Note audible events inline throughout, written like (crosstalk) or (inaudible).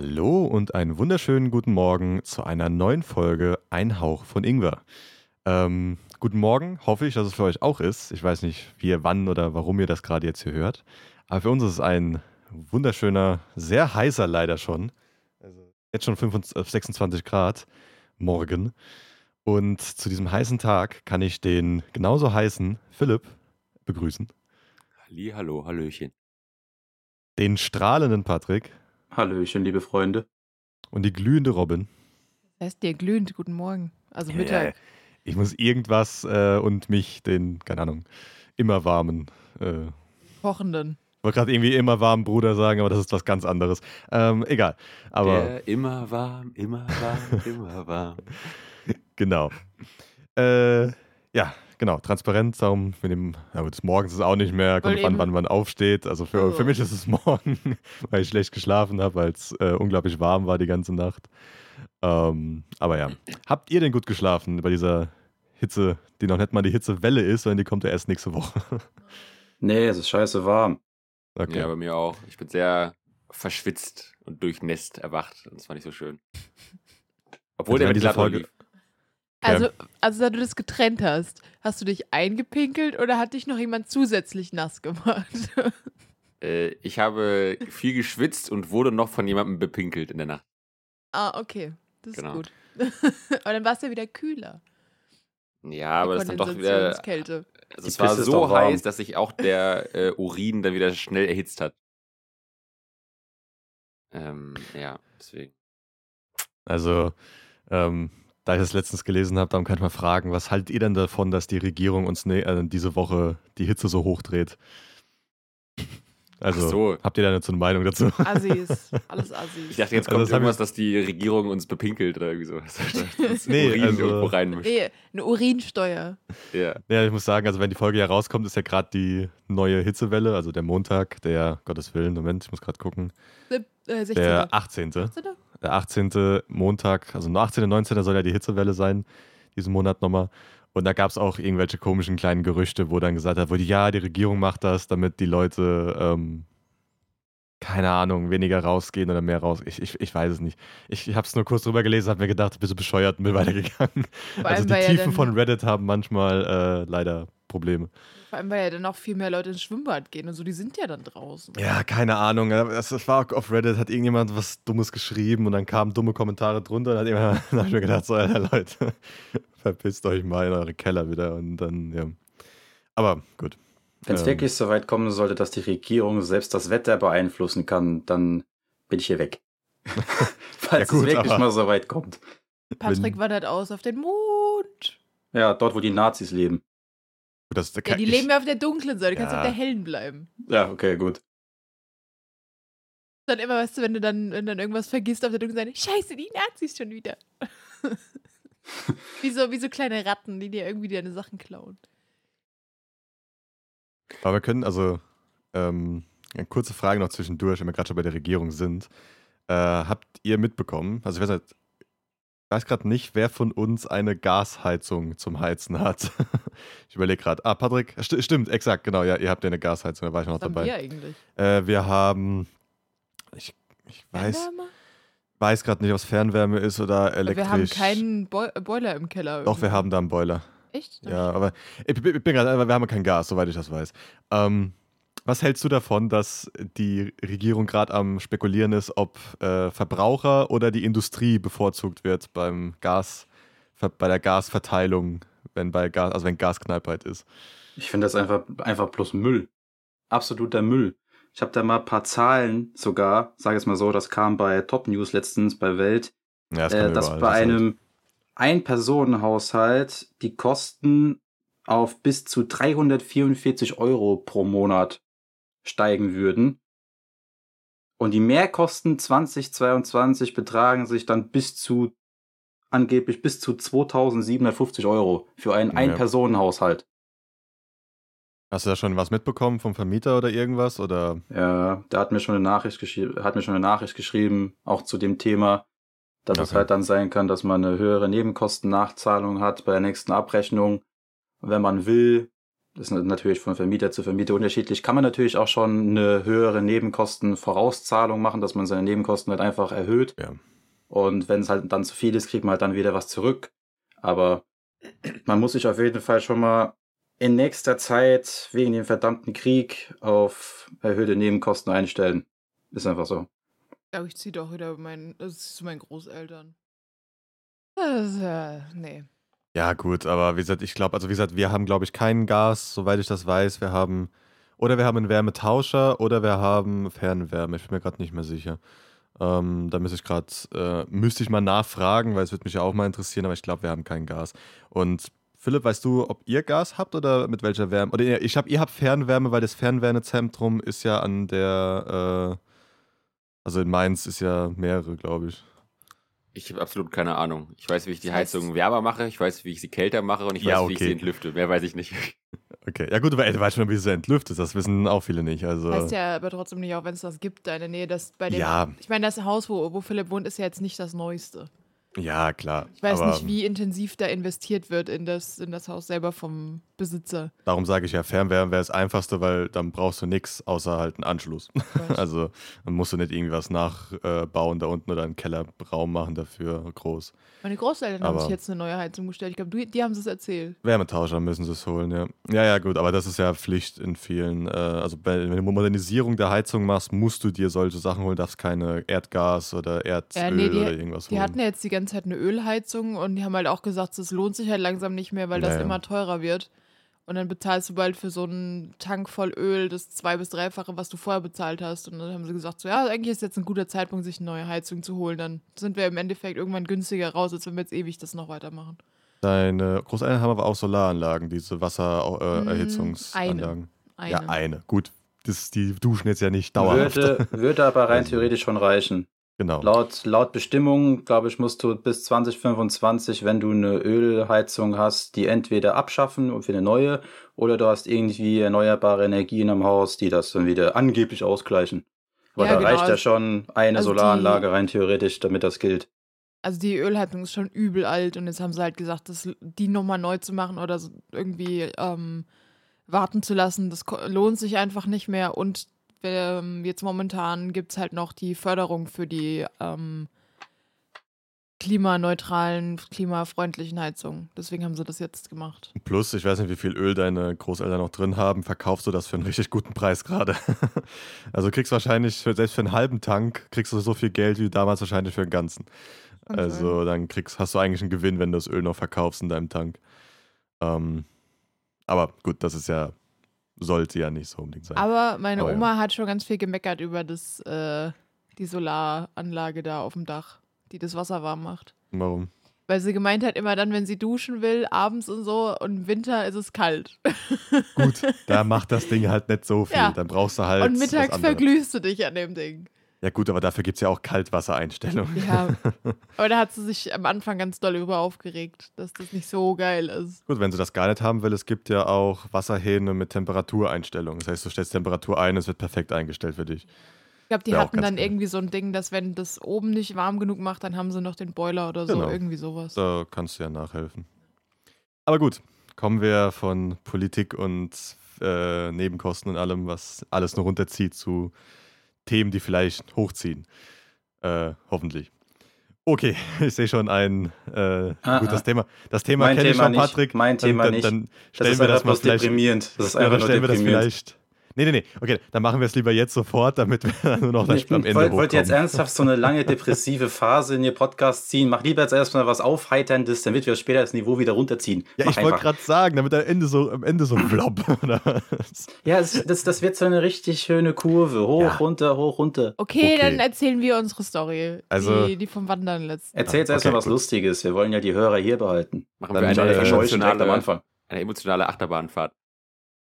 Hallo und einen wunderschönen guten Morgen zu einer neuen Folge Ein Hauch von Ingwer. Ähm, guten Morgen, hoffe ich, dass es für euch auch ist. Ich weiß nicht, wie ihr wann oder warum ihr das gerade jetzt hier hört. Aber für uns ist es ein wunderschöner, sehr heißer leider schon. Also jetzt schon 25, äh, 26 Grad morgen. Und zu diesem heißen Tag kann ich den genauso heißen Philipp begrüßen. Halli, hallo, hallöchen. Den strahlenden Patrick Hallöchen, liebe Freunde. und die glühende Robin. Das heißt, der glühend, guten Morgen. Also Ja, Mittag. Ich muss irgendwas äh, und mich den, keine Ahnung, immer warmen. Äh, ich Kochenden. wollte gerade irgendwie immer warmen Bruder sagen, aber das ist was ganz anderes. Ähm, egal. Aber Der immer warm, immer warm, immer warm. (laughs) genau. Äh, ja, genau. Transparenz, darum mit dem, ja gut, des Morgens ist es auch nicht mehr, kommt Weil wann, man aufsteht. Also für, Oh. für mich ist es (laughs) morgen, weil ich schlecht geschlafen habe, weil es äh, unglaublich warm war die ganze Nacht. Ähm, aber ja. Habt ihr denn gut geschlafen bei dieser Hitze, die noch nicht mal die Hitzewelle ist, sondern die kommt ja erst nächste Woche? (laughs) Nee, es ist scheiße warm. Okay. Ja, bei mir auch. Ich bin sehr verschwitzt und durchnässt erwacht. Und das war nicht so schön. Obwohl Also der Ventilator Folge- lief. Also, also, da du das getrennt hast, hast du dich eingepinkelt oder hat dich noch jemand zusätzlich nass gemacht? (laughs) Äh, ich habe viel geschwitzt und wurde noch von jemandem bepinkelt in der Nacht. ah, okay. Das ist Genau. gut. (laughs) Aber dann war es ja wieder kühler. Ja, aber das ist dann doch wieder. Kondensationskälte. Also es war so heiß, dass sich auch der äh, Urin dann wieder schnell erhitzt hat. Ähm, ja, deswegen. Also, ähm, da ich das letztens gelesen habe, darum kann ich mal fragen, was haltet ihr denn davon, dass die Regierung uns ne, äh, diese Woche die Hitze so hochdreht? Also, so. habt ihr da so eine Meinung dazu? (laughs) Assis. Alles Assis. Ich dachte, jetzt Also kommt das hab irgendwas, dass die Regierung uns bepinkelt oder irgendwie so. (laughs) Das (laughs) Nee, Urin also- irgendwo reinmischt. nee, eine Urinsteuer. Ja. Ja, ich muss sagen, also wenn die Folge ja rauskommt, ist ja gerade die neue Hitzewelle, also der Montag, der, Gottes Willen, Moment, ich muss gerade gucken, Sieb- Äh, 16. der 18. 18. Der 18. Montag, also nur 18. und 19. soll ja die Hitzewelle sein, diesen Monat nochmal. Und da gab es auch irgendwelche komischen kleinen Gerüchte, wo dann gesagt hat, wurde, ja, die Regierung macht das, damit die Leute, ähm, keine Ahnung, weniger rausgehen oder mehr raus. Ich, ich, ich weiß es nicht. Ich, ich habe es nur kurz drüber gelesen, habe mir gedacht, bist du bescheuert und bin (laughs) weitergegangen. Also die ja Tiefen dann- von Reddit haben manchmal äh, leider Probleme. Vor allem, weil ja dann auch viel mehr Leute ins Schwimmbad gehen und so, die sind ja dann draußen. Ja, keine Ahnung. Das, das war auf Reddit, hat irgendjemand was Dummes geschrieben und dann kamen dumme Kommentare drunter und hat jemand, (laughs) dann habe ich mir gedacht, so, Alter, Leute, (laughs) verpisst euch mal in eure Keller wieder und dann, ja. Aber gut. Wenn es Ähm, wirklich so weit kommen sollte, dass die Regierung selbst das Wetter beeinflussen kann, dann bin ich hier weg. (laughs) Falls Ja, gut, es wirklich mal so weit kommt. Patrick wandert aus auf den Mond. Ja, dort, wo die Nazis leben. Das, Ja, die ich, leben ja auf der dunklen Seite, du kannst Ja. auf der hellen bleiben. Ja, okay, gut. Dann immer, weißt du, wenn du dann, wenn dann irgendwas vergisst auf der dunklen Seite, scheiße, die Nazis schon wieder. (laughs) wie, so, wie so kleine Ratten, die dir irgendwie deine Sachen klauen. Aber wir können, also, ähm, eine kurze Frage noch zwischendurch, wenn wir gerade schon bei der Regierung sind. Äh, habt ihr mitbekommen, also ich weiß, nicht, ich weiß gerade nicht, wer von uns eine Gasheizung zum Heizen hat. (laughs) ich überlege gerade. Ah, Patrick, st stimmt, exakt, genau, ja, ihr habt ja eine Gasheizung, da war ich noch Was haben dabei. wir eigentlich? Äh, wir haben, ich, ich weiß, Fernwärme? weiß gerade nicht, ob es Fernwärme ist oder elektrisch. Wir haben keinen äh, Boiler im Keller. Doch, wir irgendwie. haben da einen Boiler. Echt? Ja, aber ich, bin- ich bin gerade, wir haben kein Gas, soweit ich das weiß. Ähm, was hältst du davon, dass die Regierung gerade am spekulieren ist, ob äh, Verbraucher oder die Industrie bevorzugt wird beim Gas, bei der Gasverteilung, wenn bei Gas, also wenn Gas ist? Ich finde das einfach, einfach bloß Müll. Absoluter Müll. Ich habe da mal ein paar Zahlen sogar, sage es mal so, das kam bei Top News letztens bei Welt, Ja, das äh, dass überall, bei das halt- einem Ein-Personen-Haushalt die Kosten auf bis zu 344 Euro pro Monat steigen würden. Und die Mehrkosten 2022 betragen sich dann bis zu, angeblich bis zu 2750 Euro für einen Ja. Ein-Personen-Haushalt. Hast du da schon was mitbekommen vom Vermieter oder irgendwas? Oder Ja, der hat mir schon eine Nachricht geschrieben, hat mir schon eine Nachricht geschrieben, auch zu dem Thema, dass es Okay. halt dann sein kann, dass man eine höhere Nebenkostennachzahlung hat bei der nächsten Abrechnung. Wenn man will, ist natürlich von Vermieter zu Vermieter unterschiedlich, kann man natürlich auch schon eine höhere Nebenkostenvorauszahlung machen, dass man seine Nebenkosten halt einfach erhöht. Ja. Und wenn es halt dann zu viel ist, kriegt man halt dann wieder was zurück. Aber man muss sich auf jeden Fall schon mal in nächster Zeit wegen dem verdammten Krieg auf erhöhte Nebenkosten einstellen. Ist einfach so. Ich glaube, ich ziehe doch wieder mein, das zu meinen Großeltern. Das, ist, äh, nee. Ja, gut, aber wie gesagt, ich glaube, also wie gesagt, wir haben, glaube ich, kein Gas, soweit ich das weiß. Wir haben, oder wir haben einen Wärmetauscher oder wir haben Fernwärme. Ich bin mir gerade nicht mehr sicher. Ähm, da müsste ich gerade, äh, müsste ich mal nachfragen, weil es würde mich ja auch mal interessieren, aber ich glaube, wir haben kein Gas. Und Philipp, weißt du, ob ihr Gas habt oder mit welcher Wärme? Oder ich habe, ihr habt Fernwärme, weil das Fernwärmezentrum ist ja an der, äh, also in Mainz ist ja mehrere, glaube ich. Ich habe absolut keine Ahnung. Ich weiß, wie ich die Heizung wärmer mache, ich weiß, wie ich sie kälter mache und ich Ja, weiß, wie ich okay. sie entlüfte. Mehr weiß ich nicht. (laughs) Okay, ja gut, aber du weißt schon, wie es entlüftet. Das wissen auch viele nicht. Also, Heißt ja aber trotzdem nicht, auch wenn es das gibt, da in der Nähe, dass bei dem. Ja. Ich meine, das Haus, wo, wo Philipp wohnt, ist ja jetzt nicht das Neueste. Ja, klar. Ich weiß nicht, wie intensiv da investiert wird in das, in das Haus selber vom Besitzer. Darum sage ich ja, Fernwärme wäre das Einfachste, weil dann brauchst du nichts außer halt einen Anschluss. (laughs) also dann musst du nicht irgendwie was nachbauen da unten oder einen Kellerraum machen dafür groß. Meine Großeltern haben Aber- sich jetzt eine neue Heizung bestellt. Ich glaube, die, die haben es erzählt. Wärmetauscher müssen sie es holen, ja. Ja, ja, gut, aber das ist ja Pflicht in vielen. Äh, also wenn du Modernisierung der Heizung machst, musst du dir solche Sachen holen, darfst keine Erdgas oder Erzöl Ja, nee, die- oder irgendwas Die holen. hatten ja jetzt die ganze Zeit eine Ölheizung und die haben halt auch gesagt, es lohnt sich halt langsam nicht mehr, weil das Naja. immer teurer wird. Und dann bezahlst du bald für so einen Tank voll Öl das zwei- bis dreifache, was du vorher bezahlt hast. Und dann haben sie gesagt, so ja, eigentlich ist jetzt ein guter Zeitpunkt, sich eine neue Heizung zu holen. Dann sind wir im Endeffekt irgendwann günstiger raus, als wenn wir jetzt ewig das noch weitermachen. Deine Großeltern haben aber auch Solaranlagen, diese Wassererhitzungsanlagen. Eine. ja, eine. Gut, das, die duschen jetzt ja nicht dauerhaft. Würde, würde aber rein (laughs) Also. theoretisch schon reichen. Genau. Laut, laut Bestimmung, glaube ich, musst du bis 2025, wenn du eine Ölheizung hast, die entweder abschaffen und für eine neue, oder du hast irgendwie erneuerbare Energien am Haus, die das dann wieder angeblich ausgleichen. Aber Ja, da genau. reicht ja schon eine Also die- Solaranlage rein theoretisch, damit das gilt. Also die Ölheizung ist schon übel alt und jetzt haben sie halt gesagt, das, die nochmal neu zu machen oder so irgendwie ähm, warten zu lassen, das lohnt sich einfach nicht mehr. Und ähm, jetzt momentan gibt es halt noch die Förderung für die ähm, klimaneutralen, klimafreundlichen Heizungen. Deswegen haben sie das jetzt gemacht. Plus, ich weiß nicht, wie viel Öl deine Großeltern noch drin haben, verkaufst du das für einen richtig guten Preis gerade. (laughs) also kriegst wahrscheinlich, selbst für einen halben Tank, kriegst du so viel Geld wie damals wahrscheinlich für den ganzen. Kann Also dann kriegst, hast du eigentlich einen Gewinn, wenn du das Öl noch verkaufst in deinem Tank. Ähm, aber gut, das ist ja, sollte ja nicht so unbedingt sein. Aber meine Aber ja. Oma hat schon ganz viel gemeckert über das, äh, die Solaranlage da auf dem Dach, die das Wasser warm macht. Warum? Weil sie gemeint hat, immer dann, wenn sie duschen will, abends und so, und im Winter ist es kalt. Gut, (laughs) da macht das Ding halt nicht so viel. Ja. Dann brauchst du halt. und mittags verglühst du dich an dem Ding. Ja, gut, aber dafür gibt es ja auch Kaltwassereinstellungen. Ja. (laughs) Aber da hat sie sich am Anfang ganz doll über aufgeregt, dass das nicht so geil ist. Gut, wenn sie das gar nicht haben will, es gibt ja auch Wasserhähne mit Temperatureinstellungen. Das heißt, du stellst Temperatur ein, es wird perfekt eingestellt für dich. Ich glaube, die Wär hatten dann geil. irgendwie so ein Ding, dass wenn das oben nicht warm genug macht, dann haben sie noch den Boiler oder so, Genau. irgendwie sowas. Da kannst du ja nachhelfen. Aber gut, kommen wir von Politik und äh, Nebenkosten und allem, was alles noch runterzieht, zu Themen, die vielleicht hochziehen. Äh, hoffentlich. Okay, (laughs) ich sehe schon ein. Äh, Ah, gut, das ah. Thema, das Thema kenne ich schon, nicht. Patrick. Mein Dann- Thema dann, nicht. Dann Das stellen ist wir das mal vielleicht. deprimierend. Das ist einfach dann nur stellen wir das deprimierend. vielleicht. Nee, nee, nee. Okay, dann machen wir es lieber jetzt sofort, damit wir dann nur noch Nee, das am Ende wollt, wollt ihr jetzt ernsthaft so eine lange depressive Phase in ihr Podcast ziehen? Mach lieber jetzt erstmal was Aufheiterndes, damit wir später das Niveau wieder runterziehen. Ja, Mach ich wollte gerade sagen, damit am Ende so, am Ende so blob. (laughs) Oder was? Ja, das, das, das wird so eine richtig schöne Kurve. Hoch, Ja. runter, hoch, runter. Okay, Okay. dann erzählen wir unsere Story. Also- die, die vom Wandern letzten. Erzähl jetzt Ah, erstmal okay, was gut. Lustiges. Wir wollen ja die Hörer hier behalten. Machen nicht wir eine verscheuchen direkt am emotionale, Anfang. eine emotionale Achterbahnfahrt.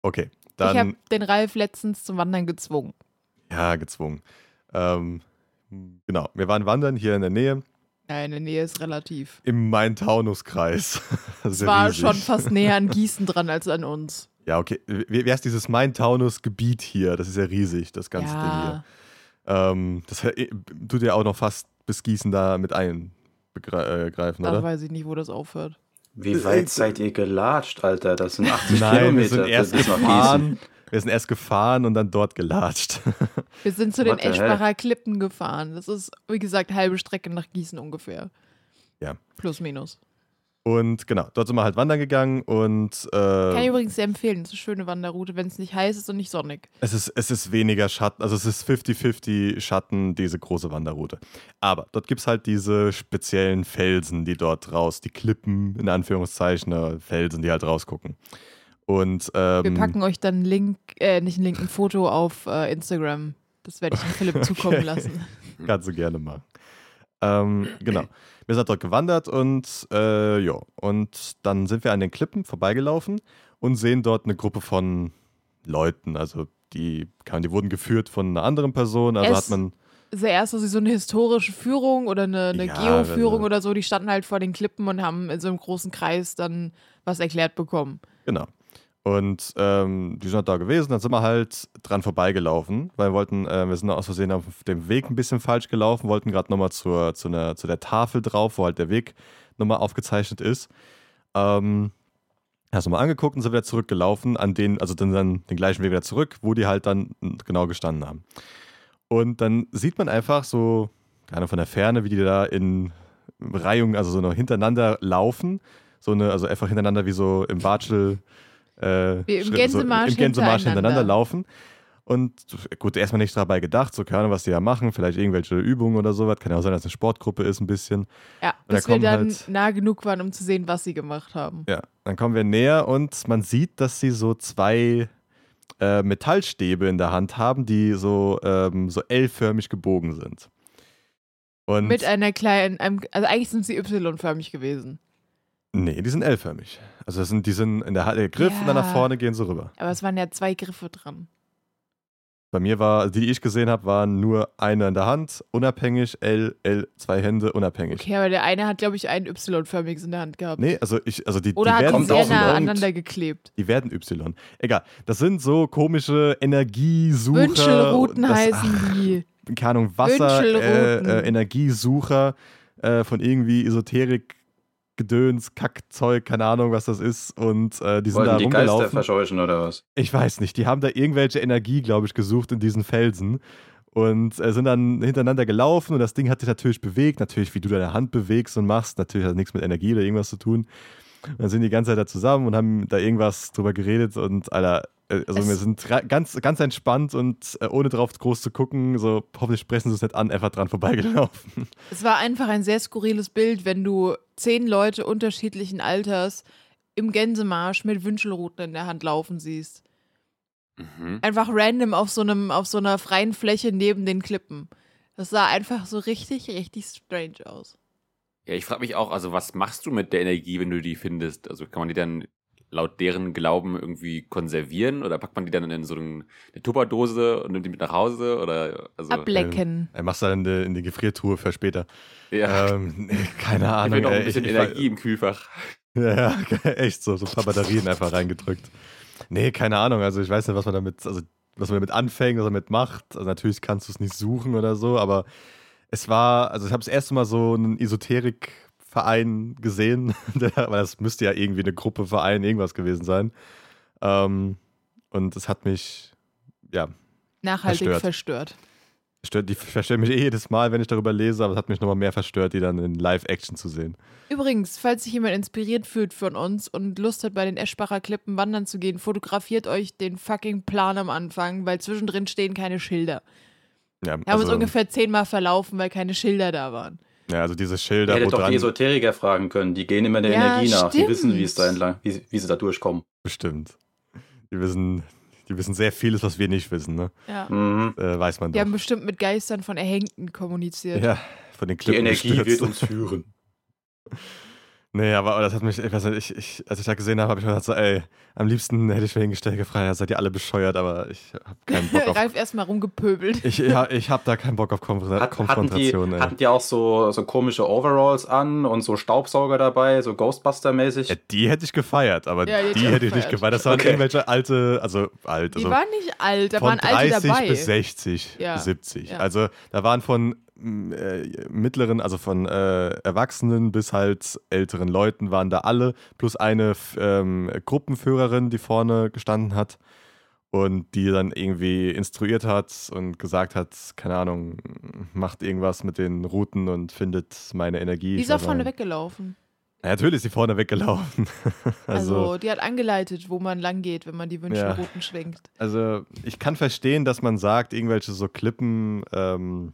Okay, ich habe dann den Ralf letztens zum Wandern gezwungen. ja gezwungen. Ähm, genau, wir waren wandern hier in der Nähe Ja, in der Nähe ist relativ. im Main-Taunus-Kreis. (laughs) Es ja war riesig. schon fast näher an Gießen dran als an uns. Ja, okay. Wie, wer ist dieses Main-Taunus-Gebiet hier? Das ist ja riesig, das ganze Ding hier. ja, Ähm, das äh, tut ja auch noch fast bis Gießen da mit einbegreifen, da oder? weiß ich nicht, wo das aufhört. Wie weit seid ihr gelatscht, Alter? Das sind 80 Nein, wir Kilometer. sind erst gefahren. Wir sind erst gefahren und dann dort gelatscht. (laughs) Wir sind zu den? Eschbacher Klippen gefahren. Das ist, wie gesagt, halbe Strecke nach Gießen ungefähr. Ja. Plus, minus. Und genau, dort sind wir halt wandern gegangen und Kann ich äh, übrigens sehr empfehlen. Das ist eine schöne Wanderroute, wenn es nicht heiß ist und nicht sonnig. es, ist, es ist weniger Schatten, also es ist 50-50 Schatten, diese große Wanderroute. Aber dort gibt es halt diese speziellen Felsen, die dort raus, die Klippen, in Anführungszeichen, äh, Felsen, die halt rausgucken. Und ähm, Wir packen euch dann einen Link, äh, nicht einen Link, ein Foto auf äh, Instagram. Das werde ich dem Philipp (laughs) zukommen lassen. Kannst du gerne machen. Ähm, genau. Wir sind dort gewandert und äh, ja, und dann sind wir an den Klippen vorbeigelaufen und sehen dort eine Gruppe von Leuten. Also die, die wurden geführt von einer anderen Person. Also Es- hat man, Also erst so eine historische Führung oder eine, eine Ja, Geoführung also- oder so. Die standen halt vor den Klippen und haben in so einem großen Kreis dann was erklärt bekommen. genau. Und ähm, die sind halt da gewesen, dann sind wir halt dran vorbeigelaufen, weil wir wollten, äh, wir sind aus Versehen auf dem Weg ein bisschen falsch gelaufen, wollten gerade nochmal zur, zu, einer, zu der Tafel drauf, wo halt der Weg nochmal aufgezeichnet ist. Ähm, hast du mal angeguckt und sind wieder zurückgelaufen, an den, also dann, dann den gleichen Weg wieder zurück, wo die halt dann genau gestanden haben. Und dann sieht man einfach so, Ahnung, von der Ferne, wie die da in Reihung, also so noch hintereinander laufen. So eine, also einfach hintereinander wie so im Batschel, äh, Wie im Schritt- Gänsemarsch so, im Gänsemarsch hintereinander laufen. Und gut, erstmal nicht dabei gedacht, so keine Ahnung, was die da machen, vielleicht irgendwelche Übungen oder sowas. Kann ja auch sein, dass es eine Sportgruppe ist, ein bisschen. Ja, da bis wir kommen dann halt- nah genug waren, um zu sehen, was sie gemacht haben. Ja, dann kommen wir näher und man sieht, dass sie so zwei äh, Metallstäbe in der Hand haben, die so, ähm, so L-förmig gebogen sind. Und Mit einer kleinen, einem, also eigentlich sind sie Y-förmig gewesen. Nee, die sind L-förmig. Also das sind, die sind in der Hand der Griff und dann nach Ja. vorne gehen sie rüber. Aber es waren ja zwei Griffe dran. Bei mir war, die, die ich gesehen habe, waren nur eine in der Hand, unabhängig, L, L, zwei Hände, unabhängig. Okay, aber der eine hat, glaube ich, einen Y-förmiges in der Hand gehabt. Nee, also ich, also die, Oder die hat werden sehr nah aneinander geklebt. Die werden Y. Egal. Das sind so komische Energiesucher. Wünschelrouten das, heißen die. ach, Keine Ahnung, Wasser, äh, äh, Energiesucher äh, von irgendwie Esoterik, Gedöns, Kackzeug, keine Ahnung, was das ist. Und äh, die sind da Wollten die Geister verscheuchen oder was? Ich weiß nicht. Die haben da irgendwelche Energie, glaube ich, gesucht in diesen Felsen. Und äh, sind dann hintereinander gelaufen und das Ding hat sich natürlich bewegt. Natürlich, wie du deine Hand bewegst und machst. Natürlich hat das nichts mit Energie oder irgendwas zu tun. Und dann sind die ganze Zeit da zusammen und haben da irgendwas drüber geredet und Alter, äh, also Es- wir sind ganz, ganz entspannt und äh, ohne drauf groß zu gucken, so hoffentlich sprechen sie es nicht an, einfach dran vorbeigelaufen. Es war einfach ein sehr skurriles Bild, wenn du zehn Leute unterschiedlichen Alters im Gänsemarsch mit Wünschelruten in der Hand laufen siehst. Mhm. Einfach random auf so, einem, auf so einer freien Fläche neben den Klippen. Das sah einfach so richtig, richtig strange aus. Ja, ich frage mich auch, also was machst du mit der Energie, wenn du die findest? Also kann man die dann laut deren Glauben irgendwie konservieren oder packt man die dann in so ein- eine Tupperdose und nimmt die mit nach Hause oder also Ablecken. Er machst du dann in die, in die Gefriertruhe für später. ja, Ähm, keine ich Ahnung. will noch ein bisschen ich- ich- Energie im Kühlfach. (laughs) Ja, ja, echt so, so ein paar Batterien einfach reingedrückt. Nee, keine Ahnung, also ich weiß nicht, was man damit, also was man damit anfängt, was man damit macht. Also natürlich kannst du es nicht suchen oder so, aber es war, also ich habe das erste Mal so einen Esoterikverein gesehen, (laughs) weil das müsste ja irgendwie eine Gruppe, Verein, irgendwas gewesen sein. Ähm, und es hat mich, ja, Nachhaltig verstört. verstört. stört, die verstört mich eh jedes Mal, wenn ich darüber lese, aber es hat mich nochmal mehr verstört, die dann in Live-Action zu sehen. Übrigens, falls sich jemand inspiriert fühlt von uns und Lust hat, bei den Eschbacher Klippen wandern zu gehen, fotografiert euch den fucking Plan am Anfang, weil zwischendrin stehen keine Schilder. Ja, Wir haben uns ungefähr zehnmal verlaufen, weil keine Schilder da waren. ja also diese Ihr Schilder, wo hättet doch dran, die Esoteriker fragen können. Die gehen immer der Ja, Energie nach. Die stimmt. wissen, wie es da entlang, wie, wie sie da durchkommen. bestimmt. Die wissen, die wissen sehr vieles, was wir nicht wissen, ne? Ja. Mhm. Äh, weiß man Die doch. haben bestimmt mit Geistern von Erhängten kommuniziert. Ja, von den Die Klippen Energie gestürzt. wird uns führen. (laughs) Nee, aber das hat mich, ich weiß nicht, ich, ich, als ich das gesehen habe, habe ich mir gedacht, so, ey, am liebsten hätte ich mir hingestellt, gefragt, ja, seid ihr alle bescheuert, aber ich habe keinen Bock auf. (laughs) Ralf erstmal rumgepöbelt. ich ja, ich habe da keinen Bock auf Konfr Hat, hatten, die, Konfrontation, ey. hatten die auch so, so komische Overalls an und so Staubsauger dabei, so Ghostbuster-mäßig? Ja, die hätte ich gefeiert, aber Ja, die hätte die hätte ich nicht gefeiert. Das waren Okay. irgendwelche alte, also alt, Die also waren nicht alt, da von waren alte 30 dabei. bis 60, Ja, 70. ja. Also da waren von äh, mittleren, also von äh, Erwachsenen bis halt älteren Leuten waren da alle, plus eine ähm, Gruppenführerin, die vorne gestanden hat und die dann irgendwie instruiert hat und gesagt hat, keine Ahnung, macht irgendwas mit den Routen und findet meine Energie. Die ist auch vorne weggelaufen. Ja, natürlich ist sie vorne weggelaufen. (laughs) Also, also, die hat angeleitet, wo man lang geht, wenn man die Wünschelrouten schwingt. Also ich kann verstehen, dass man sagt, irgendwelche so Klippen, ähm,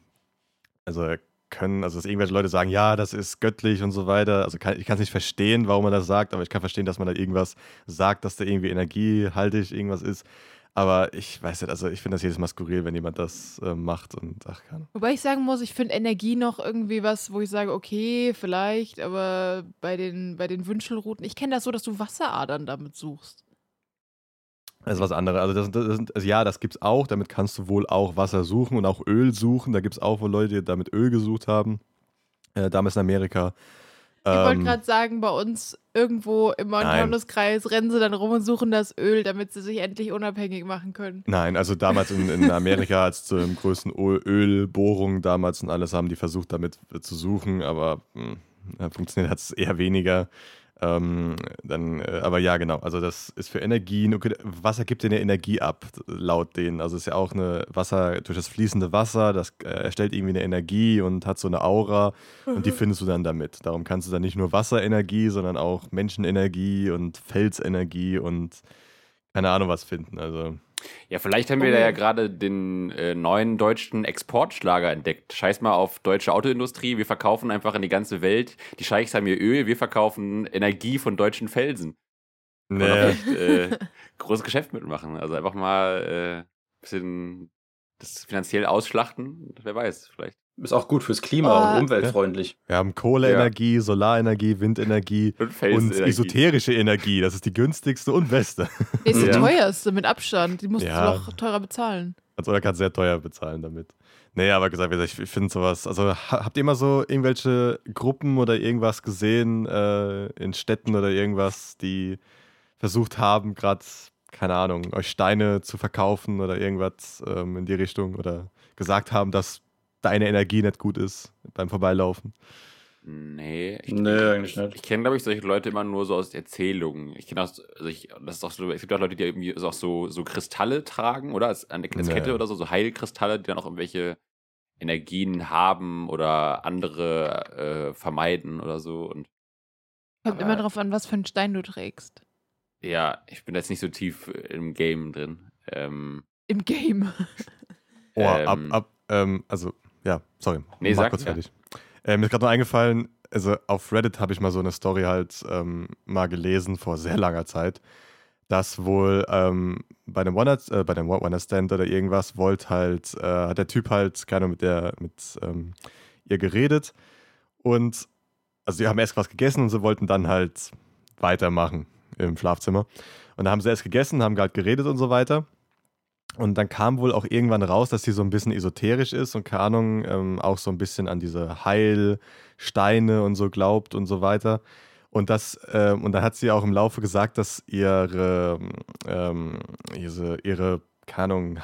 also können, also dass irgendwelche Leute sagen, ja, das ist göttlich und so weiter. Also kann, ich kann es nicht verstehen, warum man das sagt, aber ich kann verstehen, dass man da irgendwas sagt, dass da irgendwie energiehaltig irgendwas ist. Aber ich weiß nicht, also ich finde das jedes Mal skurril, wenn jemand das äh, macht und ach kann. Wobei ich sagen muss, ich finde Energie noch irgendwie was, wo ich sage, okay, vielleicht, aber bei den, bei den Wünschelrouten, ich kenne das so, dass du Wasseradern damit suchst. Das ist was anderes. Also, das, das, sind- also ja, das gibt's auch. Damit kannst du wohl auch Wasser suchen und auch Öl suchen. Da gibt es auch wohl Leute, die damit Öl gesucht haben. Äh, damals in Amerika. Ich wollte Ähm, gerade sagen, bei uns irgendwo im. Taunus-Kreis rennen sie dann rum und suchen das Öl, damit sie sich endlich unabhängig machen können. Nein, also damals in, in Amerika, (laughs) als zur größten Öl- Ölbohrung damals und alles, haben die versucht, damit zu suchen, aber hm, ja, funktioniert hat es eher weniger. Ähm, dann, äh, aber ja, genau. Also das ist für Energien. Okay, Wasser gibt dir eine Energie ab, laut denen. Also es ist ja auch eine Wasser durch das fließende Wasser. Das äh, erstellt irgendwie eine Energie und hat so eine Aura und die findest du dann damit. Darum kannst du dann nicht nur Wasserenergie, sondern auch Menschenenergie und Felsenergie und keine Ahnung was finden. Also Ja, vielleicht haben wir da ja. gerade den äh, neuen deutschen Exportschlager entdeckt. Scheiß mal auf deutsche Autoindustrie. Wir verkaufen einfach in die ganze Welt. Die Scheichs haben ihr Öl, wir verkaufen Energie von deutschen Felsen. Nee. echt äh, großes Geschäft mitmachen. Also einfach mal äh, bisschen das finanziell ausschlachten. Wer weiß, vielleicht. Ist auch gut fürs Klima Oh. und umweltfreundlich. Wir haben Kohleenergie, Solarenergie, Windenergie (laughs) Und und esoterische Energie. Das ist die günstigste und beste. (laughs) Die ist die Ja. teuerste mit Abstand. Die musst Ja. du doch teurer bezahlen. Also er kann sehr teuer bezahlen damit. Nee, aber gesagt, ich finde sowas. Also ha- habt ihr immer so irgendwelche Gruppen oder irgendwas gesehen äh, in Städten oder irgendwas, die versucht haben, gerade, keine Ahnung, euch Steine zu verkaufen oder irgendwas ähm, in die Richtung oder gesagt haben, dass deine Energie nicht gut ist beim Vorbeilaufen? Nee, ich, Nee, eigentlich nicht. Ich kenne, glaube ich, solche Leute immer nur so aus Erzählungen. Ich kenne auch, also ich, das ist auch so, es gibt auch Leute, die irgendwie so- auch so, so Kristalle tragen, oder? Als, als Nee. Kette oder so, so Heilkristalle, die dann auch irgendwelche Energien haben oder andere äh, vermeiden oder so. Und Kommt Aber- immer drauf an, was für einen Stein du trägst. ja, ich bin jetzt nicht so tief im Game drin. Ähm, Im Game. Oh, ab, Ähm. ab, ähm, also, ja, sorry. Nee, mach sag, kurz ja. fertig. Äh, mir ist gerade noch eingefallen, also auf Reddit habe ich mal so eine Story halt ähm, mal gelesen vor sehr langer Zeit, dass wohl ähm, bei einem One äh, bei einem One Stand oder irgendwas wollte halt, äh, hat der Typ halt, keine Ahnung, mit der, mit ähm, ihr geredet und also die haben erst was gegessen und sie wollten dann halt weitermachen im Schlafzimmer. Und da haben sie erst gegessen, haben halt geredet und so weiter. Und dann kam wohl auch irgendwann raus, dass sie so ein bisschen esoterisch ist und keine Ahnung, ähm, auch so ein bisschen an diese Heilsteine und so glaubt und so weiter. Und das, ähm, und dann hat sie auch im Laufe gesagt, dass ihre, ähm, ihre, ihre, keine Ahnung,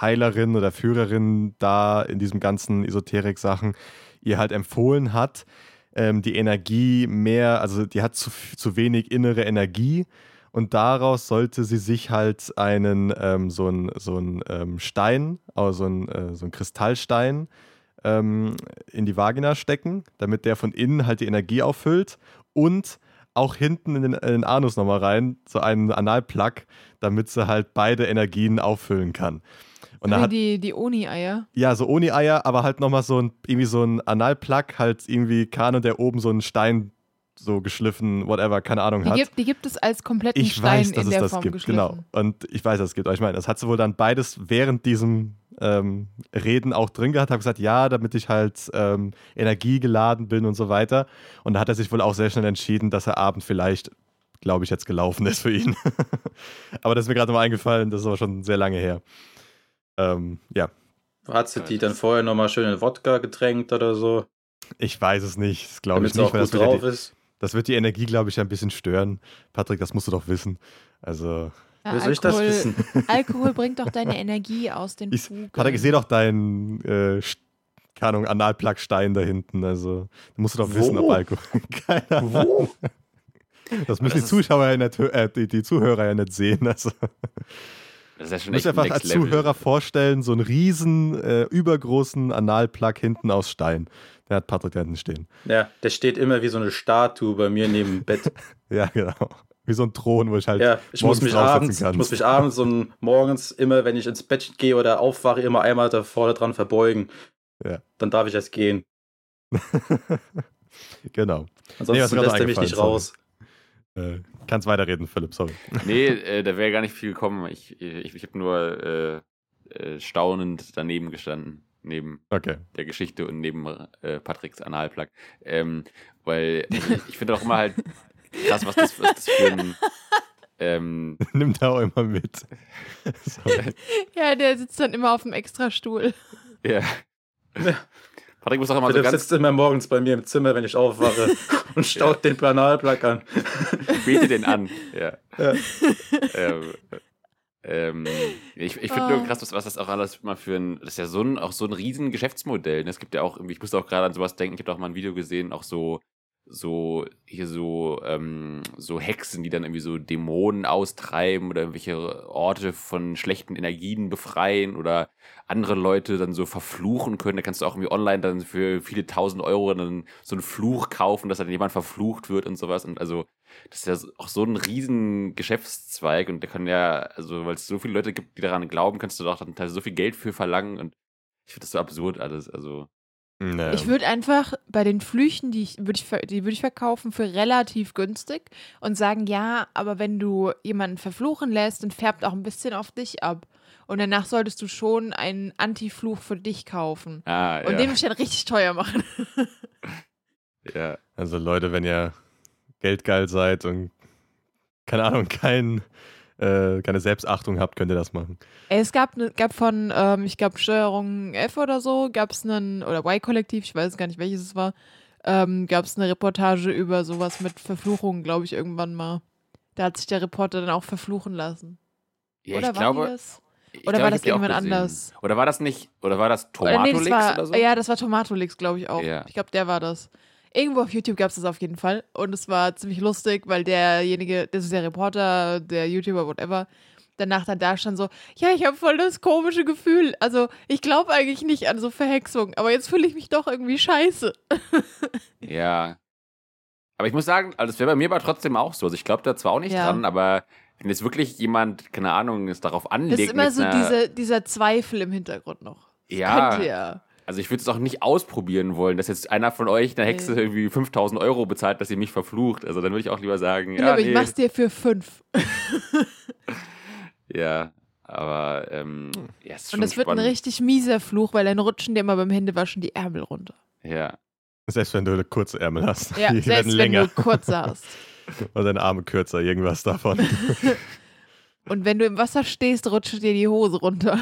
Heilerin oder Führerin da in diesem ganzen Esoterik-Sachen ihr halt empfohlen hat, ähm, die Energie mehr, also die hat zu, zu wenig innere Energie und daraus sollte sie sich halt einen, ähm, so einen so einen, ähm, Stein, also so einen, äh, so einen Kristallstein ähm, in die Vagina stecken, damit der von innen halt die Energie auffüllt und auch hinten in den, in den Anus nochmal rein, so einen Analplug, damit sie halt beide Energien auffüllen kann. Und dann Wie hat, die, die Oni-Eier. ja, so ohne Eier, aber halt nochmal so ein, irgendwie so ein Analplug, halt irgendwie Kano, der oben so einen Stein so geschliffen, whatever, keine Ahnung Die hat. gibt, die gibt es als kompletten ich Stein weiß, dass in es der das Form gibt, genau. Und ich weiß, dass es gibt. Aber ich meine, das hat sie wohl dann beides während diesem ähm, Reden auch drin gehabt, habe gesagt, ja, damit ich halt ähm, energiegeladen bin und so weiter. Und da hat er sich wohl auch sehr schnell entschieden, dass er Abend vielleicht, glaube ich, jetzt gelaufen ist für ihn. (laughs) aber das ist mir gerade mal eingefallen, das ist aber schon sehr lange her. Ähm, ja, Hat sie die dann vorher nochmal schön in Wodka getränkt oder so? ich weiß es nicht, das glaube ich nicht, auch weil das gut drauf die, ist. Das wird die Energie, glaube ich, ein bisschen stören. Patrick, das musst du doch wissen. Also, Ja, soll ich das Alkohol, wissen? (laughs) Alkohol bringt doch deine Energie aus den ich, Fugen. Patrick, ich sehe doch deinen, äh, keine Ahnung, Analplugstein da hinten. Also, du musst doch Wo? wissen, ob Alkohol. (laughs) Keine Ahnung. Wo? Das müssen das die Zuschauer ja nicht, äh, die, die Zuhörer ja nicht sehen. Also, Das ist ja schon du musst echt dir einfach als Level. Zuhörer vorstellen, so einen riesen, äh, übergroßen Analplug hinten aus Stein. Der hat Patrick da hinten stehen. Ja, der steht immer wie so eine Statue bei mir neben dem Bett. (laughs) Ja, genau. Wie so ein Thron, wo ich halt. Ja, ich muss mich abends, kann. ich muss mich abends und morgens immer, wenn ich ins Bett gehe oder aufwache, immer einmal da vorne dran verbeugen. Ja. Dann darf ich erst gehen. (laughs) genau. Ansonsten Nee, lässt er mich nicht eingefallen, raus. Äh, kannst weiterreden, Philipp, sorry. (laughs) Nee, äh, da wäre gar nicht viel gekommen. Ich, ich, ich habe nur äh, äh, staunend daneben gestanden. Neben Okay. der Geschichte und neben äh, Patricks Analplug. Ähm, weil also ich, ich finde auch immer halt krass, was das, was das für ein. (laughs) Ähm, Nimmt er auch immer mit. (laughs) Ja, der sitzt dann immer auf dem Extrastuhl. ja. Patrick muss auch immer so Philipp ganz sitzt immer morgens bei mir im Zimmer, wenn ich aufwache (laughs) und staut den Planalplug an. bete den an. Ja. Ja. ähm, ähm, ich ich finde nur Ah. krass, was, was das auch alles mal für ein, das ist ja so ein, auch so ein riesen Geschäftsmodell. ne? Es gibt ja auch, ich musste auch gerade an sowas denken, ich habe auch mal ein Video gesehen, auch so, so, hier so, ähm, so Hexen, die dann irgendwie so Dämonen austreiben oder irgendwelche Orte von schlechten Energien befreien oder andere Leute dann so verfluchen können. Da kannst du auch irgendwie online dann für viele tausend Euro dann so einen Fluch kaufen, dass dann jemand verflucht wird und sowas. Und also, das ist ja auch so ein riesen Geschäftszweig und der kann ja, also weil es so viele Leute gibt, die daran glauben, kannst du doch dann teilweise so viel Geld für verlangen und ich finde das so absurd alles. Also, Naja. Ich würde einfach bei den Flüchen, die ich, würd ich, die würde ich verkaufen für relativ günstig und sagen, ja, aber wenn du jemanden verfluchen lässt, dann färbt auch ein bisschen auf dich ab. Und danach solltest du schon einen Anti-Fluch für dich kaufen. ah, Und ja, den würde ich dann richtig teuer machen. (laughs) (laughs) ja. Also Leute, wenn ihr geldgeil seid und keine Ahnung, kein, äh, keine Selbstachtung habt, könnt ihr das machen. Es gab, ne, gab von, ähm, ich glaube, Steuerung F oder so, gab es einen, oder Y-Kollektiv, ich weiß gar nicht, welches es war, ähm, gab es eine Reportage über sowas mit Verfluchungen, glaube ich, irgendwann mal. Da hat sich der Reporter dann auch verfluchen lassen. ja oder ich war glaube, die das? oder glaube, war das irgendwann anders? Oder war das nicht, oder war das Oder nee, das Tomatolix war, oder so? Ja, das war Tomatolix, glaube ich auch. Ja. Ich glaube, der war das. Irgendwo auf YouTube gab es das auf jeden Fall. Und es war ziemlich lustig, weil derjenige, das ist der Reporter, der YouTuber, whatever, danach dann da stand so, ja, ich habe voll das komische Gefühl. Also, ich glaube eigentlich nicht an so Verhexung, aber jetzt fühle ich mich doch irgendwie scheiße. (laughs) Ja. Aber ich muss sagen, also das wäre bei mir aber trotzdem auch so. Also ich glaube da zwar auch nicht Ja. dran, aber wenn jetzt wirklich jemand, keine Ahnung, es darauf anlegt. Das ist immer so diese, dieser Zweifel im Hintergrund noch. ja, Könnte ja. Also ich würde es auch nicht ausprobieren wollen, dass jetzt einer von euch einer Hexe Nee. irgendwie 5000 Euro bezahlt, dass sie mich verflucht. Also dann würde ich auch lieber sagen, Ja, ja, aber nee, ich mach's dir für fünf. (laughs) ja, aber ähm, ja, es ist schon Und das wird ein richtig mieser Fluch, weil dann rutschen dir immer beim Händewaschen die Ärmel runter. Ja, Selbst wenn du kurze Ärmel hast. Ja, (laughs) die selbst werden wenn länger. du kurz hast. (laughs) Oder deine Arme kürzer, irgendwas davon. Und wenn du im Wasser stehst, rutscht dir die Hose runter.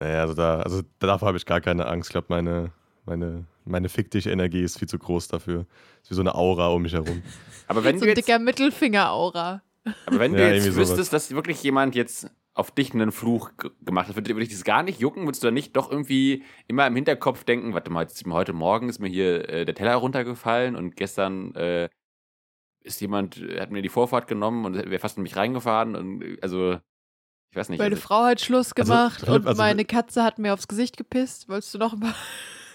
Naja, also, da, also davor habe ich gar keine Angst. Ich glaube, meine, meine, meine Fick dich-Energie ist viel zu groß dafür. Ist wie so eine Aura um mich herum. (laughs) aber wenn so du ein jetzt, dicker Mittelfinger-Aura. aber wenn du Ja, jetzt irgendwie wüsstest, dass wirklich jemand jetzt auf dich einen Fluch ge- gemacht hat, würde würde dich das gar nicht jucken? Würdest du dann nicht doch irgendwie immer im Hinterkopf denken, warte mal, jetzt, heute Morgen ist mir hier äh, der Teller runtergefallen und gestern äh, ist jemand, hat mir die Vorfahrt genommen und wäre fast in mich reingefahren und äh, also, ich weiß nicht. Meine also, Frau hat Schluss Also, gemacht Philipp, und also- meine Katze hat mir aufs Gesicht gepisst. Wolltest du noch mal?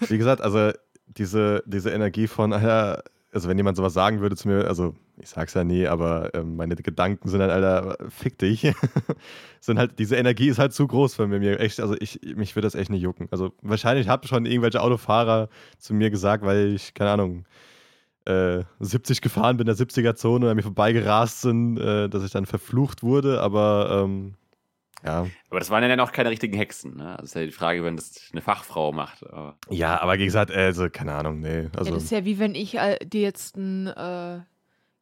(laughs) Wie gesagt, also diese, diese Energie von, Alter, also wenn jemand sowas sagen würde zu mir, also ich sag's ja nie, aber ähm, meine Gedanken sind dann, Alter, fick dich. (laughs) sind halt, diese Energie ist halt zu groß für mir. Echt, also ich, mich würde das echt nicht jucken. Also wahrscheinlich haben schon irgendwelche Autofahrer zu mir gesagt, weil ich, keine Ahnung, äh, 70 gefahren bin, in der 70er-Zone und an mir vorbeigerast sind, äh, dass ich dann verflucht wurde, aber ähm, ja. Aber das waren ja dann auch keine richtigen Hexen. Ne? Das ist ja die Frage, wenn das eine Fachfrau macht. Aber Ja, aber wie gesagt, also, keine Ahnung, nee. Also, ja, das ist ja wie wenn ich äh, dir jetzt ein, äh,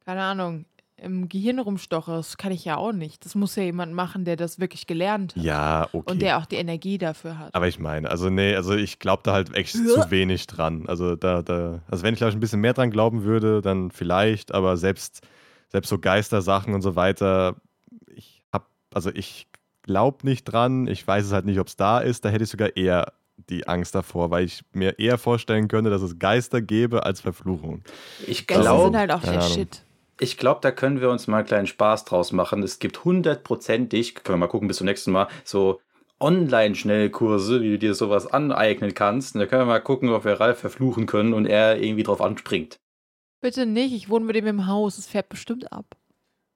keine Ahnung, im Gehirn rumstoche. Das kann ich ja auch nicht. Das muss ja jemand machen, der das wirklich gelernt hat. ja, okay. Und der auch die Energie dafür hat. Aber ich meine, also nee, also ich glaube da halt echt zu wenig dran. Also da, da, also wenn ich glaube ich ein bisschen mehr dran glauben würde, dann vielleicht, aber selbst, selbst so Geistersachen und so weiter, ich hab, also ich glaube nicht dran, ich weiß es halt nicht, ob es da ist, da hätte ich sogar eher die Angst davor, weil ich mir eher vorstellen könnte, dass es Geister gäbe als Verfluchung. Ich glaube, sind halt auch der. Shit. Ich glaube, da können wir uns mal einen kleinen Spaß draus machen. Es gibt hundertprozentig, können wir mal gucken bis zum nächsten Mal, so Online-Schnellkurse, wie du dir sowas aneignen kannst. Und da können wir mal gucken, ob wir Ralf verfluchen können und er irgendwie drauf anspringt. Bitte nicht, ich wohne mit ihm im Haus. Es fährt bestimmt ab.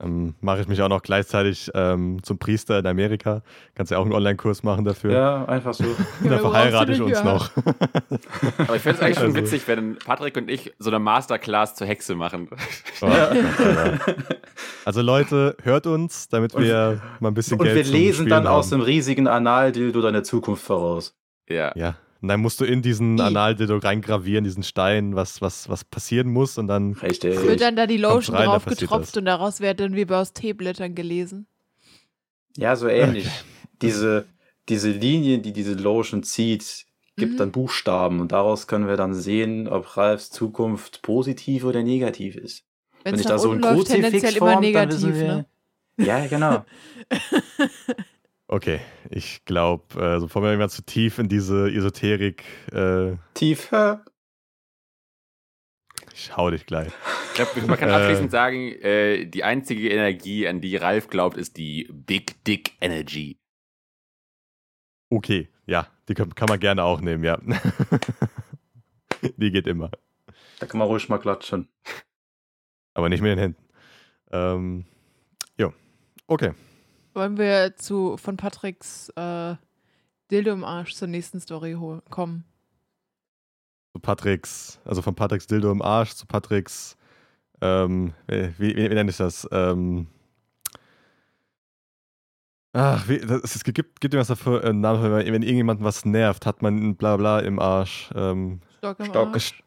Ähm, Mache ich mich auch noch gleichzeitig ähm, zum Priester in Amerika. Kannst ja auch einen Online-Kurs machen dafür. Ja, einfach so. (laughs) Dann Ja, verheirate ich uns ja. noch. (laughs) Aber ich fände es eigentlich schon Also- witzig, wenn Patrick und ich so eine Masterclass zur Hexe machen. Oh, Alter. (laughs) Also Leute, hört uns, damit wir mal ein bisschen Und Geld wir zum lesen Spielen dann aus haben. dem riesigen Analdildo deine Zukunft voraus. Ja. Ja, und dann musst du in diesen. Analdildo reingravieren, diesen Stein, was, was, was passieren muss und dann Richtig. Wird dann da die Lotion rein, drauf getropft das. und daraus wird dann wie bei aus Teeblättern gelesen. Ja, so ähnlich. Diese, diese Linien, die diese Lotion zieht, gibt Mhm. dann Buchstaben und daraus können wir dann sehen, ob Ralfs Zukunft positiv oder negativ ist. Wenn Wenn es ich da so ein Kruzifix formt, dann negativ, wissen wir. ne? Ja, genau. (laughs) Okay, ich glaube, äh, so bevor wir irgendwann zu tief in diese Esoterik, äh, Tief. äh, ich hau dich gleich. Ich glaube, man kann Äh. abschließend sagen, äh, die einzige Energie, an die Ralf glaubt, ist die Big Dick Energy. Okay, ja, die kann, kann man gerne auch nehmen, ja. (laughs) die geht immer, Da kann man ruhig mal klatschen. aber nicht mit den Händen. Ähm, jo, okay. Wollen wir zu von Patricks äh, Dildo im Arsch zur nächsten Story kommen? Zu Patricks, also von Patricks Dildo im Arsch zu Patricks, ähm, wie, wie, wie nenne ich das? Ähm, ach, wie, das, es gibt, gibt irgendwas dafür, äh, Namen, wenn, wenn irgendjemanden was nervt, hat man ein Blabla im Arsch. Ähm, Stock im Stock. Arsch.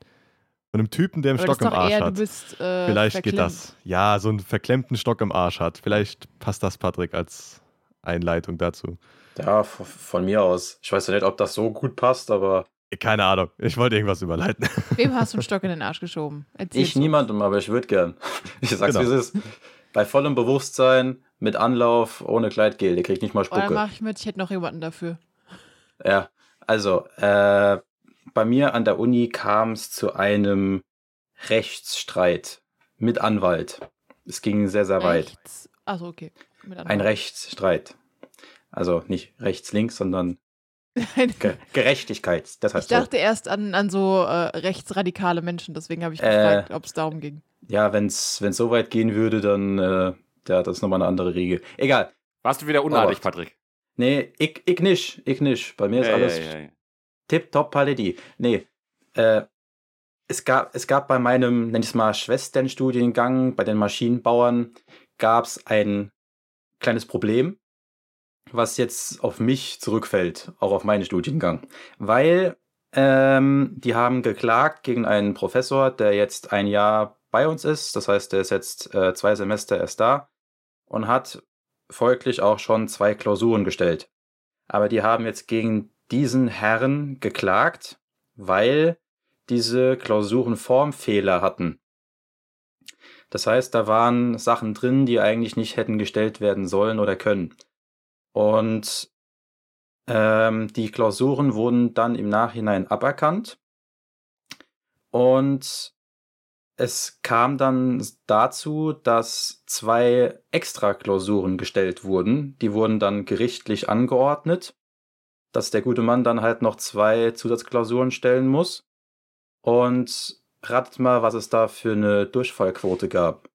Von einem Typen, der einen Stock im Arsch eher, hat. du bist äh, Vielleicht geht verklemmt. das. Ja, so einen verklemmten Stock im Arsch hat. Vielleicht passt das, Patrick, als Einleitung dazu. Ja, von mir aus. Ich weiß ja nicht, ob das so gut passt, aber Keine Ahnung. Ich wollte irgendwas überleiten. (laughs) Wem hast du einen Stock in den Arsch geschoben? Erzähl ich niemandem, aber ich würde gern. (laughs) Ich sag's, Genau. wie es ist. Bei vollem Bewusstsein, mit Anlauf, ohne Kleidgel. Der kriegt nicht mal Oh, dann Spucke. mach ich mit, ich hätte noch jemanden dafür. Ja, also, äh, bei mir an der Uni kam es zu einem Rechtsstreit mit Anwalt. Es ging sehr, sehr weit. Rechts. Achso, okay. Mit Ein. Rechtsstreit. Also nicht rechts-links, sondern Ein- Ge Gerechtigkeit. Das Ich heißt so. dachte erst an, an so äh, rechtsradikale Menschen, deswegen habe ich Äh. gefragt, ob es darum ging. Ja, wenn es so weit gehen würde, dann äh, ja, das ist nochmal eine andere Regel. Egal. Warst du wieder unartig, Patrick? Nee, ich, ich nicht. Ich nicht. Bei mir ist Ja, alles ja, ja, ja. Tipptopp Paletti. Nee. Äh, es, gab, es gab bei meinem, nenn ich es mal, Schwesternstudiengang bei den Maschinenbauern, gab es ein kleines Problem, was jetzt auf mich zurückfällt, auch auf meinen Studiengang. Weil ähm, die haben geklagt gegen einen Professor, der jetzt ein Jahr bei uns ist. Das heißt, der ist jetzt äh, zwei Semester erst da und hat folglich auch schon zwei Klausuren gestellt. Aber die haben jetzt gegen diesen Herrn geklagt, weil diese Klausuren Formfehler hatten. Das heißt, da waren Sachen drin, die eigentlich nicht hätten gestellt werden sollen oder können. Und ähm, die Klausuren wurden dann im Nachhinein aberkannt. Und es kam dann dazu, dass zwei Extra-Klausuren gestellt wurden. Die wurden dann gerichtlich angeordnet dass der gute Mann dann halt noch zwei Zusatzklausuren stellen muss. Und ratet mal, was es da für eine Durchfallquote gab.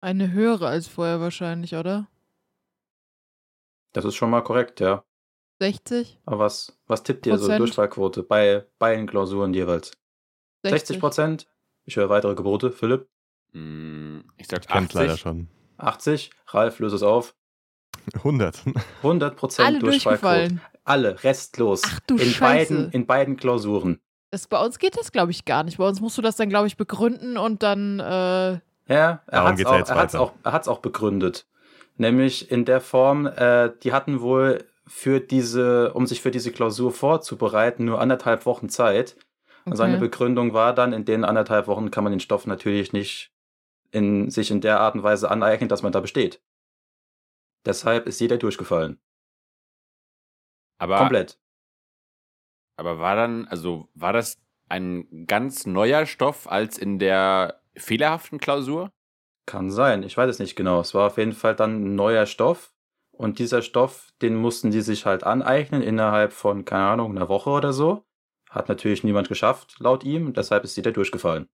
Eine höhere als vorher wahrscheinlich, oder? Das ist schon mal korrekt, ja. 60? Aber was, was tippt ihr so Prozent? Durchfallquote bei beiden Klausuren jeweils? 60 Prozent? Ich höre weitere Gebote. Philipp? Hm, ich sag Ich leider 80. schon. 80. Ralf, löse es auf. 100. 100% Alle Durchfallquote. durchgefallen. Alle, restlos. Ach du in Scheiße. beiden, in beiden Klausuren. Das, bei uns geht das, glaube ich, gar nicht. Bei uns musst du das dann, glaube ich, begründen und dann, äh, Ja, er hat es auch, er auch, er auch begründet. Nämlich in der Form, äh, die hatten wohl für diese, um sich für diese Klausur vorzubereiten, nur anderthalb Wochen Zeit. Und okay. seine Begründung war dann, in den anderthalb Wochen kann man den Stoff natürlich nicht in, sich in der Art und Weise aneignen, dass man da besteht. Deshalb ist jeder durchgefallen. Aber, Komplett. aber war dann, also war das ein ganz neuer Stoff als in der fehlerhaften Klausur? Kann sein, ich weiß es nicht genau. Es war auf jeden Fall dann ein neuer Stoff. Und dieser Stoff, den mussten die sich halt aneignen innerhalb von, keine Ahnung, einer Woche oder so. Hat natürlich niemand geschafft, laut ihm. Deshalb ist jeder durchgefallen.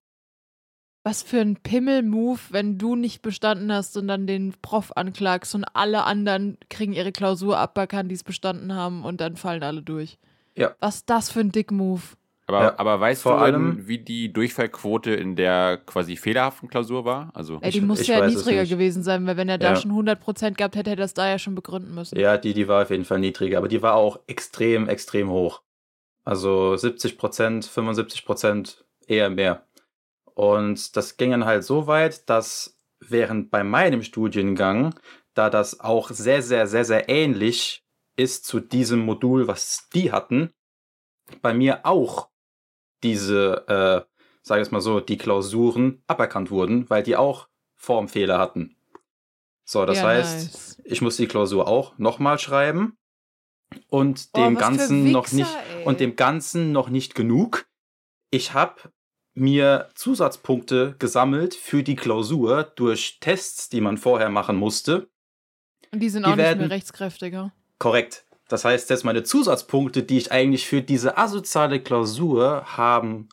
Was für ein Pimmel-Move, wenn du nicht bestanden hast und dann den Prof anklagst und alle anderen kriegen ihre Klausur aberkannt, die es bestanden haben und dann fallen alle durch. Ja. Was ist das für ein Dick-Move? Aber, Ja, aber weißt vor du, allem- wie die Durchfallquote in der quasi fehlerhaften Klausur war? Also Ey, die Ich- muss ich ja niedriger gewesen sein, weil wenn er da Ja. schon 100% gehabt hätte, hätte er das da ja schon begründen müssen. Ja, die, die war auf jeden Fall niedriger, aber die war auch extrem, extrem hoch. Also 70 Prozent, 75 Prozent, eher mehr. Und das ging dann halt so weit, dass während bei meinem Studiengang, da das auch sehr, sehr, sehr, sehr ähnlich ist zu diesem Modul, was die hatten, bei mir auch diese, äh, sage ich es mal so, die Klausuren aberkannt wurden, weil die auch Formfehler hatten. So, das Ja, heißt, nice. ich muss die Klausur auch nochmal schreiben und Oh, dem Ganzen noch Wichser, nicht ey. und dem Ganzen noch nicht genug. Ich habe mir Zusatzpunkte gesammelt für die Klausur durch Tests, die man vorher machen musste. Und die sind die auch nicht mehr rechtskräftiger. Korrekt. Das heißt, jetzt meine Zusatzpunkte, die ich eigentlich für diese asoziale Klausur haben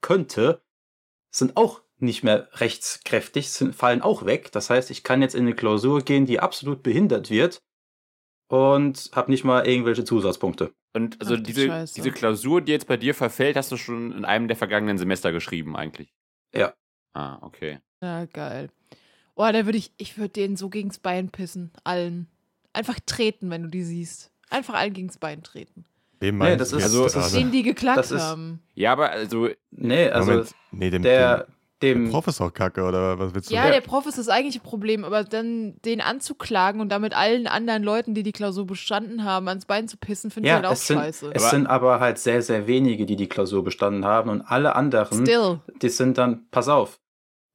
könnte, sind auch nicht mehr rechtskräftig, sind, fallen auch weg. Das heißt, ich kann jetzt in eine Klausur gehen, die absolut behindert wird und habe nicht mal irgendwelche Zusatzpunkte. Und also Ach diese, Scheiße. diese Klausur, die jetzt bei dir verfällt, hast du schon in einem der vergangenen Semester geschrieben eigentlich. Ja. Ah, okay. Ja, geil. Oh, da würde ich, ich würde denen so gegens Bein pissen. Allen. Einfach treten, wenn du die siehst. Einfach allen gegens Bein treten. Wem Nee, meinst das du ist- also- das ist-? Denen, die geklagt das ist- haben. Ja, aber also, Nee, also Moment, nee, dem, der, dem, dem, der Prof ist auch kacke, oder was willst du? Ja, der Prof ist das eigentliche Problem, aber dann den anzuklagen und damit allen anderen Leuten, die die Klausur bestanden haben, ans Bein zu pissen, finde ich ja, halt auch es, sind, scheiße. es Aber- sind aber halt sehr, sehr wenige, die die Klausur bestanden haben und alle anderen, Still. die sind dann, pass auf,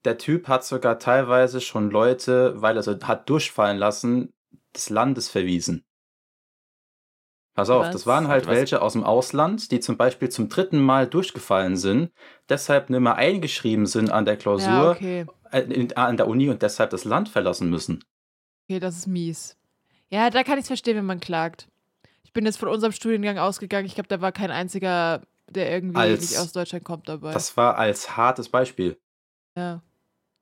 der Typ hat sogar teilweise schon Leute, weil er so hat durchfallen lassen, des Landes verwiesen. Pass auf, Was? das waren halt Was? welche aus dem Ausland, die zum Beispiel zum dritten Mal durchgefallen sind, deshalb nicht mehr eingeschrieben sind an der Ja, Klausur, okay. äh, in, an der Uni und deshalb das Land verlassen müssen. Okay, das ist mies. Ja, da kann ich es verstehen, wenn man klagt. Ich bin jetzt von unserem Studiengang ausgegangen. Ich glaube, da war kein einziger, der irgendwie Als- nicht aus Deutschland kommt dabei. Das war als hartes Beispiel. ja.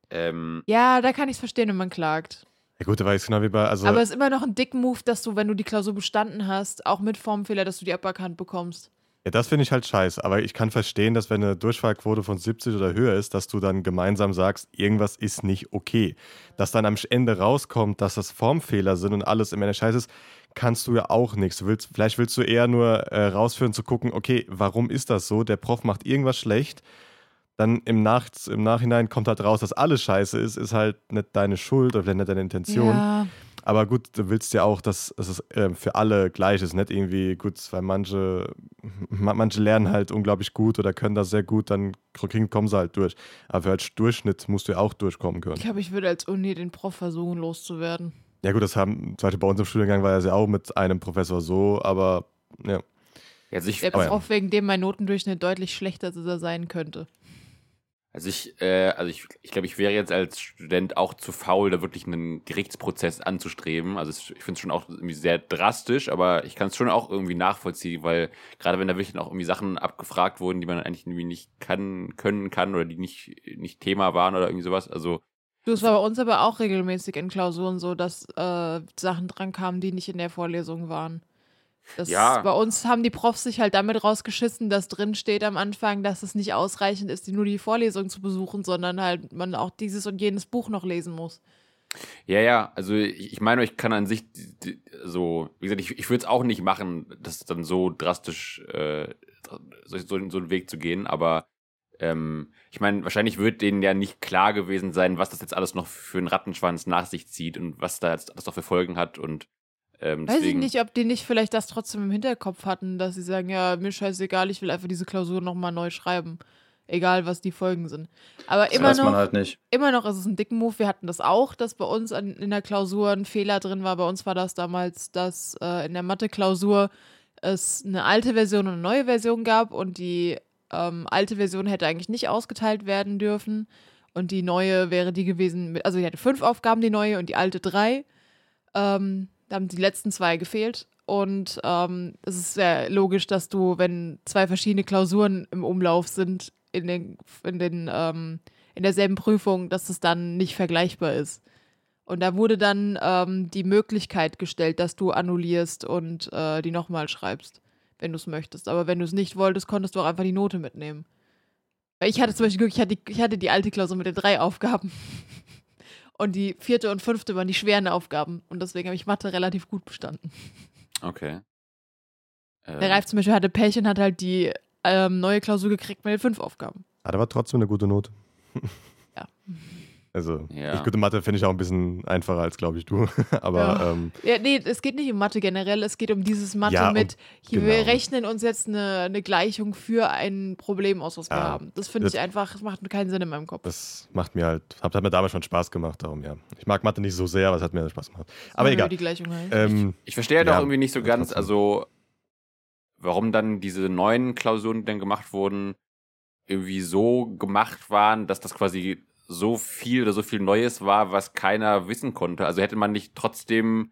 ähm, ja, da kann ich es verstehen, wenn man klagt. Ja gut, da war ich genau wie bei, also Aber es ist immer noch ein dick Move, dass du, wenn du die Klausur bestanden hast, auch mit Formfehler, dass du die aberkannt bekommst. Ja, das finde ich halt scheiße. Aber ich kann verstehen, dass wenn eine Durchfallquote von 70 oder höher ist, dass du dann gemeinsam sagst, irgendwas ist nicht okay. Dass dann am Ende rauskommt, dass das Formfehler sind und alles im Ende scheiße ist, kannst du ja auch nichts. Du willst, vielleicht willst du eher nur äh, rausführen, zu gucken, okay, warum ist das so? Der Prof macht irgendwas schlecht. Dann im, Nach im Nachhinein kommt halt raus, dass alles scheiße ist, ist halt nicht deine Schuld oder vielleicht nicht deine Intention. Ja, Aber gut, du willst ja auch, dass, dass es ähm, für alle gleich ist, nicht irgendwie gut, weil manche, ma- manche lernen halt unglaublich gut oder können das sehr gut, dann kriegen, kommen sie halt durch. Aber für als Durchschnitt musst du ja auch durchkommen können. ich glaube, ich würde als Uni den Prof versuchen loszuwerden. Ja gut, das haben, zum Beispiel bei uns im Studiengang war das ja auch mit einem Professor so, aber ja. also ich, Der Aber ja. Prof, wegen dem mein Notendurchschnitt deutlich schlechter als er sein könnte. Also ich, äh, also ich, ich glaube, ich wäre jetzt als Student auch zu faul, da wirklich einen Gerichtsprozess anzustreben. Also ich finde es schon auch irgendwie sehr drastisch, aber ich kann es schon auch irgendwie nachvollziehen, weil gerade wenn da wirklich auch irgendwie Sachen abgefragt wurden, die man eigentlich irgendwie nicht kann, können kann oder die nicht, nicht Thema waren oder irgendwie sowas. Also Du, es war bei uns aber auch regelmäßig in Klausuren so, dass äh, Sachen dran kamen, die nicht in der Vorlesung waren. Das, Ja. Bei uns haben die Profs sich halt damit rausgeschissen, dass drin steht am Anfang, dass es nicht ausreichend ist, die nur die Vorlesung zu besuchen, sondern halt man auch dieses und jenes Buch noch lesen muss. Ja, ja, also ich, ich meine, ich kann an sich so, wie gesagt, ich, ich würde es auch nicht machen, das dann so drastisch, äh, so, so, so einen Weg zu gehen, aber ähm, ich meine, wahrscheinlich wird denen ja nicht klar gewesen sein, was das jetzt alles noch für einen Rattenschwanz nach sich zieht und was da jetzt alles noch für Folgen hat und ähm, Weiß ich nicht, ob die nicht vielleicht das trotzdem im Hinterkopf hatten, dass sie sagen, ja, mir scheißegal, ich will einfach diese Klausur nochmal neu schreiben. Egal, was die Folgen sind. Aber immer noch, halt immer noch ist es ein dicken Move. Wir hatten das auch, dass bei uns an, in der Klausur ein Fehler drin war. Bei uns war das damals, dass äh, in der Mathe-Klausur es eine alte Version und eine neue Version gab und die ähm, alte Version hätte eigentlich nicht ausgeteilt werden dürfen und die neue wäre die gewesen, mit, also die hatte fünf Aufgaben, die neue und die alte drei. Ähm, da haben die letzten zwei gefehlt und ähm, es ist sehr logisch, dass du, wenn zwei verschiedene Klausuren im Umlauf sind, in den, in den ähm, in derselben Prüfung, dass es dann nicht vergleichbar ist. Und da wurde dann ähm, die Möglichkeit gestellt, dass du annullierst und äh, die nochmal schreibst, wenn du es möchtest. Aber wenn du es nicht wolltest, konntest du auch einfach die Note mitnehmen. Weil ich hatte zum Beispiel Glück, ich hatte, ich hatte die alte Klausur mit den drei Aufgaben. (laughs) Und die vierte und fünfte waren die schweren Aufgaben. Und deswegen habe ich Mathe relativ gut bestanden. okay. Ähm, Der Reif zum Beispiel hatte Pech und hat halt die ähm, neue Klausur gekriegt mit den fünf Aufgaben. Hat aber trotzdem eine gute Note. Ja. (laughs) Also, Ja. ich gute Mathe finde ich auch ein bisschen einfacher als, glaube ich, du. (laughs) aber Ja. ähm, Ja, nee, es geht nicht um Mathe generell, es geht um dieses Mathe Ja, mit, hier, wir genau. rechnen uns jetzt eine, eine Gleichung für ein Problem aus, was wir haben. Das finde das- ich einfach, das macht keinen Sinn in meinem Kopf. das macht mir halt, hat, hat mir damals schon Spaß gemacht, darum ja. Ich mag Mathe nicht so sehr, aber es hat mir Spaß gemacht. Aber Wie egal. Die Gleichung heißt. Ähm, Ich verstehe halt Ja, auch irgendwie nicht so ganz, also warum dann diese neuen Klausuren, die dann gemacht wurden, irgendwie so gemacht waren, dass das quasi so viel oder so viel Neues war, was keiner wissen konnte. Also hätte man nicht trotzdem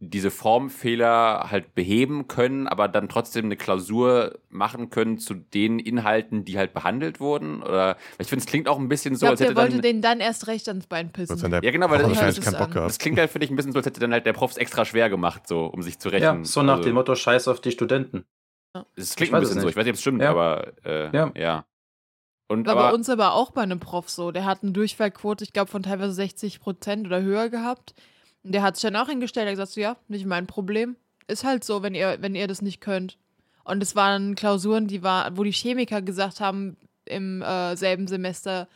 diese Formfehler halt beheben können, aber dann trotzdem eine Klausur machen können zu den Inhalten, die halt behandelt wurden? Oder ich finde, es klingt auch ein bisschen ich so, glaube, als der hätte wollte dann. denen dann erst recht ans Bein pissen. Der Ja, genau, weil das- wahrscheinlich keinen Bock gehabt. Das klingt halt für dich ein bisschen so, als hätte dann halt der Prof es extra schwer gemacht, so um sich zu rechnen. Ja, so nach Also- dem Motto, scheiß auf die Studenten. Es klingt Ich ein bisschen so. Ich weiß nicht, ob es stimmt, Ja. aber äh, ja. Ja. Und War aber, bei uns aber auch bei einem Prof so. Der hat eine Durchfallquote, ich glaube, von teilweise 60 Prozent oder höher gehabt. Und der hat sich dann auch hingestellt, er hat gesagt, so, ja, nicht mein Problem. Ist halt so, wenn ihr, wenn ihr das nicht könnt. Und es waren Klausuren, die war, wo die Chemiker gesagt haben im äh, selben Semester,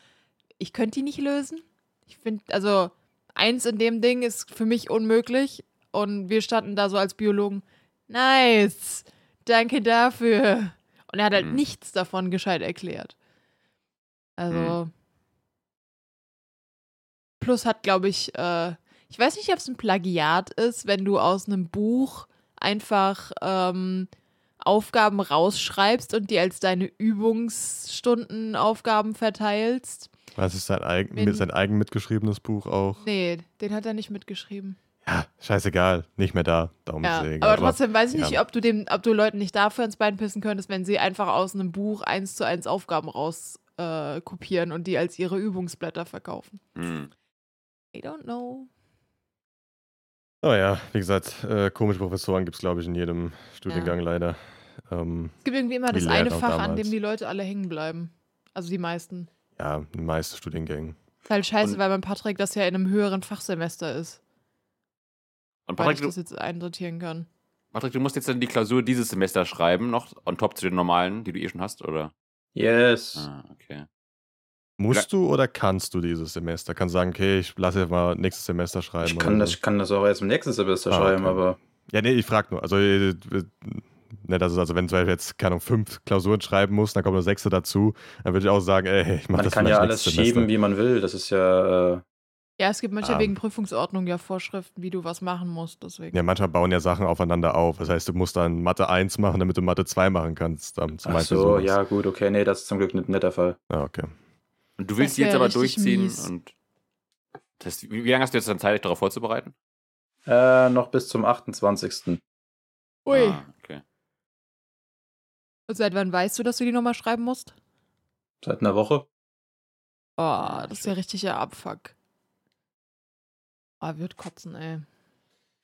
ich könnte die nicht lösen. Ich finde, also eins in dem Ding ist für mich unmöglich. Und wir standen da so als Biologen, nice, danke dafür. Und er hat halt Mhm. nichts davon gescheit erklärt. Also. Plus hat, glaube ich, äh, ich weiß nicht, ob es ein Plagiat ist, wenn du aus einem Buch einfach ähm, Aufgaben rausschreibst und die als deine Übungsstundenaufgaben verteilst. Was ist sein eigen, Wenn- sein eigen mitgeschriebenes Buch auch? Nee, den hat er nicht mitgeschrieben. Ja, scheißegal. Nicht mehr da. Darum Ja, egal. aber trotzdem weiß ich nicht, ja. ob du dem, ob du Leuten nicht dafür ins Bein pissen könntest, wenn sie einfach aus einem Buch eins zu eins Aufgaben raus äh, kopieren und die als ihre Übungsblätter verkaufen. hm. I don't know. Oh ja, wie gesagt, äh, komische Professoren gibt es, glaube ich, in jedem Studiengang leider. Ähm, Es gibt irgendwie immer das eine Fach, an damals. dem die Leute alle hängen bleiben. Also die meisten. ja, in den meisten Studiengängen. Ist halt scheiße, Und- weil mein Patrick das ja in einem höheren Fachsemester ist. Und Weil Patrick ich du, das jetzt einsortieren kann. Patrick, du musst jetzt dann die Klausur dieses Semester schreiben, noch on top zu den normalen, die du eh schon hast, oder? Yes. Ah, okay. Musst du oder kannst du dieses Semester? Kannst sagen, okay, ich lasse jetzt mal nächstes Semester schreiben. Ich kann, so. das, ich kann das auch erst im nächsten Semester Ah, schreiben, okay. aber Ja, nee, ich frage nur. Also, äh, äh, ne, das ist also, wenn du jetzt, keine Ahnung, fünf Klausuren schreiben musst, dann kommt eine sechste dazu, dann würde ich auch sagen, ey, ich mach man das kann vielleicht ja alles nächstes Semester. schieben, wie man will. Das ist ja, äh, Ja, es gibt manchmal Ah. wegen Prüfungsordnung ja Vorschriften, wie du was machen musst. Deswegen. Ja, manchmal bauen ja Sachen aufeinander auf. Das heißt, du musst dann Mathe 1 machen, damit du Mathe 2 machen kannst. Ähm, zum ach so, ja gut, okay, nee, das ist zum Glück nicht, nicht der Fall. Ja, okay. Und du willst die jetzt aber durchziehen mies. und das, wie, wie lange hast du jetzt dann Zeit, dich darauf vorzubereiten? Äh, noch bis zum 28. Ui. Ah, okay. Und seit wann weißt du, dass du die nochmal schreiben musst? Seit einer Woche. Oh, das ist ja richtig ja Abfuck. Ah, wird kotzen, ey.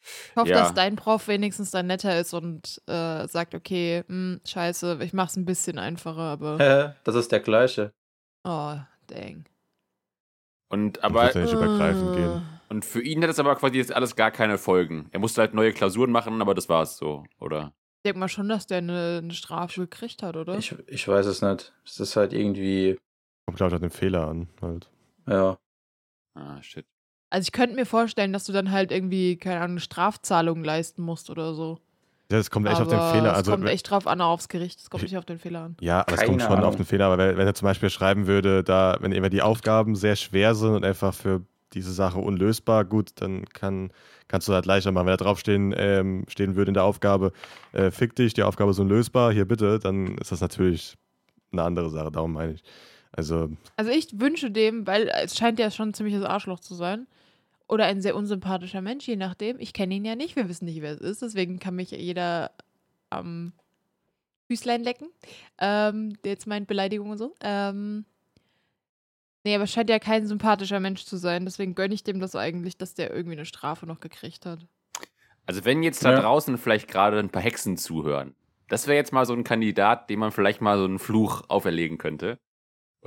Ich hoffe, Ja. dass dein Prof wenigstens dann netter ist und äh, sagt, okay, hm, scheiße, ich mach's ein bisschen einfacher, aber Hä? (laughs) das ist der gleiche. oh, dang. Und Aber, ja nicht übergreifend Äh, gehen. und für ihn hat es aber quasi jetzt alles gar keine Folgen. Er musste halt neue Klausuren machen, aber das war's so, oder? Ich denke mal schon, dass der eine, eine Strafe gekriegt hat, oder? Ich, ich weiß es nicht. Es ist halt irgendwie, Kommt, glaube ich, auf den Fehler an. Halt. ja. Ah, shit. Also ich könnte mir vorstellen, dass du dann halt irgendwie, keine Ahnung, Strafzahlungen leisten musst oder so. Ja, es kommt echt aber auf den Fehler. Es Also, kommt echt drauf an, aufs Gericht. Es kommt Ich- nicht auf den Fehler an. ja, aber es kommt schon auf Ahnung. den Fehler. Aber wenn, wenn er zum Beispiel schreiben würde, da, wenn immer die Aufgaben sehr schwer sind und einfach für diese Sache unlösbar, gut, dann kann, kannst du halt leichter machen. Wenn da draufstehen ähm, stehen würde in der Aufgabe, äh, fick dich, die Aufgabe ist unlösbar, hier bitte, dann ist das natürlich eine andere Sache. Darum meine ich. Also, Also ich wünsche dem, weil es scheint ja schon ein ziemliches Arschloch zu sein. Oder ein sehr unsympathischer Mensch, je nachdem. Ich kenne ihn ja nicht, wir wissen nicht, wer es ist. Deswegen kann mich jeder am Füßlein lecken. Ähm, der jetzt meint Beleidigung und so. Ähm, nee, aber es scheint ja kein sympathischer Mensch zu sein. Deswegen gönne ich dem das eigentlich, dass der irgendwie eine Strafe noch gekriegt hat. Also wenn jetzt da Ja. draußen vielleicht gerade ein paar Hexen zuhören, das wäre jetzt mal so ein Kandidat, dem man vielleicht mal so einen Fluch auferlegen könnte.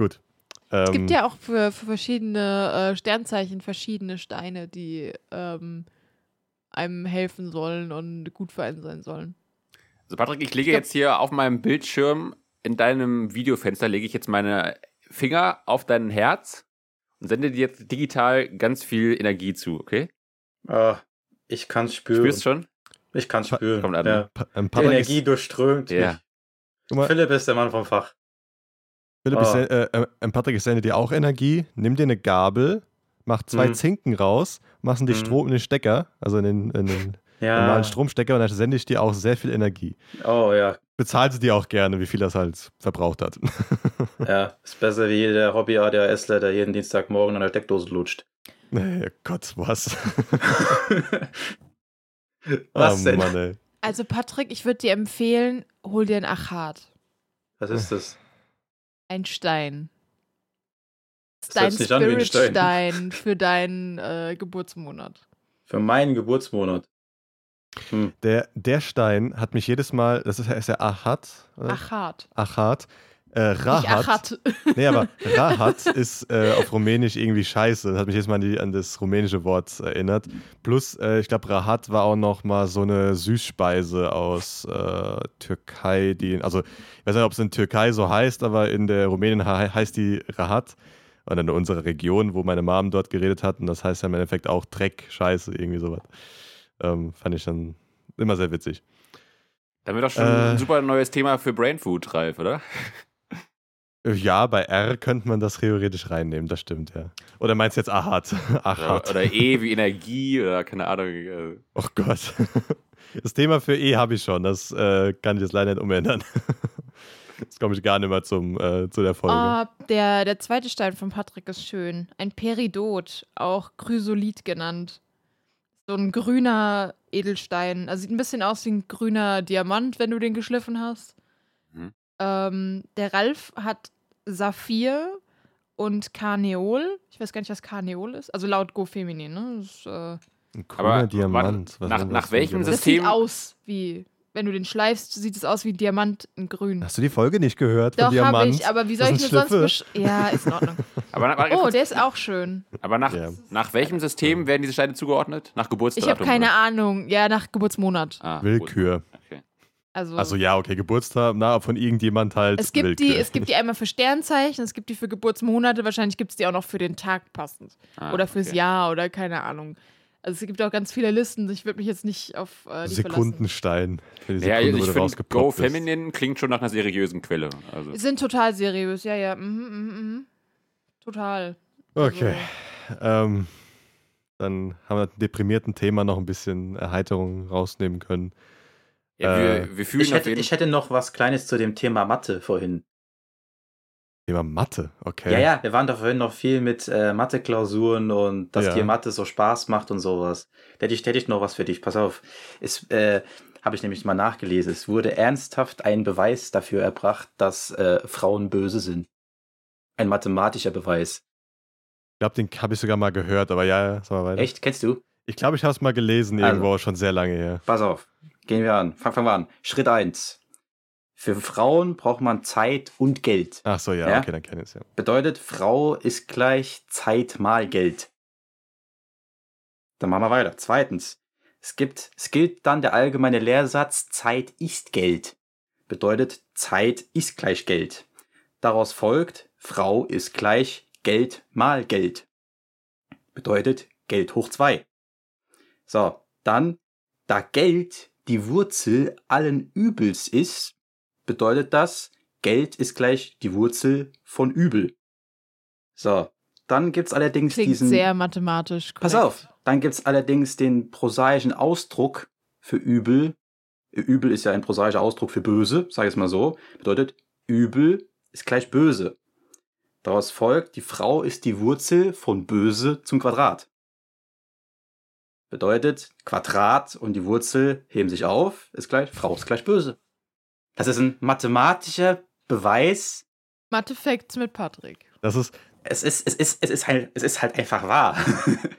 gut. Ähm, Es gibt ja auch für, für verschiedene äh, Sternzeichen verschiedene Steine, die ähm, einem helfen sollen und gut für einen sein sollen. Also Patrick, ich lege Ich glaub- jetzt hier auf meinem Bildschirm in deinem Videofenster lege ich jetzt meine Finger auf dein Herz und sende dir jetzt digital ganz viel Energie zu, okay? Ah, ich kann's spüren. Spürst schon? Ich kann's spüren. Kommt an, ja. ne? Ähm, Energie ist, durchströmt Ja. mich. Philipp ist der Mann vom Fach. Philipp, ich Ah. äh, äh, ähm, Patrick, ich sende dir auch Energie. Nimm dir eine Gabel, mach zwei Mhm. Zinken raus, machst in den Mhm. Strom in den Stecker, also in den, in den (laughs) Ja. normalen Stromstecker und dann sende ich dir auch sehr viel Energie. Oh ja. Bezahlst du dir auch gerne, wie viel das halt verbraucht hat. (laughs) Ja. Ist besser wie jeder Hobby-ADHSler, der jeden Dienstagmorgen an der Steckdose lutscht. Nee, Gott, was? (laughs) Was oh, denn? Mann. Also Patrick, ich würde dir empfehlen, hol dir ein Achat, Was ist das? Ein Stein. Das dein Stein. Spirit-Stein (laughs) für deinen äh, Geburtsmonat. Für meinen Geburtsmonat. Hm. Der, der Stein hat mich jedes Mal, das ist, ist der Achat, oder? Achat. Achat. Äh, Rahat. (laughs) Nee, aber Rahat ist äh, auf Rumänisch irgendwie scheiße. Das hat mich jetzt mal an, die, an das rumänische Wort erinnert. Plus, äh, ich glaube, Rahat war auch noch mal so eine Süßspeise aus äh, Türkei, die, also ich weiß nicht, ob es in Türkei so heißt, aber in der Rumänien he heißt die Rahat. Und in unserer Region, wo meine Mom dort geredet hat. Und das heißt ja im Endeffekt auch Dreck, Scheiße, irgendwie sowas. Ähm, fand ich dann immer sehr witzig. Dann wird doch schon Äh. ein super neues Thema für Brainfood, Ralf, oder? Ja, bei R könnte man das theoretisch reinnehmen, das stimmt, ja. Oder meinst du jetzt Ahat? (laughs) Oder, Ahat. oder E wie Energie oder keine Ahnung. äh, Oh Gott. (laughs) Das Thema für E habe ich schon, das äh, kann ich jetzt leider nicht umändern. (laughs) Jetzt komme ich gar nicht mehr zum, äh, zu der Folge. Ah, der, der zweite Stein von Patrick ist schön. Ein Peridot, auch Chrysolith genannt. So ein grüner Edelstein. Also sieht ein bisschen aus wie ein grüner Diamant, wenn du den geschliffen hast. Mhm. Ähm, der Ralf hat Saphir und Karneol. Ich weiß gar nicht, was Karneol ist. Also laut Go Feminin, ne? Das, ist, äh, Ein aber grüner Diamant. warte, nach- nach welchem Diamant? das System- sieht aus wie, wenn du den schleifst, sieht es aus wie Diamant in grün. Hast du die Folge nicht gehört von Doch, Diamant? habe ich, aber wie soll ich denn sonst Ja, ist in Ordnung. (laughs) Aber, nach- Oh, der ist auch schön. aber nach, Ja. nach welchem System werden diese Steine zugeordnet? Nach Geburtstag? Ich habe keine Ahnung. Ja, nach Geburtsmonat. Ah, Willkür. Also, Also ja, okay, Geburtstag, na, von irgendjemand halt. es, gibt die, es gibt die einmal für Sternzeichen, es gibt die für Geburtsmonate, wahrscheinlich gibt es die auch noch für den Tag passend. Ah, oder fürs okay. Jahr oder keine Ahnung. Also es gibt auch ganz viele Listen. Ich würde mich jetzt nicht auf äh. Sekundenstein. Für die Ja, Sekunde, ich finde, Go. Feminine klingt schon nach einer seriösen Quelle. Also. Sind total seriös, ja, ja. Mhm, mhm, mhm. Total. Okay. Ähm, Dann haben wir ein deprimierten Thema noch ein bisschen Erheiterung rausnehmen können. Ja, Äh, wir, wir fühlen Ich hätte, jeden ich hätte noch was Kleines zu dem Thema Mathe vorhin. Thema Mathe, okay. Ja, ja, wir waren da vorhin noch viel mit äh, Mathe-Klausuren und dass Ja. dir Mathe so Spaß macht und sowas. Da hätte ich, hätte ich noch was für dich. Pass auf. Es äh, habe ich nämlich mal nachgelesen. Es wurde ernsthaft ein Beweis dafür erbracht, dass äh, Frauen böse sind. Ein mathematischer Beweis. Ich glaube, den habe ich sogar mal gehört, aber ja, sag mal weiter. Echt? Kennst du? Ich glaube, ich habe es mal gelesen, Also. irgendwo schon sehr lange her. Pass auf. Gehen wir an. Fang- Fangen wir an. Schritt eins. Für Frauen braucht man Zeit und Geld. Ach so, ja, Ja? okay, dann kenne ich es ja. Bedeutet, Frau ist gleich Zeit mal Geld. Dann machen wir weiter. Zweitens, es gibt, es gilt dann der allgemeine Lehrsatz, Zeit ist Geld. Bedeutet, Zeit ist gleich Geld. Daraus folgt, Frau ist gleich Geld mal Geld. Bedeutet, Geld hoch zwei. So, dann, da Geld die Wurzel allen Übels ist, bedeutet das, Geld ist gleich die Wurzel von Übel. So, dann gibt's allerdings Klingt diesen. sehr mathematisch. Pass korrekt. auf, dann gibt's allerdings den prosaischen Ausdruck für Übel. Übel ist ja ein prosaischer Ausdruck für böse, sage ich es mal so. Bedeutet, Übel ist gleich böse. Daraus folgt, die Frau ist die Wurzel von böse zum Quadrat. Bedeutet, Quadrat und die Wurzel heben sich auf, ist gleich, Frau ist gleich böse. Das ist ein mathematischer Beweis. Mathe-Facts mit Patrick. Das ist, Es ist, es ist, es ist halt, es ist halt einfach wahr.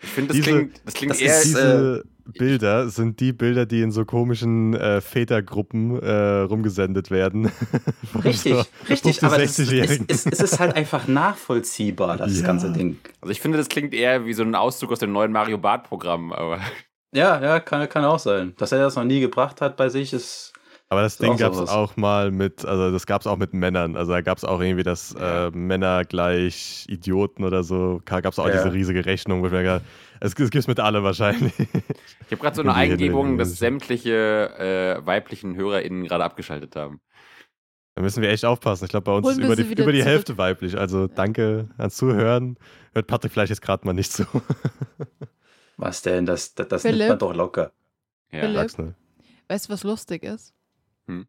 Ich finde, das Diese- klingt, das klingt das eher. ist, diese Bilder sind die Bilder, die in so komischen äh, Vätergruppen äh, rumgesendet werden. (laughs) Richtig, so richtig, 50, aber es, 60-Jährigen. es, es ist halt einfach nachvollziehbar, das Ja. ganze Ding. also ich finde, das klingt eher wie so ein Auszug aus dem neuen Mario Bart Programm. Aber (laughs) Ja, ja, kann, kann auch sein. Dass er das noch nie gebracht hat bei sich, ist. Aber das Ist Ding gab es auch mal mit, also das gab es auch mit Männern. Also da gab es auch irgendwie das äh, Männer gleich Idioten oder so. Gab es auch Ja. diese riesige Rechnung, wo ich mir gedacht es, es gibt es mit alle wahrscheinlich. ich habe gerade so (laughs) eine Eingebung, dass sämtliche äh, weiblichen HörerInnen gerade abgeschaltet haben. Da müssen wir echt aufpassen. Ich glaube, bei uns Holen ist über die, über die zurück. Hälfte weiblich. Also danke ans Zuhören. Hört Patrick vielleicht jetzt gerade mal nicht zu. (laughs) Was denn? Das, das, das nimmt man doch locker. Ja. Philipp? Weißt du, was lustig ist? Hm.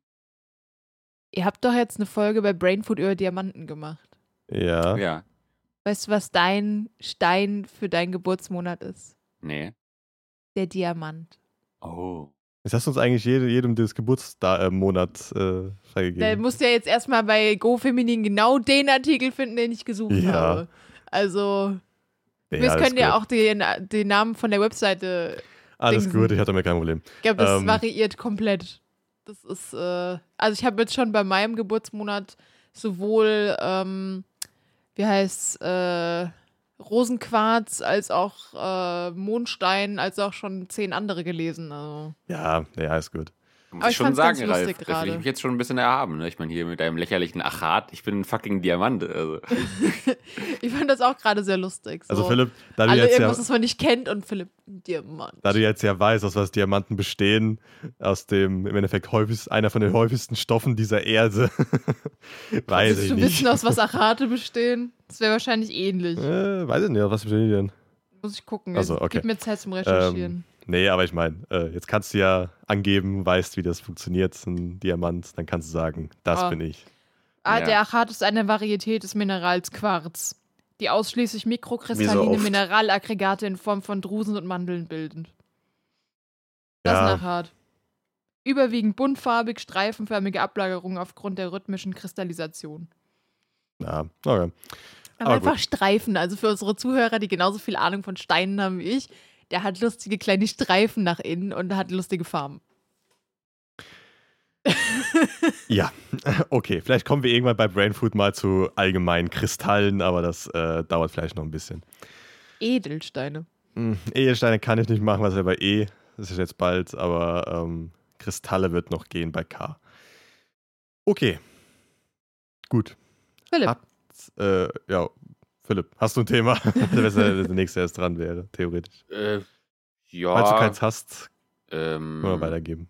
Ihr habt doch jetzt eine Folge bei Brainfood über Diamanten gemacht. Ja. ja. Weißt du, was dein Stein für deinen Geburtsmonat ist? Nee. Der Diamant. Oh. Jetzt hast du uns eigentlich jede, jedem das Geburtsmonat äh, Da freigegeben. musst du ja jetzt erstmal bei GoFeminin genau den Artikel finden, den ich gesucht Ja. habe. Also, Ja, wir können ja auch den, den Namen von der Webseite. Alles Dingsen. gut, ich hatte mir kein Problem. Ich glaube, das Ähm. variiert komplett. Das ist, äh, also ich habe jetzt schon bei meinem Geburtsmonat sowohl, ähm, wie heißt äh, Rosenquarz als auch äh, Mondstein, als auch schon zehn andere gelesen. Also. Ja, ja, alles gut. Muss ich schon sagen, Ralf, da fühle ich mich jetzt schon ein bisschen erhaben. Ne? Ich meine, hier mit deinem lächerlichen Achat, ich bin ein fucking Diamant. Also. (laughs) Ich fand das auch gerade sehr lustig. So. Also Philipp, da du, Alle jetzt ja, irgendwas, das man nicht kennt und Philipp, Diamant. da du jetzt ja weißt, aus was Diamanten bestehen, aus dem im Endeffekt häufigst, einer von den häufigsten Stoffen dieser Erde, (laughs) weiß Willst ich du nicht. wissen, aus was Achate bestehen? Das wäre wahrscheinlich ähnlich. Äh, weiß ich nicht, aus was bestehen die denn? Muss ich gucken. Ach so, Jetzt okay. Gib mir Zeit zum Recherchieren. Ähm, nee, aber ich meine, äh, jetzt kannst du ja angeben, weißt, wie das funktioniert, ein Diamant, dann kannst du sagen, das Ah. bin ich. ah, ja. der Achat ist eine Varietät des Minerals Quarz, die ausschließlich mikrokristalline so. Mineralaggregate in Form von Drusen und Mandeln bilden. Das Ja. ist ein Achat. Überwiegend buntfarbig, streifenförmige Ablagerungen aufgrund der rhythmischen Kristallisation. Ja, okay. Aber, Aber einfach gut. Streifen. Also für unsere Zuhörer, die genauso viel Ahnung von Steinen haben wie ich, der hat lustige kleine Streifen nach innen und hat lustige Farben. (laughs) Ja, okay. Vielleicht kommen wir irgendwann bei Brainfood mal zu allgemeinen Kristallen, aber das äh, dauert vielleicht noch ein bisschen. Edelsteine. Hm, Edelsteine kann ich nicht machen, was ja bei E. Das ist jetzt bald, aber ähm, Kristalle wird noch gehen bei K. Okay. Gut. Philipp, Ab- Äh, ja, Philipp, hast du ein Thema? (laughs) Wenn der nächste erst dran wäre, theoretisch. Äh, ja. Falls du keins hast, ähm, können wir weitergeben.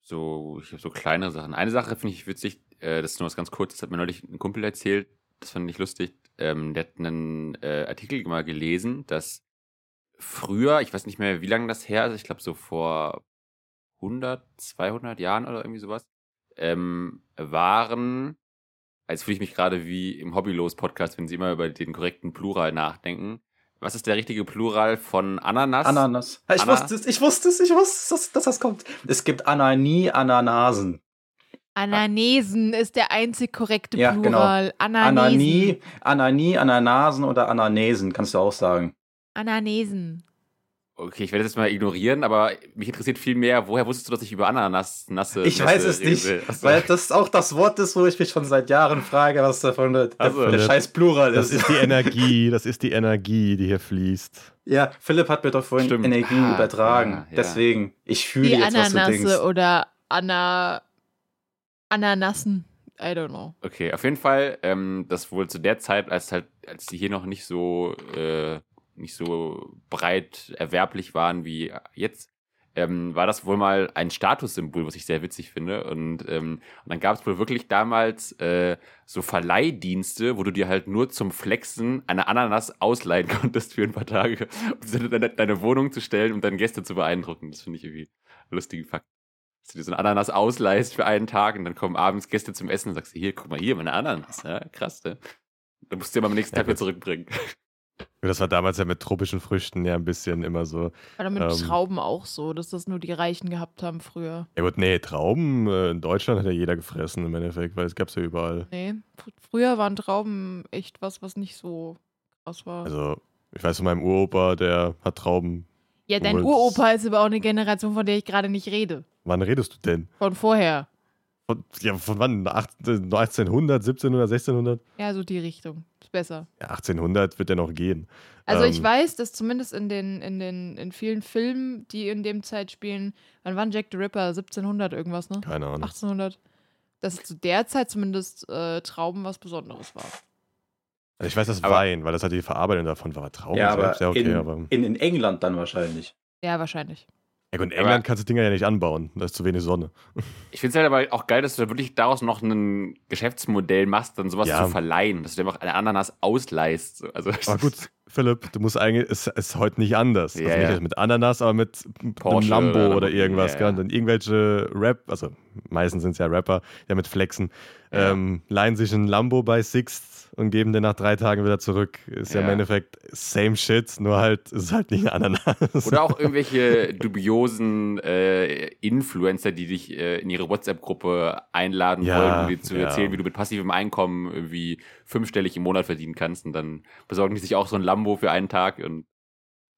so, ich habe so kleine Sachen. Eine Sache finde ich witzig, äh, das ist nur was ganz kurz, das hat mir neulich ein Kumpel erzählt, das fand ich lustig. Ähm, der hat einen äh, Artikel mal gelesen, dass früher, ich weiß nicht mehr, wie lange das her ist, ich glaube so vor 100, 200 Jahren oder irgendwie sowas, ähm, waren, als fühle ich mich gerade wie im Hobbylos-Podcast, wenn sie immer über den korrekten Plural nachdenken. Was ist der richtige Plural von Ananas? Ananas. Ich Ana- wusste es, ich wusste es, ich wusste es, dass, dass das kommt. Es gibt Ananie, Ananasen. Ananesen ist der einzig korrekte Ja, genau. Plural. Ananesen. Ananie, Ananie, Ananasen oder Ananesen, kannst du auch sagen. Ananesen. Okay, ich werde das jetzt mal ignorieren, aber mich interessiert viel mehr, woher wusstest du, dass ich über Ananas nasse Ich weiß es nicht? Achso. weil das auch das Wort ist, wo ich mich schon seit Jahren frage, was davon der, der, Also, der das- scheiß Plural Das ist. ist die Energie, das ist die Energie, die hier fließt. Ja, Philipp hat mir doch vorhin Stimmt. Energie Ah, übertragen. ja, ja. Deswegen, ich fühle Die jetzt, was du Ananasse denkst. oder Ana Ananassen. I don't know. Okay, auf jeden Fall, ähm, das wohl zu der Zeit, als halt, als die hier noch nicht so, äh, nicht so breit erwerblich waren wie jetzt, ähm, war das wohl mal ein Statussymbol, was ich sehr witzig finde. Und, ähm, und dann gab es wohl wirklich damals äh, so Verleihdienste, wo du dir halt nur zum Flexen eine Ananas ausleihen (laughs) konntest für ein paar Tage, um sie dann in deine, deine Wohnung zu stellen und dann Gäste zu beeindrucken. Das finde ich irgendwie einen lustigen Fakt. Dass du dir so eine Ananas ausleihst für einen Tag und dann kommen abends Gäste zum Essen und sagst hier, guck mal, hier, meine Ananas. Ja, krass, ne? Dann musst du dir aber am nächsten Tag wieder zurückbringen. Das war damals ja mit tropischen Früchten ja ein bisschen immer so. War mit Ähm. Trauben auch so, dass das nur die Reichen gehabt haben früher. Ja gut, nee, Trauben äh, in Deutschland hat ja jeder gefressen im Endeffekt, weil es gab's ja überall. Nee, fr- früher waren Trauben echt was, was nicht so krass war. Also, ich weiß von meinem Uropa, der hat Trauben. ja, dein Uropa ist aber auch eine Generation, von der ich gerade nicht rede. Wann redest du denn? Von vorher. Von, ja, von wann? Acht- 1800, 1700, 1600? Ja, so die Richtung. Ist besser. Ja, 1800 wird ja noch gehen. Also ich Ähm. weiß, dass zumindest in den, in den, in vielen Filmen, die in dem Zeit spielen, wann war Jack the Ripper? 1700 irgendwas, ne? Keine Ahnung. 1800. Dass zu der Zeit zumindest äh, Trauben was Besonderes war. Also ich weiß, dass Aber- Wein, weil das halt die Verarbeitung davon war. Trauben Ja, aber selbst, ja okay, in, aber. in, in England dann wahrscheinlich. Ja, wahrscheinlich. Ja gut, in Aber- England kannst du Dinger ja nicht anbauen. Da ist zu wenig Sonne. Ich finde es halt aber auch geil, dass du da wirklich daraus noch ein Geschäftsmodell machst, dann sowas Ja. zu verleihen, dass du dir einfach eine Ananas ausleihst. So, Also, Aber (laughs) gut, Philipp, du musst eigentlich, es ist heute nicht anders. Ja, also nicht ja. mit Ananas, aber mit einem Porsche Lambo oder oder, irgendwas. ja, dann irgendwelche Rap, also meistens sind es ja Rapper, ja mit Flexen, ähm, leihen sich ein Lambo bei Sixt und geben den nach drei Tagen wieder zurück. Ist ja, im Ja. Endeffekt same shit, nur halt, es ist halt nicht eine Ananas. Oder auch (laughs) irgendwelche dubiosen äh, Influencer, die dich äh, in ihre WhatsApp-Gruppe einladen Ja, wollen, um dir zu ja. erzählen, wie du mit passivem Einkommen irgendwie fünfstellig im Monat verdienen kannst. Und dann besorgen die sich auch so ein Lambo für einen Tag und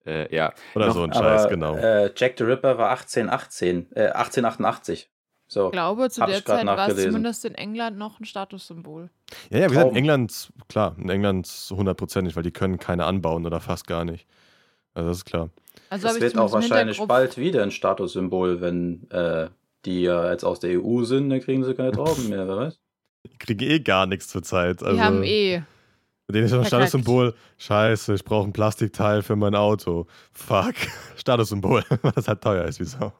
äh, ja. Oder noch- so ein Aber Scheiß, genau. äh, Jack the Ripper war 1818, äh, 1888. So. Ich glaube, zu der Zeit war es zumindest in England noch ein Statussymbol. ja, ja, wie gesagt, in. England, klar, in England hundertprozentig, weil die können keine anbauen oder fast gar nicht. Also das ist klar. Also ich wird auch wahrscheinlich bald wieder ein Statussymbol, wenn äh, die ja jetzt aus der EU sind, dann kriegen sie keine Trauben mehr, wer weiß. Die kriegen eh gar nichts zur Zeit. Also, Die haben eh. Mit denen ist schon ein. Statussymbol. Scheiße, ich brauche ein Plastikteil für mein Auto. Fuck. (laughs) Statussymbol, (laughs) das halt teuer ist, wieso?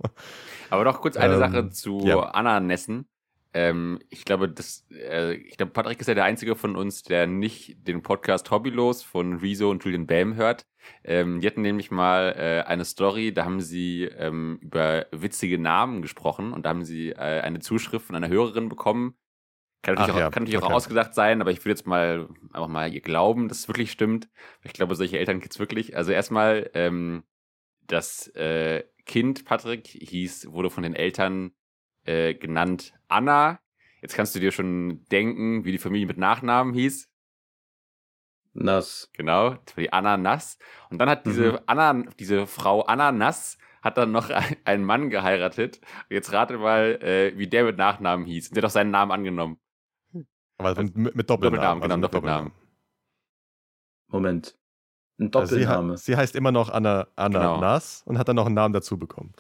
Aber noch kurz eine Ähm, Sache zu ja. Ananässen. Ähm, ich glaube, das, äh, ich glaube, Patrick ist ja der einzige von uns, der nicht den Podcast Hobbylos von Rezo und Julian Bam hört. Ähm, die hatten nämlich mal äh, eine Story, da haben sie ähm, über witzige Namen gesprochen und da haben sie äh, eine Zuschrift von einer Hörerin bekommen. Kann natürlich, Ach auch, ja, kann natürlich okay. auch ausgedacht sein, aber ich würde jetzt mal einfach mal ihr glauben, dass es wirklich stimmt. Ich glaube, solche Eltern gibt's wirklich. Also erstmal, ähm, das äh, Kind Patrick hieß, wurde von den Eltern äh, genannt Anna. Jetzt kannst du dir schon denken, wie die Familie mit Nachnamen hieß. Das. Genau, die Ananas. Und dann hat diese Mhm. Anna, diese Frau Ananas hat dann noch ein- einen Mann geheiratet. Und jetzt rate mal, äh, wie der mit Nachnamen hieß. Und der hat auch seinen Namen angenommen. Aber mit, mit Doppelnamen. Doppelnamen, genau, mit Doppelnamen. Moment. Ein Also sie, Doppelname. sie heißt immer noch Anna, Ananas und hat dann noch einen Namen dazu bekommen.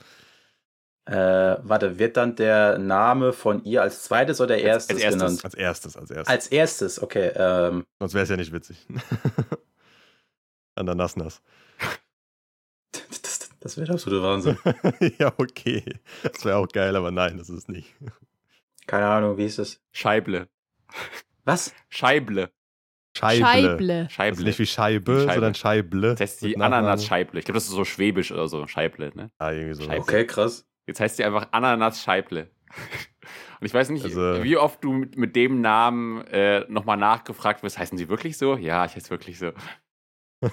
Äh, warte, wird dann der Name von ihr als zweites oder erstes, als erstes. genannt? Als erstes, als erstes. Als erstes, okay. Ähm, Sonst wäre es ja nicht witzig. (laughs) Ananasnas. (laughs) das das wäre der absolute Wahnsinn. (laughs) ja, okay. Das wäre auch geil, aber nein, das ist nicht. Keine Ahnung, wie ist es? Scheible. Was? Scheible. Scheible. Scheible. Also Scheible. nicht wie Scheibe, Scheibe. sondern Scheible. Das heißt die. Ananas-Scheible. Ich glaube, das ist so schwäbisch oder so. Scheible, ne? Ah, irgendwie so. Scheibe. Okay, krass. Jetzt heißt sie einfach Ananas-Scheible. (laughs) Und ich weiß nicht, Also- wie oft du mit, mit dem Namen äh, nochmal nachgefragt wirst. Heißen sie wirklich so? Ja, ich heiße wirklich so. (laughs)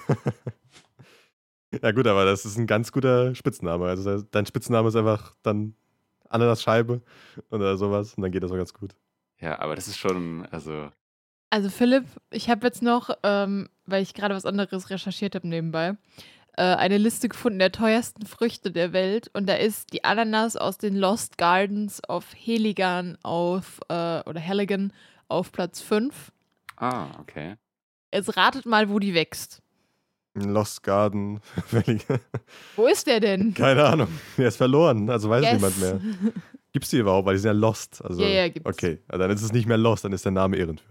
Ja, gut, aber das ist ein ganz guter Spitzname. Also dein Spitzname ist einfach dann Ananas-Scheibe oder sowas und dann geht das auch ganz gut. Ja, aber das ist schon, also. Also Philipp, ich habe jetzt noch, ähm, weil ich gerade was anderes recherchiert habe nebenbei, äh, eine Liste gefunden der teuersten Früchte der Welt und da ist die Ananas aus den Lost Gardens auf Heligan auf, äh, oder Halligan auf Platz 5. Ah, okay. Jetzt ratet mal, wo die wächst. Lost Garden. (laughs) Wo ist der denn? Keine Ahnung. Er ist verloren. Also weiß Yes. niemand mehr. Gibt's die überhaupt? Weil die sind ja Lost. Also, Ja, ja, gibt's. Okay, also dann ist es nicht mehr Lost, dann ist der Name irreführend.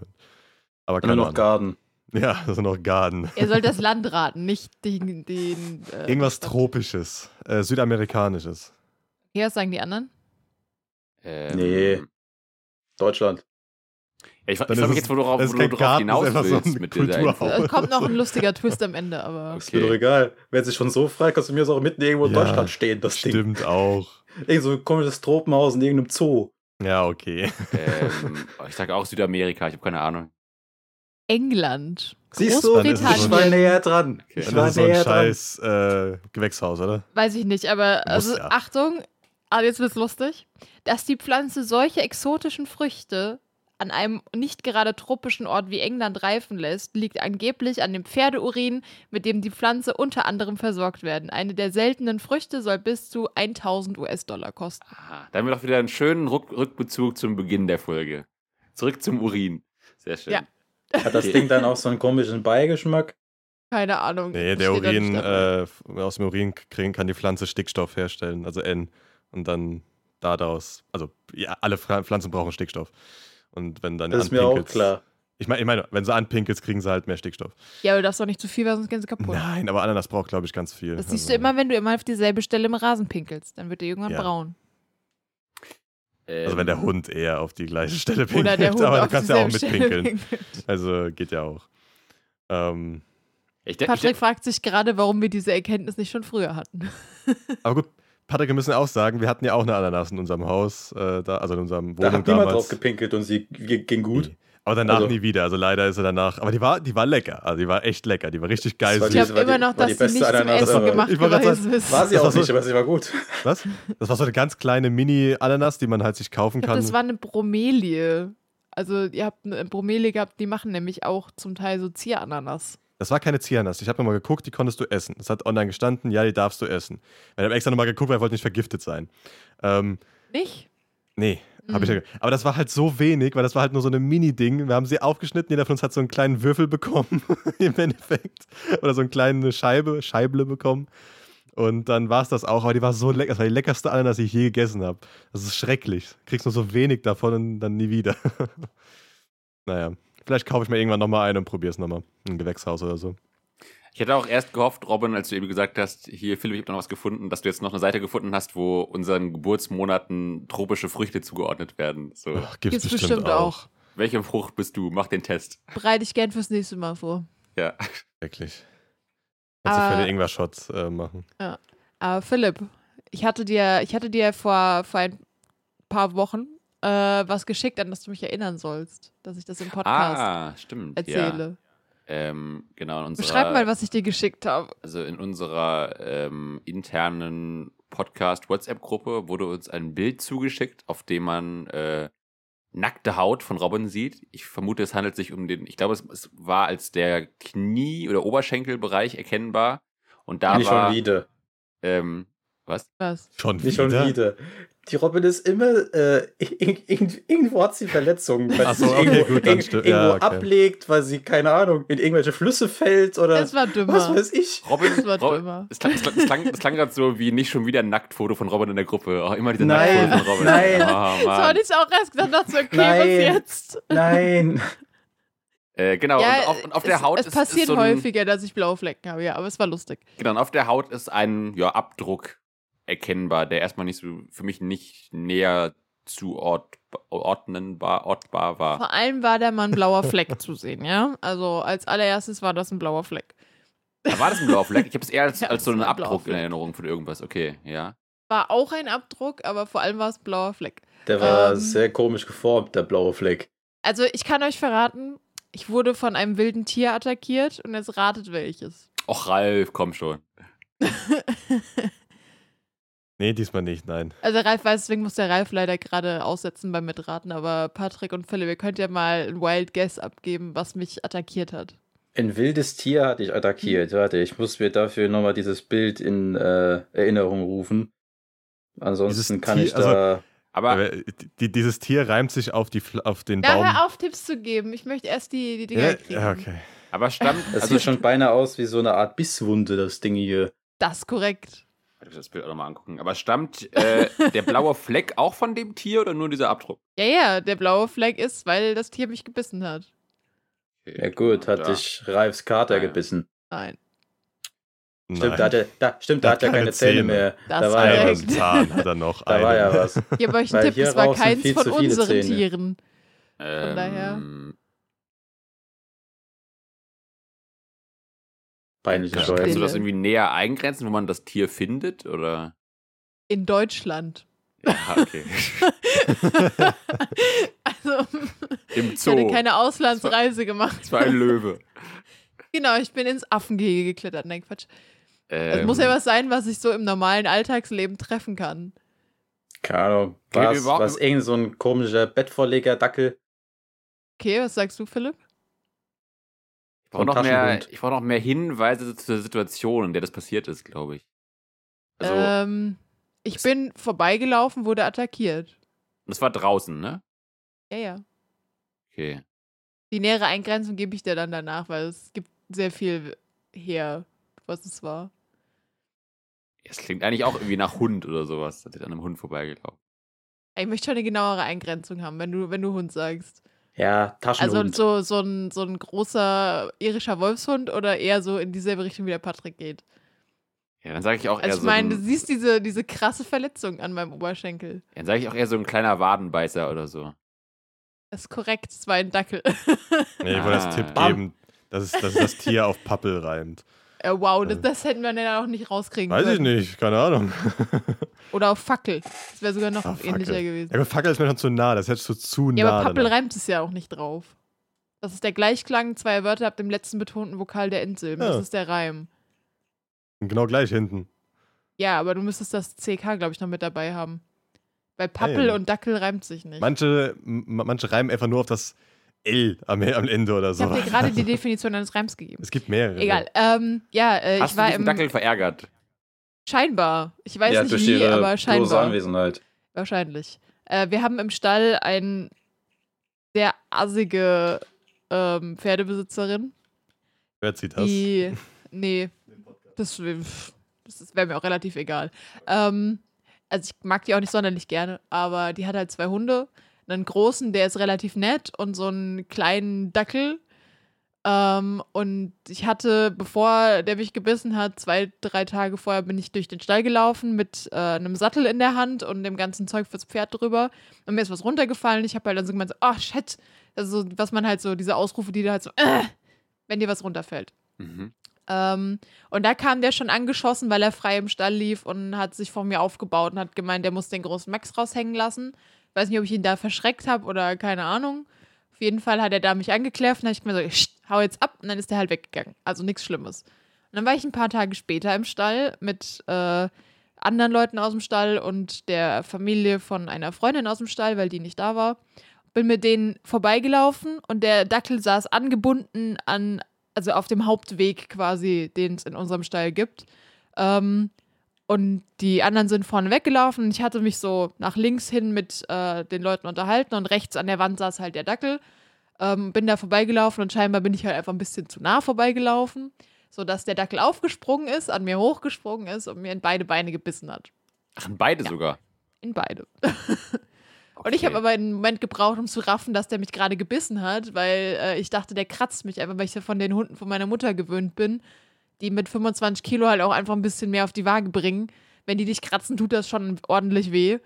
Aber Nur keine noch Ahnung. Garden. (laughs) Ja, das ist noch Garden. Er soll das Land raten, nicht den. den äh, Irgendwas Stadt. Tropisches, äh, Südamerikanisches. Ja, was sagen die anderen? Ähm, Nee. Deutschland. Ja, ich Dann ich ist frage mich es- jetzt, das ist wo du drauf hinaus so willst ein mit dieser Kulturhaus. Info. Es kommt noch ein (laughs) lustiger Twist am Ende, aber. Ist mir doch Okay. egal. Wer sich schon so fragt, kannst du mir das auch mitten irgendwo in Ja, Deutschland stehen, das Ding. Stimmt auch. (laughs) Irgend so ein komisches Tropenhaus in irgendeinem Zoo. Ja, okay. ähm, ich sage auch Südamerika, ich habe keine Ahnung. England. Siehst du, ich war näher dran. Okay. Ich war ist es so ein näher dran. scheiß äh, Gewächshaus, oder? Weiß ich nicht, aber also, ja. Achtung, aber jetzt wird's lustig, dass die Pflanze solche exotischen Früchte an einem nicht gerade tropischen Ort wie England reifen lässt, liegt angeblich an dem Pferdeurin, mit dem die Pflanze unter anderem versorgt werden. Eine der seltenen Früchte soll bis zu 1000 US-Dollar kosten. Aha, da haben wir doch wieder einen schönen Rück Rückbezug zum Beginn der Folge. Zurück zum Urin. Sehr schön. Ja. Hat das Ding dann auch so einen komischen Beigeschmack? Keine Ahnung. Nee, der Urin, äh, aus dem Urin kriegen kann die Pflanze Stickstoff herstellen, also N. Und dann daraus, also ja, alle Pfl- Pflanzen brauchen Stickstoff. Und wenn dann Das ist mir auch klar. Ich meine, ich meine, wenn sie anpinkelst, kriegen sie halt mehr Stickstoff. ja, aber du darfst doch nicht zu viel, weil sonst gehen sie kaputt. Nein, aber Ananas braucht, glaube ich, ganz viel. Das siehst Also, du immer, wenn du immer auf dieselbe Stelle im Rasen pinkelst. Dann wird der irgendwann Ja. braun. Ähm, Also wenn der Hund eher auf die gleiche Stelle pinkelt, Oder der Hund aber du kannst ja auch mitpinkeln. Also geht ja auch. Ähm, Ich, de- ich, Patrick de- fragt sich gerade, warum wir diese Erkenntnis nicht schon früher hatten. (laughs) aber gut, Patrick, wir müssen auch sagen, wir hatten ja auch eine Ananas in unserem Haus, äh, da, also in unserem Da Wohnung hat niemand damals. drauf gepinkelt und sie g- ging gut. Nee. Aber danach Also- nie wieder. Also leider ist er danach. Aber die war, die war lecker. Also die war echt lecker. Die war richtig geil. Das war Ich die- war immer noch, war dass die nicht zum Ananas Essen gemacht Ich grad gewesen ist. War sie Das auch war so- nicht, aber sie war gut. Was? Das war so eine ganz kleine Mini-Ananas, die man halt sich kaufen glaub, kann. das war eine Bromelie. Also ihr habt eine Bromelie gehabt, die machen nämlich auch zum Teil so Zierananas. Das war keine Zianas. Ich habe nochmal geguckt, die konntest du essen. Es hat online gestanden, ja, die darfst du essen. Ich habe extra nochmal geguckt, weil ich wollte nicht vergiftet sein. Ähm, Nicht? nee, habe Mhm. ja. Aber das war halt so wenig, weil das war halt nur so ein Mini-Ding. Wir haben sie aufgeschnitten, jeder von uns hat so einen kleinen Würfel bekommen, (laughs) im Endeffekt. Oder so eine kleine Scheibe, Scheible bekommen. Und dann war es das auch, aber die war so lecker. Das war die leckerste Ananas, die ich je gegessen habe. Das ist schrecklich. Kriegst nur so wenig davon und dann nie wieder. (laughs) naja, vielleicht kaufe ich mir irgendwann nochmal eine und probiere es nochmal. Ein Gewächshaus oder so. Ich hätte auch erst gehofft, Robin, als du eben gesagt hast, hier, Philipp, ich habe noch was gefunden, dass du jetzt noch eine Seite gefunden hast, wo unseren Geburtsmonaten tropische Früchte zugeordnet werden. So, Ach, gibt's, Gibt's bestimmt, bestimmt auch. auch. welche Frucht bist du? Mach den Test. Bereite ich gern fürs nächste Mal vor. Ja. Wirklich. Kannst du für den Ingwer-Shot äh, machen. Aber Philipp, ich hatte dir, ich hatte dir vor, vor ein paar Wochen äh, was geschickt, an das du mich erinnern sollst, dass ich das im Podcast Ah, stimmt. erzähle. Ja. Ähm, genau, in unserer, Beschreib mal, was ich dir geschickt habe. Also in unserer ähm, internen Podcast-WhatsApp-Gruppe wurde uns ein Bild zugeschickt, auf dem man äh, nackte Haut von Robin sieht. Ich vermute, es handelt sich um den, ich glaube, es, es war als der Knie- oder Oberschenkelbereich erkennbar. Und da Nicht war. schon wieder. Ähm, was? Was? Schon Nicht schon wieder. Die Robin ist immer, äh, (laughs) irg- irg- irgendwo hat sie Verletzungen, weil Ach sie so, sich okay, irgendwo, gut, irgendwo Ja, okay. ablegt, weil sie, keine Ahnung, in irgendwelche Flüsse fällt oder Es war was dümmer. weiß ich. Robin, Das war Robin drüber. es klang, es klang, es klang, es klang gerade so wie nicht schon wieder ein Nacktfoto von Robin in der Gruppe. Auch immer diese Nein, Nacktfotos von Robin. nein. Oh, So Mann. hatte ich es auch erst gedacht, dachte so, okay, Nein. was jetzt? Nein. Äh, genau, und auf, und auf der es, Haut es ist, passiert ist so ein, häufiger, dass ich blaue Flecken habe, ja, aber es war lustig. Genau, und auf der Haut ist ein ja, Abdruck erkennbar, der erstmal nicht so für mich nicht näher zuordnenbar ortbar war. Vor allem war da mal ein blauer Fleck (laughs) zu sehen, ja? Also als allererstes war das ein blauer Fleck. Da war das ein blauer Fleck? Ich habe es eher als, (laughs) Ja, als so einen Abdruck in. Erinnerung von irgendwas. Okay, ja. War auch ein Abdruck, aber vor allem war es ein blauer Fleck. Der war Ähm. sehr komisch geformt, der blaue Fleck. Also ich kann euch verraten, ich wurde von einem wilden Tier attackiert und jetzt ratet welches. Och, Ralf, komm schon. (laughs) Nee, diesmal nicht, nein. Also Ralf weiß, deswegen muss der Ralf leider gerade aussetzen beim Mitraten, aber Patrick und Philipp, ihr könnt ja mal ein Wild Guess abgeben, was mich attackiert hat. Ein wildes Tier hatte ich attackiert. Warte, ich muss mir dafür nochmal dieses Bild in äh, Erinnerung rufen. Ansonsten Dieses kann Tier- ich da. Aber Aber die, dieses Tier reimt sich auf, die, auf den Ja, Baum. hör auf, Tipps zu geben. Ich möchte erst die, die Dinger ja, kriegen. ja, okay. Aber stammt. Das also, sieht schon beinahe aus wie so eine Art Bisswunde, das Ding hier. Das ist korrekt. Ich muss das Bild auch nochmal angucken. Aber stammt äh, der blaue (laughs) Fleck auch von dem Tier oder nur dieser Abdruck? Ja, ja, der blaue Fleck ist, weil das Tier mich gebissen hat. Okay. Ja gut, hat Da. dich Ralfs Kater ja. gebissen. Nein. Stimmt, da hat er, da, stimmt, da hat er keine keine Zähne Zähne. mehr. Das da ist war ja was. Zahn hat er noch. (laughs) Da war ja was. Ich gebe euch einen Tipp, es war keins von unseren Zähne. Tieren. Ähm, daher. Peinliche Ja. Scheu. Kannst du das irgendwie näher eingrenzen, wo man das Tier findet? Oder? In Deutschland. Ja, okay. (laughs) (laughs) also, Im ich Zoo. hatte keine Auslandsreise gemacht. Das war ein Löwe. (laughs) Genau, ich bin ins Affengehege geklettert. Nein, Quatsch. Es Ähm, muss ja was sein, was ich so im normalen Alltagsleben treffen kann. Keine Ahnung. Was, was irgend so ein komischer Bettvorleger-Dackel. Okay, was sagst du, Philipp? Ich brauche noch, mehr- ich brauch noch mehr Hinweise zur Situation, in der das passiert ist, glaube ich. Also, ähm, ich bin vorbeigelaufen, wurde attackiert. das war draußen, ne? Ja, ja. Okay. Die nähere Eingrenzung gebe ich dir dann danach, weil es gibt sehr viel her, was es war. Es klingt eigentlich auch irgendwie nach Hund oder sowas. Seid ihr an einem Hund vorbeigelaufen? Ich möchte schon eine genauere Eingrenzung haben, wenn du, wenn du Hund sagst. Ja, Also Taschenhund. so, so, ein, so ein großer irischer Wolfshund oder eher so in dieselbe Richtung wie der Patrick geht. Ja, dann sage ich auch eher Also ich so meine, du siehst diese, diese krasse Verletzung an meinem Oberschenkel. dann sage ich auch eher so ein kleiner Wadenbeißer oder so. Das ist korrekt, es war ein Dackel. Nee, ich wollte Ah. Tipp geben, dass es, dass es das Tier auf Pappel reimt. Äh, wow, das, Äh. das hätten wir dann auch nicht rauskriegen Weiß ich können. nicht, keine Ahnung. Oder auf Fackel. Das wäre sogar noch Ah, Fackel. ähnlicher gewesen. Ja, aber Fackel ist mir schon zu nah, das hättest du zu nah. Ja, aber Pappel danach. reimt es ja auch nicht drauf. Das ist der Gleichklang zweier Wörter ab dem letzten betonten Vokal der Endsilben. Ja. Das ist der Reim. Genau gleich hinten. Ja, aber du müsstest das CK, glaube ich, noch mit dabei haben. Weil Pappel ja. und Dackel reimt sich nicht. Manche, manche reimen einfach nur auf das L am, am Ende oder ich so. habe dir gerade die (laughs) Definition eines Reims gegeben. Es gibt mehrere. Egal. Ähm, ja, äh, Hast ich du war diesen im. Dackel verärgert? Scheinbar. Ich weiß ja, nicht durch wie, ihre aber scheinbar. Anwesenheit. Wahrscheinlich. Äh, wir haben im Stall eine sehr assige ähm, Pferdebesitzerin, Wer zieht das? die. Nee, das, das wäre mir auch relativ egal. Ähm, also ich mag die auch nicht sonderlich gerne, aber die hat halt zwei Hunde. Einen großen, der ist relativ nett und so einen kleinen Dackel. Ähm, und ich hatte, bevor der mich gebissen hat, zwei, drei Tage vorher bin ich durch den Stall gelaufen mit äh, einem Sattel in der Hand und dem ganzen Zeug fürs Pferd drüber. Und mir ist was runtergefallen. Ich habe halt dann so gemeint, so, oh shit. Also, was man halt so, diese Ausrufe, die da halt so, äh, wenn dir was runterfällt. Mhm. Ähm, und da kam der schon angeschossen, weil er frei im Stall lief und hat sich vor mir aufgebaut und hat gemeint, der muss den großen Max raushängen lassen. Weiß nicht, ob ich ihn da verschreckt habe oder keine Ahnung. Auf jeden Fall hat er da mich angekläfft und habe ich mir so, "Scht, hau jetzt ab und dann ist er halt weggegangen. Also nichts Schlimmes. Und dann war ich ein paar Tage später im Stall mit äh, anderen Leuten aus dem Stall und der Familie von einer Freundin aus dem Stall, weil die nicht da war. Bin mit denen vorbeigelaufen und der Dackel saß angebunden an, also auf dem Hauptweg quasi, den es in unserem Stall gibt. Ähm, und die anderen sind vorne weggelaufen. Ich hatte mich so nach links hin mit äh, den Leuten unterhalten und rechts an der Wand saß halt der Dackel. Ähm, bin da vorbeigelaufen und scheinbar bin ich halt einfach ein bisschen zu nah vorbeigelaufen, sodass der Dackel aufgesprungen ist, an mir hochgesprungen ist und mir in beide Beine gebissen hat. Ach, in beide Ja. sogar. In beide. (laughs) Und ich habe aber einen Moment gebraucht, um zu raffen, dass der mich gerade gebissen hat, weil äh, ich dachte, der kratzt mich einfach, weil ich ja von den Hunden von meiner Mutter gewöhnt bin, die mit 25 Kilo halt auch einfach ein bisschen mehr auf die Waage bringen. Wenn die dich kratzen, tut das schon ordentlich weh.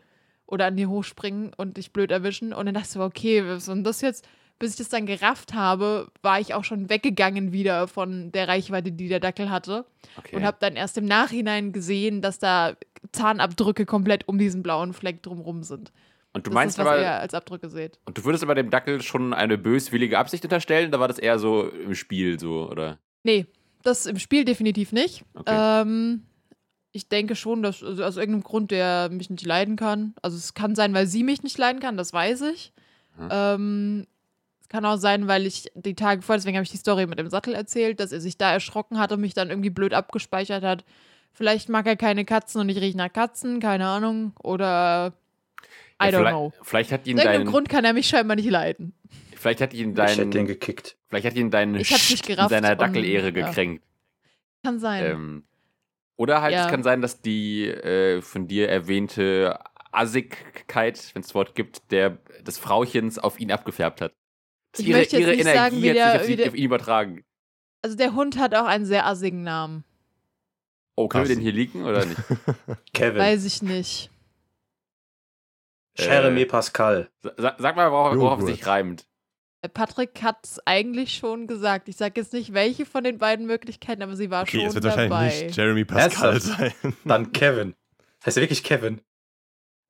oder an dir hochspringen und dich blöd erwischen. Und dann dachte ich okay, was ist das jetzt? Bis ich das dann gerafft habe, war ich auch schon weggegangen wieder von der Reichweite, die der Dackel hatte. Okay. Und habe dann erst im Nachhinein gesehen, dass da Zahnabdrücke komplett um diesen blauen Fleck drumrum sind. und du das meinst ist, was aber, ihr als Abdrücke seht. und du würdest aber dem Dackel schon eine böswillige Absicht unterstellen, da war das eher so im Spiel so, oder? Nee, das im Spiel definitiv nicht. Okay. Ähm, ich denke schon, dass also aus irgendeinem Grund, der mich nicht leiden kann. Also es kann sein, weil sie mich nicht leiden kann, das weiß ich. Mhm. Ähm, es kann auch sein, weil ich die Tage vorher, deswegen habe ich die Story mit dem Sattel erzählt, dass er sich da erschrocken hat und mich dann irgendwie blöd abgespeichert hat. Vielleicht mag er keine Katzen und ich rieche nach Katzen, keine Ahnung. Oder I Ja, don't vielleicht, know. Vielleicht hat ihn Aus irgendeinem dein, Grund kann er mich scheinbar nicht leiden. Vielleicht hat ihn Ich hätte dein, gekickt. vielleicht hat ihn dein Ich hab's nicht Scht in gerafft seiner Dackelehre ja. gekränkt. Kann sein. Ähm, oder halt, Ja. es kann sein, dass die äh, von dir erwähnte Assigkeit, wenn es das Wort gibt, der des Frauchens auf ihn abgefärbt hat. Dass Ich ihre möchte jetzt ihre nicht Energie sagen, wie hat der- sich auf, wie sie, der- auf ihn übertragen. Also der Hund hat auch einen sehr assigen Namen. Oh, können wir Was? den hier liegen oder nicht? (laughs) Kevin. Weiß ich nicht. Jeremy Äh, Pascal. Sa sag mal, worauf, worauf sich reimt. Äh, Patrick hat es eigentlich schon gesagt. Ich sage jetzt nicht, welche von den beiden Möglichkeiten, aber sie war Okay, schon es wird dabei. wahrscheinlich nicht Jeremy Pascal Ernsthaft? sein. Dann Kevin. Heißt er wirklich Kevin?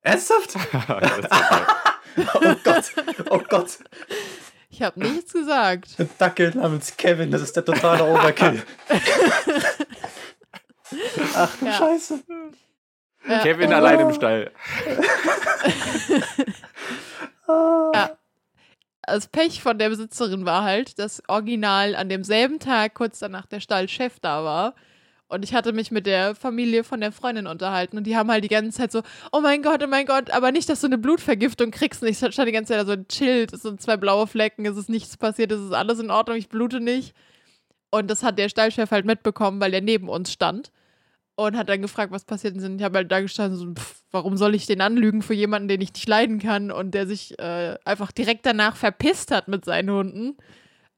Ernsthaft? (laughs) Okay. oh Gott. Oh Gott. Ich habe nichts gesagt. Ein Dackel namens Kevin. Das ist der totale Overkill. (laughs) Ach, Ja. Scheiße. Kevin oh, allein im Stall. Ah. (laughs) Ja. Das Pech von der Besitzerin war halt, dass original an demselben Tag, kurz danach, der Stallchef da war. Und ich hatte mich mit der Familie von der Freundin unterhalten und die haben halt die ganze Zeit so, oh mein Gott, oh mein Gott, aber nicht, dass du eine Blutvergiftung kriegst. Und ich stand die ganze Zeit da so, chillt, es sind zwei blaue Flecken, es ist nichts passiert, es ist alles in Ordnung, ich blute nicht. Und das hat der Stallchef halt mitbekommen, weil er neben uns stand und hat dann gefragt, was passiert ist. Und ich habe halt da gestanden, so, pff, warum soll ich den anlügen für jemanden, den ich nicht leiden kann und der sich äh, einfach direkt danach verpisst hat mit seinen Hunden.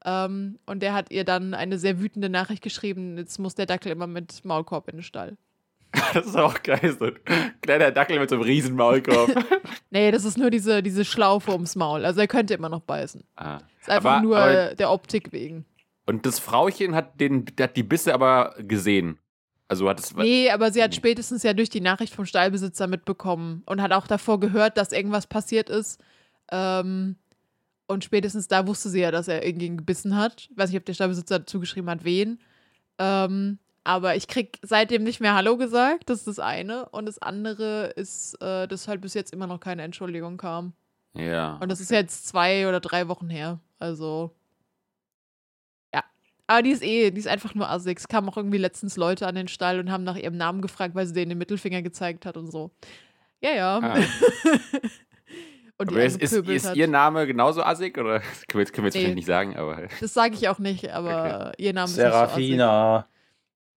Ähm, und der hat ihr dann eine sehr wütende Nachricht geschrieben, jetzt muss der Dackel immer mit Maulkorb in den Stall. (laughs) Das ist auch geil. So ein kleiner Dackel mit so einem riesen Maulkorb. (laughs) Nee, das ist nur diese, diese Schlaufe ums Maul. Also er könnte immer noch beißen. ah. Ist einfach Aber- nur aber- der Optik wegen. Und das Frauchen hat, den, hat die Bisse aber gesehen. Also hat es. Nee, aber sie hat spätestens ja durch die Nachricht vom Stallbesitzer mitbekommen und hat auch davor gehört, dass irgendwas passiert ist. Ähm, und spätestens da wusste sie ja, dass er irgendwen gebissen hat. Ich weiß nicht, ob der Stallbesitzer dazu geschrieben hat, wen. Ähm, aber ich krieg seitdem nicht mehr Hallo gesagt. Das ist das eine. Und das andere ist, äh, dass halt bis jetzt immer noch keine Entschuldigung kam. Ja. Und das ist jetzt zwei oder drei Wochen her. Also. Aber die ist eh, die ist einfach nur assig. Es kamen auch irgendwie letztens Leute an den Stall und haben nach ihrem Namen gefragt, weil sie denen den Mittelfinger gezeigt hat und so. Ja, ja. Ah. (laughs) und die Aber ist, ist, ist ihr Name genauso assig? Oder das (laughs) können wir jetzt, können wir jetzt Nee. vielleicht nicht sagen, aber. Das sage ich auch nicht, aber ihr Name ist nicht so Serafina.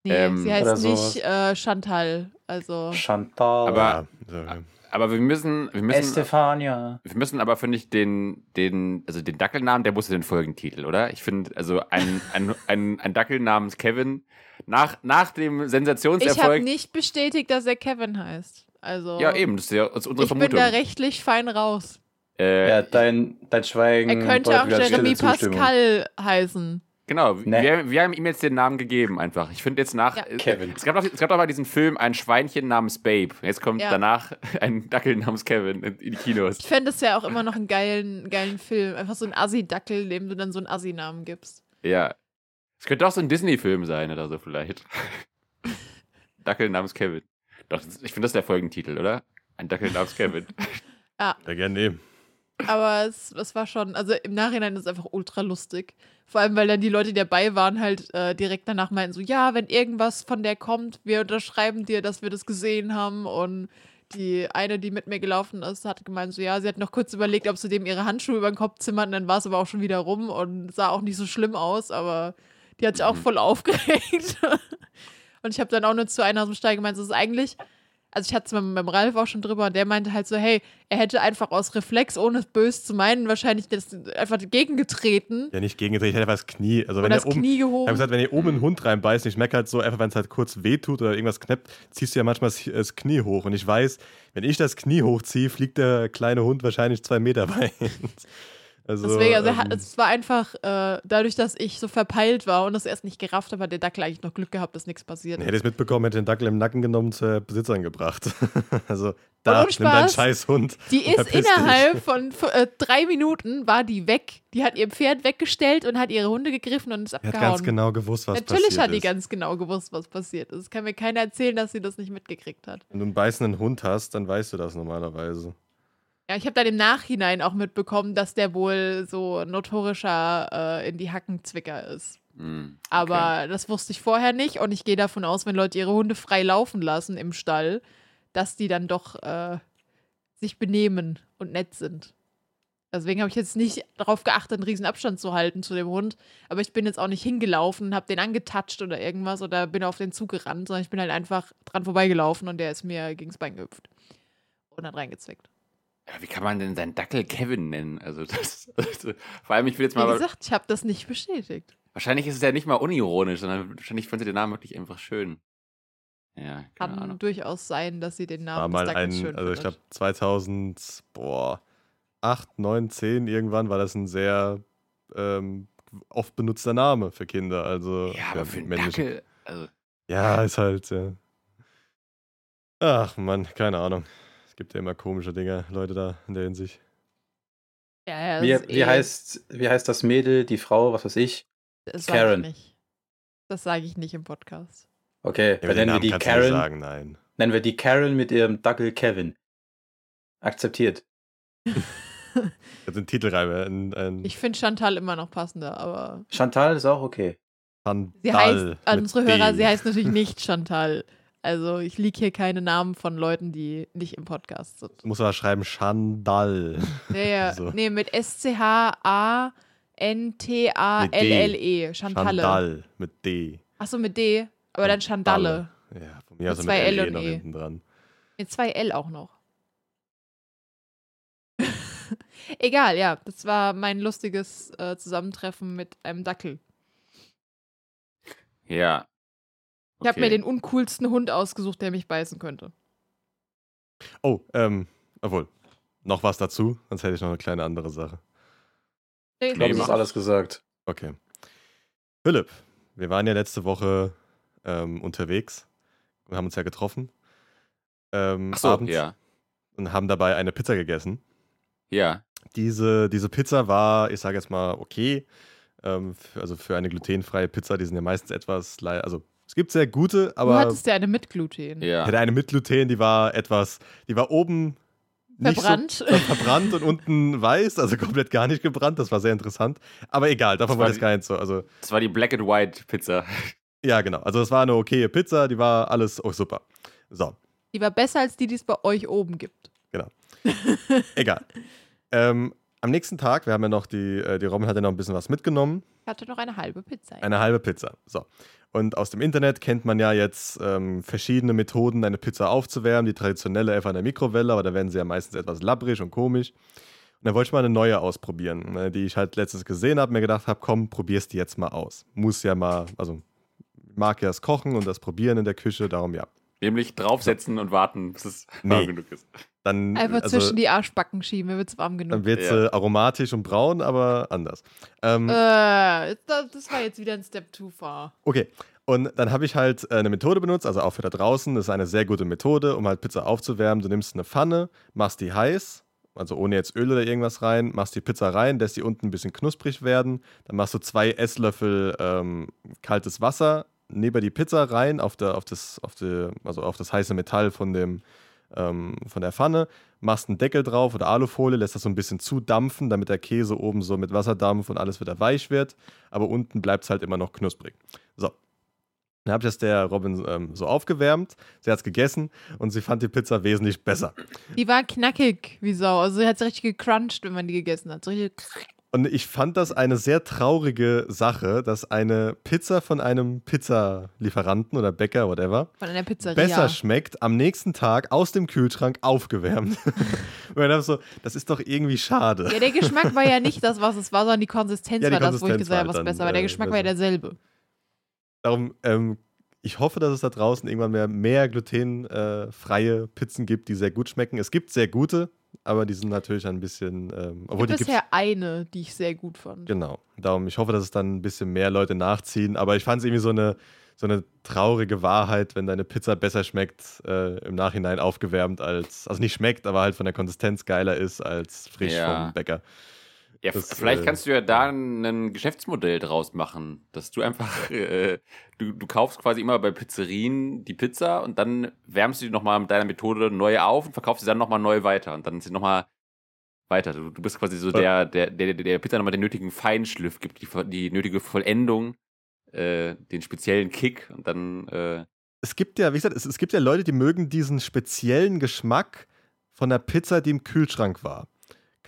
Nee, Ähm, sie heißt nicht äh, Chantal. Also. Chantal. Aber- Ja, Aber wir müssen, wir müssen, Estefania. wir müssen aber, finde ich, den, den, also den Dackelnamen, der muss den Folgentitel, oder? Ich finde, also ein, ein, ein, ein Dackel namens Kevin, nach, nach dem Ich habe Sensationserfolg. nicht bestätigt, dass er Kevin heißt. Also. ja, eben, das ist ja unsere Ich bin Vermutung. da rechtlich fein raus. äh, Ja, dein, dein Schweigen. Er könnte auch Jeremy. Pascal heißen. Genau, Nee. wir, wir haben ihm jetzt den Namen gegeben, einfach. Ich finde jetzt nach. Ja. äh, Kevin. Es gab, doch, es gab doch mal diesen Film, ein Schweinchen namens Babe. Jetzt kommt Ja. danach ein Dackel namens Kevin in, in die Kinos. Ich fände es ja auch immer noch einen geilen, geilen Film. Einfach so ein Assi-Dackel, dem du dann so einen Assi-Namen gibst. Ja. Es könnte auch so ein Disney-Film sein oder so, vielleicht. (laughs) Dackel namens Kevin. Doch, ich finde das der Folgentitel, oder? Ein Dackel namens Kevin. (laughs) da gerne nehmen. Aber es, es war schon, also im Nachhinein ist es einfach ultra lustig. Vor allem, weil dann die Leute, die dabei waren, halt äh, direkt danach meinten so, ja, wenn irgendwas von der kommt, wir unterschreiben dir, dass wir das gesehen haben. Und die eine, die mit mir gelaufen ist, hat gemeint so, ja, sie hat noch kurz überlegt, ob sie dem ihre Handschuhe über den Kopf zimmern, dann war es aber auch schon wieder rum und sah auch nicht so schlimm aus, aber die hat sich auch Mhm. voll (laughs) aufgeregt. und ich habe dann auch nur zu einer aus dem Stall gemeint, es ist eigentlich Also ich hatte es mit meinem Ralf auch schon drüber und der meinte halt so, hey, er hätte einfach aus Reflex, ohne es böse zu meinen, wahrscheinlich das einfach gegengetreten Ja, nicht gegengedreht, ich hätte einfach das Knie. Also und wenn das oben, Knie Ich habe gehoben. gesagt, wenn ihr oben einen Hund reinbeißt, ich merke halt so, einfach wenn es halt kurz wehtut oder irgendwas knappt, ziehst du ja manchmal das- das Knie hoch. Und ich weiß, wenn ich das Knie hochziehe, fliegt der kleine Hund wahrscheinlich zwei Meter (laughs) weit. Also, Deswegen, also ähm, es war einfach, äh, dadurch, dass ich so verpeilt war und das erst nicht gerafft habe, hat der Dackel eigentlich noch Glück gehabt, dass nichts passiert hätte ich ist. es mitbekommen, hätte den Dackel im Nacken genommen, zur Besitzerin gebracht. (laughs) also da, nimm deinen Scheißhund. Die und ist verpiss dich. innerhalb von äh, drei Minuten war die weg. Die hat ihr Pferd weggestellt und hat ihre Hunde gegriffen und ist abgehauen. hat ganz genau gewusst, was Natürlich passiert hat die ist. ganz genau gewusst, was passiert ist. Es kann mir keiner erzählen, dass sie das nicht mitgekriegt hat. Wenn du einen beißenden Hund hast, dann weißt du das normalerweise. Ja, ich habe dann im Nachhinein auch mitbekommen, dass der wohl so notorischer äh, in die Hackenzwicker ist. Hm, okay. Aber das wusste ich vorher nicht und ich gehe davon aus, wenn Leute ihre Hunde frei laufen lassen im Stall, dass die dann doch äh, sich benehmen und nett sind. Deswegen habe ich jetzt nicht darauf geachtet, einen riesen Abstand zu halten zu dem Hund. Aber ich bin jetzt auch nicht hingelaufen habe den angetatscht oder irgendwas oder bin auf den Zug gerannt, sondern ich bin halt einfach dran vorbeigelaufen und der ist mir gegens Bein gehüpft. Und hat reingezwickt. Ja, wie kann man denn seinen Dackel Kevin nennen? Also (laughs) das, also, vor allem, ich will jetzt Wie mal. gesagt, ich habe das nicht bestätigt. Wahrscheinlich ist es ja nicht mal unironisch, sondern wahrscheinlich fand sie den Namen wirklich einfach schön. Ja, keine Kann Ahnung. durchaus sein, dass sie den war Namen mal des Dackels ein, schön also ich glaube 2000, boah, 8, 9, 10 irgendwann war das ein sehr ähm, oft benutzter Name für Kinder. Also Ja, aber für einen Dackel. Also, Ja, ist halt, ja. Ach Mann, keine Ahnung. Es gibt ja immer komische Dinge, Leute da in der Hinsicht. Ja, ja, Wie, das ist wie, eh- heißt, wie heißt das Mädel, die Frau, was weiß ich? das sag Karen? Ich nicht. Das sage ich nicht im Podcast. Okay, Ja, nennen wir die Karen. sagen, nein. Nennen wir die Karen mit ihrem Dackel Kevin. Akzeptiert. (laughs) Das sind Titelreime. Ein, ein Ich finde Chantal immer noch passender, aber Chantal ist auch okay. Skandal sie heißt, an unsere D. Hörer, sie heißt natürlich nicht Chantal. Also ich liege hier keine Namen von Leuten, die nicht im Podcast sind. Du musst aber schreiben Schandal. Nee, (laughs) So. nee mit S-C-H-A-N-T-A-L-L-E. Chantalle. Schandal mit D. Achso, mit D. Aber dann Chandalle. Ja, von mir aus Mit mit zwei L LE und noch E. hinten dran. Mit zwei L auch noch. (laughs) Egal, ja. Das war mein lustiges äh, Zusammentreffen mit einem Dackel. ja. Ich habe Okay. mir den uncoolsten Hund ausgesucht, der mich beißen könnte. Oh, ähm, obwohl, noch was dazu, sonst hätte ich noch eine kleine andere Sache. Ich glaube, Nee, das ist mach. alles gesagt. Okay. Philipp, wir waren ja letzte Woche ähm, unterwegs und haben uns ja getroffen. Ähm, Ach so, abends ja. Und haben dabei eine Pizza gegessen. Ja. Diese, diese Pizza war, ich sage jetzt mal, okay. Ähm, also für eine glutenfreie Pizza, die sind ja meistens etwas, also es gibt sehr gute, du aber hattest ja eine mit Gluten. ich Ja. hatte eine mit Gluten, die war etwas, die war oben nicht Verbrannt. So, verbrannt und unten weiß, also komplett gar nicht gebrannt. Das war sehr interessant. Aber egal, davon Das war das gar nicht so. Also Das war die Black and White Pizza. ja, genau. Also es war eine okaye Pizza, die war alles oh, super. So, Die war besser als die, die es bei euch oben gibt. (laughs) egal. ähm, am nächsten Tag, wir haben ja noch die, äh, die Robin hat ja noch ein bisschen was mitgenommen. Ich hatte noch eine halbe Pizza. Eine halbe Pizza. So. Und aus dem Internet kennt man ja jetzt ähm, verschiedene Methoden, eine Pizza aufzuwärmen. Die traditionelle einfach in der Mikrowelle, aber da werden sie ja meistens etwas labbrig und komisch. Und dann wollte ich mal eine neue ausprobieren, ne, die ich halt letztens gesehen habe, mir gedacht habe, komm, probier's die jetzt mal aus. Muss ja mal, also mag ja das Kochen und das Probieren in der Küche, darum ja. Nämlich draufsetzen und warten, bis es Nee. warm genug ist. Dann, Einfach also, zwischen die Arschbacken schieben, mir wird's warm genug. dann wird Ja. äh, aromatisch und braun, aber anders. Ähm, Äh, das, das war jetzt wieder ein Step too far. Okay. Und dann habe ich halt äh, eine Methode benutzt, also auch für da draußen. Das ist eine sehr gute Methode, um halt Pizza aufzuwärmen. Du nimmst eine Pfanne, machst die heiß, also ohne jetzt Öl oder irgendwas rein, machst die Pizza rein, lässt die unten ein bisschen knusprig werden. Dann machst du zwei Esslöffel ähm, kaltes Wasser neben die Pizza rein, auf, der, auf, das, auf, die, also auf das heiße Metall von, dem, ähm, von der Pfanne, machst einen Deckel drauf oder Alufolie, lässt das so ein bisschen zudampfen, damit der Käse oben so mit Wasserdampf und alles wieder weich wird, aber unten bleibt es halt immer noch knusprig. So. Dann habe ich das der Robin ähm, so aufgewärmt, sie hat es gegessen und sie fand die Pizza wesentlich besser. Die war knackig wie Sau. Also sie hat richtig gecrunched, wenn man die gegessen hat. So richtig Und ich fand das eine sehr traurige Sache, dass eine Pizza von einem Pizzalieferanten oder Bäcker, whatever, Von einer Pizzeria. besser schmeckt am nächsten Tag aus dem Kühlschrank aufgewärmt. (laughs) Und ich dachte so, das ist doch irgendwie schade. Ja, der Geschmack war ja nicht das, was es war, sondern die Konsistenz Ja, die war das, wo ich Konsistenz gesagt habe, was halt besser dann, war. Der äh, Geschmack war ja derselbe. Darum, ähm, ich hoffe, dass es da draußen irgendwann mehr, mehr glutenfreie Pizzen gibt, die sehr gut schmecken. Es gibt sehr gute, aber die sind natürlich ein bisschen, ähm, obwohl Ich die bisher eine, die ich sehr gut fand. Genau. Darum, ich hoffe, dass es dann ein bisschen mehr Leute nachziehen. Aber ich fand es irgendwie so eine, so eine traurige Wahrheit, wenn deine Pizza besser schmeckt, äh, im Nachhinein aufgewärmt als, also nicht schmeckt, aber halt von der Konsistenz geiler ist als frisch Ja. vom Bäcker. Ja, Das, vielleicht äh, kannst du ja da ein Geschäftsmodell draus machen, dass du einfach, (laughs) äh, du, du kaufst quasi immer bei Pizzerien die Pizza und dann wärmst du die nochmal mit deiner Methode neu auf und verkaufst sie dann nochmal neu weiter und dann ist sie nochmal weiter. Du, du bist quasi so der, der, der, der Pizza nochmal den nötigen Feinschliff gibt, die, die nötige Vollendung, äh, den speziellen Kick und dann, äh, Es gibt ja, wie gesagt, es, es gibt ja Leute, die mögen diesen speziellen Geschmack von der Pizza, die im Kühlschrank war.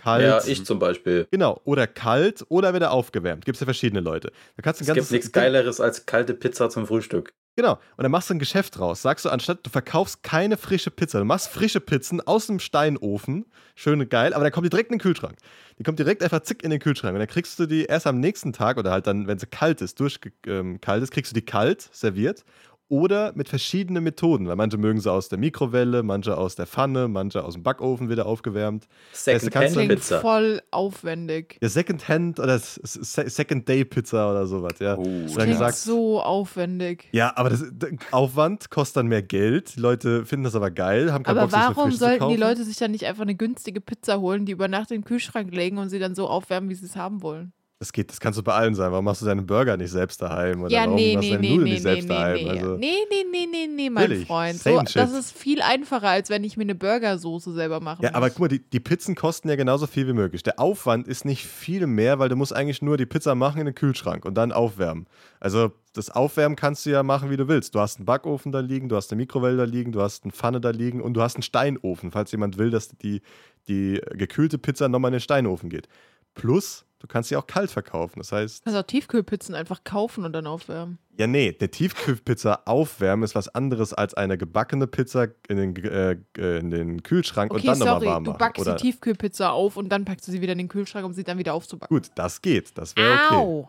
Kalt. Ja, ich zum Beispiel. Genau, oder kalt oder wieder aufgewärmt. Gibt es ja verschiedene Leute. Da kannst du Es gibt nichts Geileres als kalte Pizza zum Frühstück. Genau. Und dann machst du ein Geschäft draus. Sagst du, anstatt du verkaufst keine frische Pizza, du machst frische Pizzen aus dem Steinofen, schön und geil, aber dann kommt die direkt in den Kühlschrank. Die kommt direkt einfach zick in den Kühlschrank. Und dann kriegst du die erst am nächsten Tag oder halt dann, wenn sie kalt ist, durchkalt ähm, kalt ist, kriegst du die kalt serviert. Oder mit verschiedenen Methoden. Weil manche mögen sie aus der Mikrowelle, manche aus der Pfanne, manche aus dem Backofen wieder aufgewärmt. kannst du- Second-Hand Klingt Pizza. voll aufwendig. Ja, Second Hand oder S- S- Second Day Pizza oder sowas, ja. oh, dann Klingt gesagt, so aufwendig. Ja, aber das, der Aufwand kostet dann mehr Geld. Die Leute finden das aber geil, haben keinen Aber Bock, warum sollten die. Leute sich dann nicht einfach eine günstige Pizza holen, die über Nacht in den Kühlschrank legen und sie dann so aufwärmen, wie sie es haben wollen? Das geht, das kannst du bei allen sein. Warum machst du deinen Burger nicht selbst daheim? Oder ja, warum nee, machst du nee, deine nee, Nudeln nee, nicht nee, selbst nee, daheim? nee. Also, nee, nee, nee, nee, nee, mein Really? Freund. So, das ist viel einfacher, als wenn ich mir eine Burgersoße selber mache. ja, aber guck mal, die, die Pizzen kosten ja genauso viel wie möglich. Der Aufwand ist nicht viel mehr, weil du musst eigentlich nur die Pizza machen in den Kühlschrank und dann aufwärmen. Also das Aufwärmen kannst du ja machen, wie du willst. Du hast einen Backofen da liegen, du hast eine Mikrowelle da liegen, du hast eine Pfanne da liegen und du hast einen Steinofen, falls jemand will, dass die, die gekühlte Pizza nochmal in den Steinofen geht. Plus, du kannst sie auch kalt verkaufen. Das heißt, Du auch Tiefkühlpizzen einfach kaufen und dann aufwärmen. Ja, nee, eine Tiefkühlpizza aufwärmen ist was anderes als eine gebackene Pizza in den, äh, äh, in den Kühlschrank Okay, und dann nochmal warm du machen. backst Oder, die Tiefkühlpizza auf und dann packst du sie wieder in den Kühlschrank, um sie dann wieder aufzubacken. gut, das geht. Das wäre okay. Au!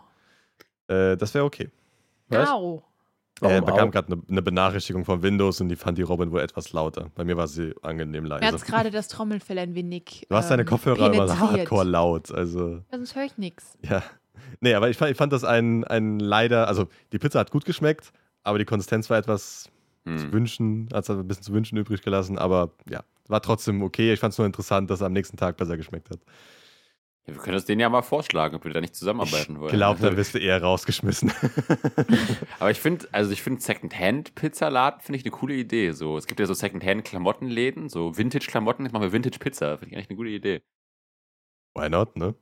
Äh, das wäre okay. Was? Au! Er Warum äh, bekam gerade eine, eine Benachrichtigung von Windows und die fand die Robin wohl etwas lauter. Bei mir war sie angenehm Mir hat leise. gerade das Trommelfell ein wenig. Du hast deine ähm, Kopfhörer immer so penetriert. hardcore laut. Also, Ja, Sonst höre ich nichts. ja. Nee, aber ich fand, ich fand das ein, ein leider, also die Pizza hat gut geschmeckt, aber die Konsistenz war etwas zu hm. wünschen, hat es ein bisschen zu wünschen übrig gelassen, aber ja, war trotzdem okay. Ich fand es nur interessant, dass er am nächsten Tag besser geschmeckt hat. Ja, wir können das denen ja mal vorschlagen, ob wir da nicht zusammenarbeiten wollen. Ich glaube, dann wirst du eher rausgeschmissen. (laughs) Aber ich finde, also ich finde Secondhand-Pizzaladen finde ich eine coole Idee. So, es gibt ja so Secondhand-Klamottenläden, so Vintage-Klamotten. Jetzt machen wir Vintage-Pizza. Finde ich eigentlich eine gute Idee. Why not, ne?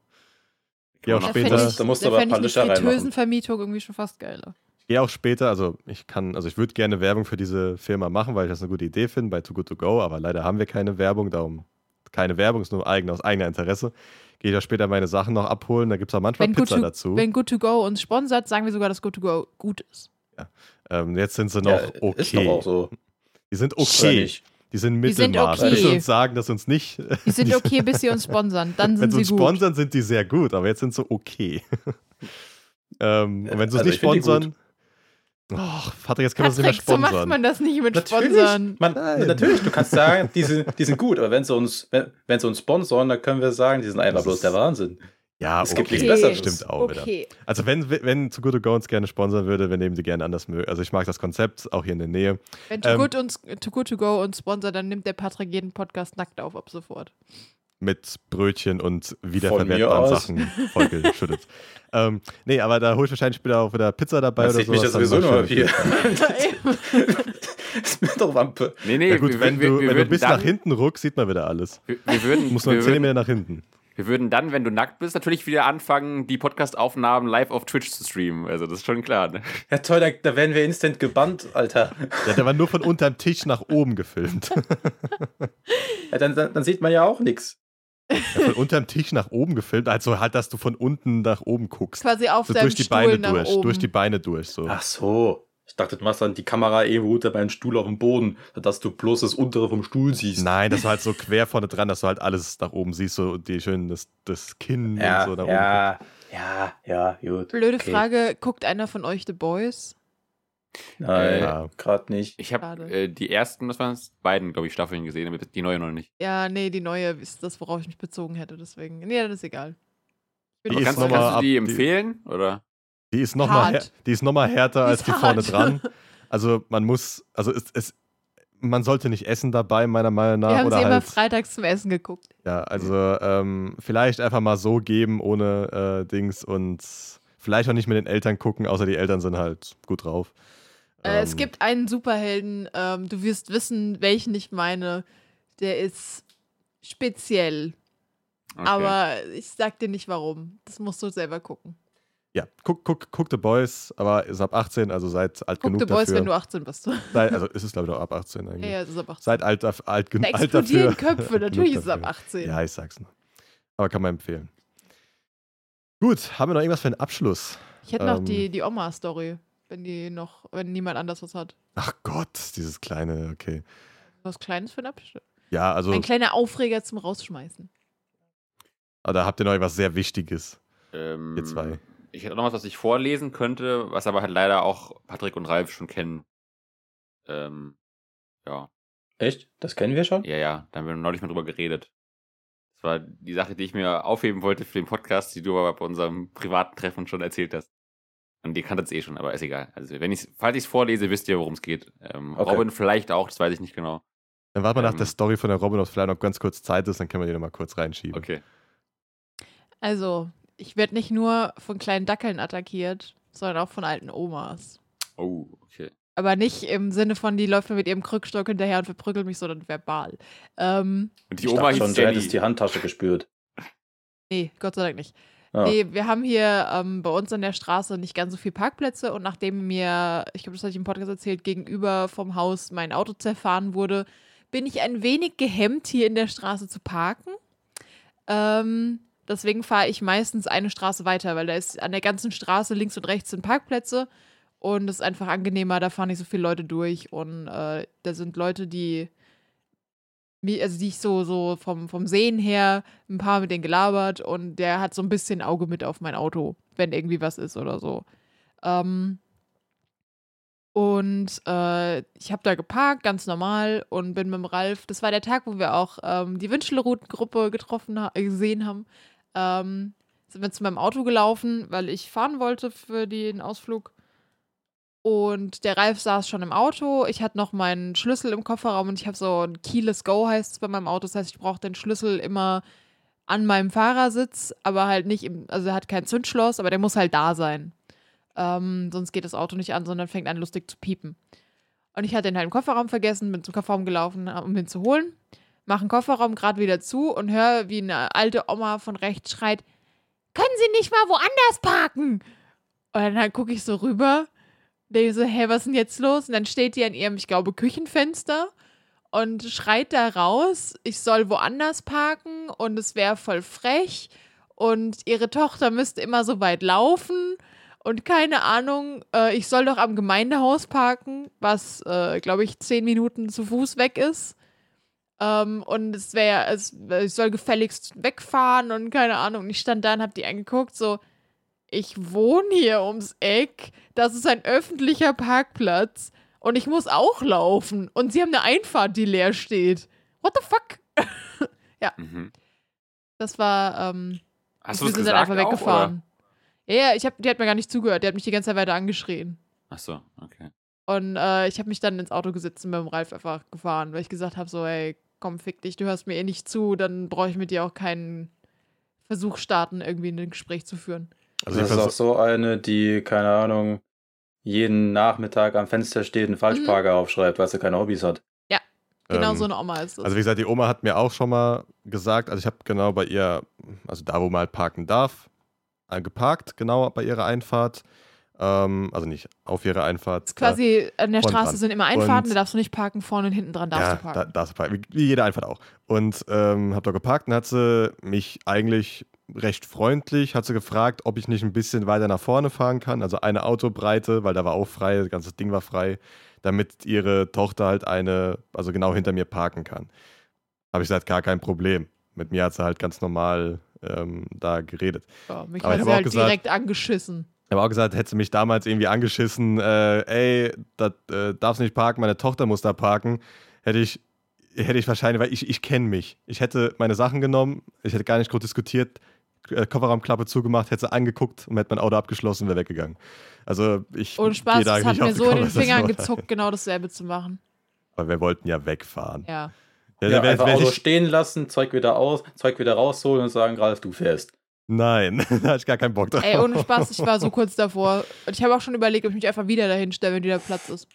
Ja, auch Da später- fände Da ich, musst du da aber ich Palischer reinmachen. Fritteusenvermietung irgendwie schon fast geiler. Ich gehe auch später, also ich kann, also ich würde gerne Werbung für diese Firma machen, weil ich das eine gute Idee finde bei Too Good To Go, aber leider haben wir keine Werbung, darum keine Werbung, ist nur eigen, aus eigener Interesse. Gehe ich auch später meine Sachen noch abholen, da gibt es auch manchmal Wenn Good, Pizza to, dazu. wenn Good To Go uns sponsert, sagen wir sogar, dass Good To Go gut ist. Ähm, jetzt sind sie noch Ja, okay. Ist doch auch so. Die sind okay. Die sind Die sind Mittelmaß. okay. Bis sie uns sagen, dass uns nicht. Die sind (laughs) okay, bis sie uns sponsern. Dann Wenn sind sie sie uns gut. sponsern, sind die sehr gut, aber jetzt sind sie okay. (laughs) ähm, und wenn sie uns Also nicht sponsern. Oh, Vater, jetzt können wir sie nicht mehr so macht sponsern. man das nicht mit Natürlich, Sponsern. man, natürlich, du kannst sagen, die sind, die sind gut, aber wenn sie uns, wenn, wenn sie uns sponsoren, dann können wir sagen, die sind einfach Das bloß der Wahnsinn. ja, es gibt okay. nichts Besseres. Stimmt auch wieder. Okay. Also wenn, wenn Too Good To Go uns gerne sponsern würde, wir nehmen die gerne anders mögen. Also ich mag das Konzept, auch hier in der Nähe. Wenn Too, Ähm, good uns, Too Good To Go uns sponsert, dann nimmt der Patrick jeden Podcast nackt auf ab sofort. Mit Brötchen und wiederverwertbaren. Sachen vollgeschüttet. (laughs) ähm, nee, aber da hole ich wahrscheinlich später auch wieder Pizza dabei Man oder sieht mich ja sowieso nur hier. schön- (laughs) ist mir doch Wampe. Nee, nee, Ja gut, wir, wenn wir, du, wir wenn du bis dann, nach hinten ruckst, sieht man wieder alles. Wir, wir, würden, Du musst nur wir, 10 würden, Meter nach hinten. wir würden dann, wenn du nackt bist, natürlich wieder anfangen, die Podcast-Aufnahmen live auf Twitch zu streamen. Also das ist schon klar. Ne? Ja toll, da, da werden wir instant gebannt, Alter. Ja, der war nur von unterm Tisch nach oben gefilmt. (laughs) Ja, dann, dann, dann sieht man ja auch nichts. Ja, von unterm Tisch nach oben gefilmt, also halt, dass du von unten nach oben guckst. Quasi auf So deinem durch die Stuhl Beine nach durch, oben. durch die Beine durch. So. Ach so. Ich dachte, du machst dann die Kamera irgendwo unter meinen Stuhl auf dem Boden, dass du bloß das untere vom Stuhl siehst. Nein, das war halt so quer vorne dran, dass du halt alles nach oben siehst, so die schön das, das Kinn Ja, und so nach oben. ja, ja, ja, gut. Blöde okay. Frage, guckt einer von euch The Boys? Nein, Ja. gerade nicht. Ich habe äh, die ersten, was waren es? Beiden, glaube ich, Staffeln gesehen, aber die neue noch nicht. Ja, nee, die neue ist das, worauf ich mich bezogen hätte, deswegen. Nee, das ist egal. Ich Die bin ist kannst, noch kannst du ab- die die- empfehlen? Oder? Die ist nochmal die noch mal härter Die als die vorne hart. dran. (laughs) Also man muss, also es, es, man sollte nicht essen dabei, meiner Meinung nach. Wir haben oder sie immer halt, freitags zum Essen geguckt. ja, also ähm, vielleicht einfach mal so geben ohne äh, Dings und vielleicht auch nicht mit den Eltern gucken, außer die Eltern sind halt gut drauf. Äh, es Ähm, gibt einen Superhelden, ähm, du wirst wissen, welchen ich meine. Der ist speziell. Okay. Aber ich sag dir nicht warum. Das musst du selber gucken. Ja, guck, guck, guck The Boys, aber ist ab 18, also seid alt Guck genug The Boys, dafür. wenn du 18 bist. ja, Seid, also ist es glaube ich auch ab 18 eigentlich. ja, das ist ab 18. Seid alt, daf- alt, gen Da alt dafür. explodieren Köpfe, (laughs) natürlich genug ist es ab dafür. 18. Ja, ich sag's nur. Aber kann man empfehlen. Gut, haben wir noch irgendwas für den Abschluss? Ich hätte noch Ähm. die, die Oma-Story, wenn die noch, wenn niemand anders was hat. Ach Gott, dieses kleine, okay. Was Kleines für den Abschluss. Ja, also, Ein kleiner Aufreger zum Rausschmeißen. aber da habt ihr noch etwas sehr Wichtiges, ähm, ihr zwei. Ich hätte noch was, was ich vorlesen könnte, was aber halt leider auch Patrick und Ralf schon kennen. Ähm, ja, Echt? Das kennen wir schon? ja, ja, da haben wir neulich mal drüber geredet. Das war die Sache, die ich mir aufheben wollte für den Podcast, die du aber bei unserem privaten Treffen schon erzählt hast. Und ihr kanntet es eh schon, aber ist egal. Also, wenn ich's, falls ich es vorlese, wisst ihr, worum es geht. Ähm, Okay. Robin vielleicht auch, das weiß ich nicht genau. Dann warten wir nach Ähm. der Story von der Robin, ob es vielleicht noch ganz kurz Zeit ist, dann können wir die noch mal kurz reinschieben. Okay. Also, ich werde nicht nur von kleinen Dackeln attackiert, sondern auch von alten Omas. Oh, okay. Aber nicht im Sinne von, die läuft mir mit ihrem Krückstock hinterher und verprügelt mich, sondern verbal. Ähm, Und die Ich Oma dachte hieß schon, du Jenny. hättest die Handtasche gespürt. nee, Gott sei Dank nicht. Ja. Nee, wir haben hier ähm, bei uns an der Straße nicht ganz so viele Parkplätze und nachdem mir, ich glaube, das hatte ich im Podcast erzählt, gegenüber vom Haus mein Auto zerfahren wurde, bin ich ein wenig gehemmt, hier in der Straße zu parken. Ähm, deswegen fahre ich meistens eine Straße weiter, weil da ist an der ganzen Straße links und rechts sind Parkplätze und es ist einfach angenehmer, da fahren nicht so viele Leute durch und äh, da sind Leute, die also die ich so, so vom, vom Sehen her ein paar mit denen gelabert und der hat so ein bisschen Auge mit auf mein Auto, wenn irgendwie was ist oder so. Ähm, und äh, ich habe da geparkt, ganz normal, und bin mit dem Ralf. Das war der Tag, wo wir auch ähm, die Wünschelrouten-Gruppe getroffen ha gesehen haben. Ähm, sind wir zu meinem Auto gelaufen, weil ich fahren wollte für den Ausflug. Und der Ralf saß schon im Auto. Ich hatte noch meinen Schlüssel im Kofferraum und ich habe so ein Keyless Go heißt es bei meinem Auto. Das heißt, ich brauche den Schlüssel immer an meinem Fahrersitz, aber halt nicht im, also er hat kein Zündschloss, aber der muss halt da sein. Ähm, sonst geht das Auto nicht an, sondern fängt an lustig zu piepen. Und ich hatte den halt im Kofferraum vergessen, bin zum Kofferraum gelaufen, um ihn zu holen. Mache den Kofferraum gerade wieder zu und höre, wie eine alte Oma von rechts schreit: Können Sie nicht mal woanders parken? Und dann gucke ich so rüber, denke so: Hä, was ist denn jetzt los? Und dann steht die an ihrem, ich glaube, Küchenfenster und schreit da raus, ich soll woanders parken und es wäre voll frech und ihre Tochter müsste immer so weit laufen und keine Ahnung, äh, ich soll doch am Gemeindehaus parken, was, äh, glaube ich, zehn Minuten zu Fuß weg ist. Ähm, und es wäre, ich soll gefälligst wegfahren und keine Ahnung. Und ich stand da und hab die angeguckt, so, ich wohne hier ums Eck, das ist ein öffentlicher Parkplatz und ich muss auch laufen. Und sie haben eine Einfahrt, die leer steht. What the fuck? (laughs) Mhm. Das war, ähm, Hast wir sind dann einfach auch, weggefahren. Ja, ja, ich hab, die hat mir gar nicht zugehört. Die hat mich die ganze Zeit weiter angeschrien. Ach so, okay. Und äh, ich habe mich dann ins Auto gesetzt und mit dem Ralf einfach gefahren, weil ich gesagt habe: so, ey, komm, fick dich, du hörst mir eh nicht zu, dann brauche ich mit dir auch keinen Versuch starten, irgendwie ein Gespräch zu führen. Also das ich ist auch so eine, die, keine Ahnung, jeden Nachmittag am Fenster steht und Falschparker aufschreibt, weil sie keine Hobbys hat. Genau ähm, so eine Oma ist das. Also wie gesagt, die Oma hat mir auch schon mal gesagt, also ich habe genau bei ihr, also da, wo man halt parken darf, äh, geparkt, genau bei ihrer Einfahrt. Ähm, also nicht auf ihre Einfahrt. quasi an der Straße dran. sind immer Einfahrten, Und- da darfst du nicht parken, vorne und hinten dran darfst ja, du da, parken. darfst du parken. Wie, jede Einfahrt auch. Und ähm, hab da geparkt und hat sie mich eigentlich recht freundlich, hat sie gefragt, ob ich nicht ein bisschen weiter nach vorne fahren kann, also eine Autobreite, weil da war auch frei, das ganze Ding war frei, damit ihre Tochter halt eine, also genau hinter mir parken kann. Habe ich gesagt, gar kein Problem. Mit mir hat sie halt ganz normal ähm, da geredet. ja, mich aber hat sie halt gesagt- direkt angeschissen. Ich habe auch gesagt, hätte sie mich damals irgendwie angeschissen, äh, ey, da äh, darfst nicht parken, meine Tochter muss da parken, hätte ich, hätte ich wahrscheinlich, weil ich, ich kenne mich. Ich hätte meine Sachen genommen, ich hätte gar nicht groß diskutiert, äh, Kofferraumklappe zugemacht, hätte sie angeguckt und hätte mein Auto abgeschlossen und wäre weggegangen. Also ich Ohne Spaß, da das hat mir so in den Fingern gezuckt, genau dasselbe zu machen. Aber wir wollten ja wegfahren. Ja. Ja, Ja, wär- einfach wär Auto ich- stehen lassen, Zeug wieder aus, Zeug wieder rausholen und sagen, Ralf, du fährst. Nein, (laughs) da hatte ich gar keinen Bock drauf. Ey, ohne Spaß, ich war so kurz davor. Und ich habe auch schon überlegt, ob ich mich einfach wieder dahin stelle, wenn wieder Platz ist.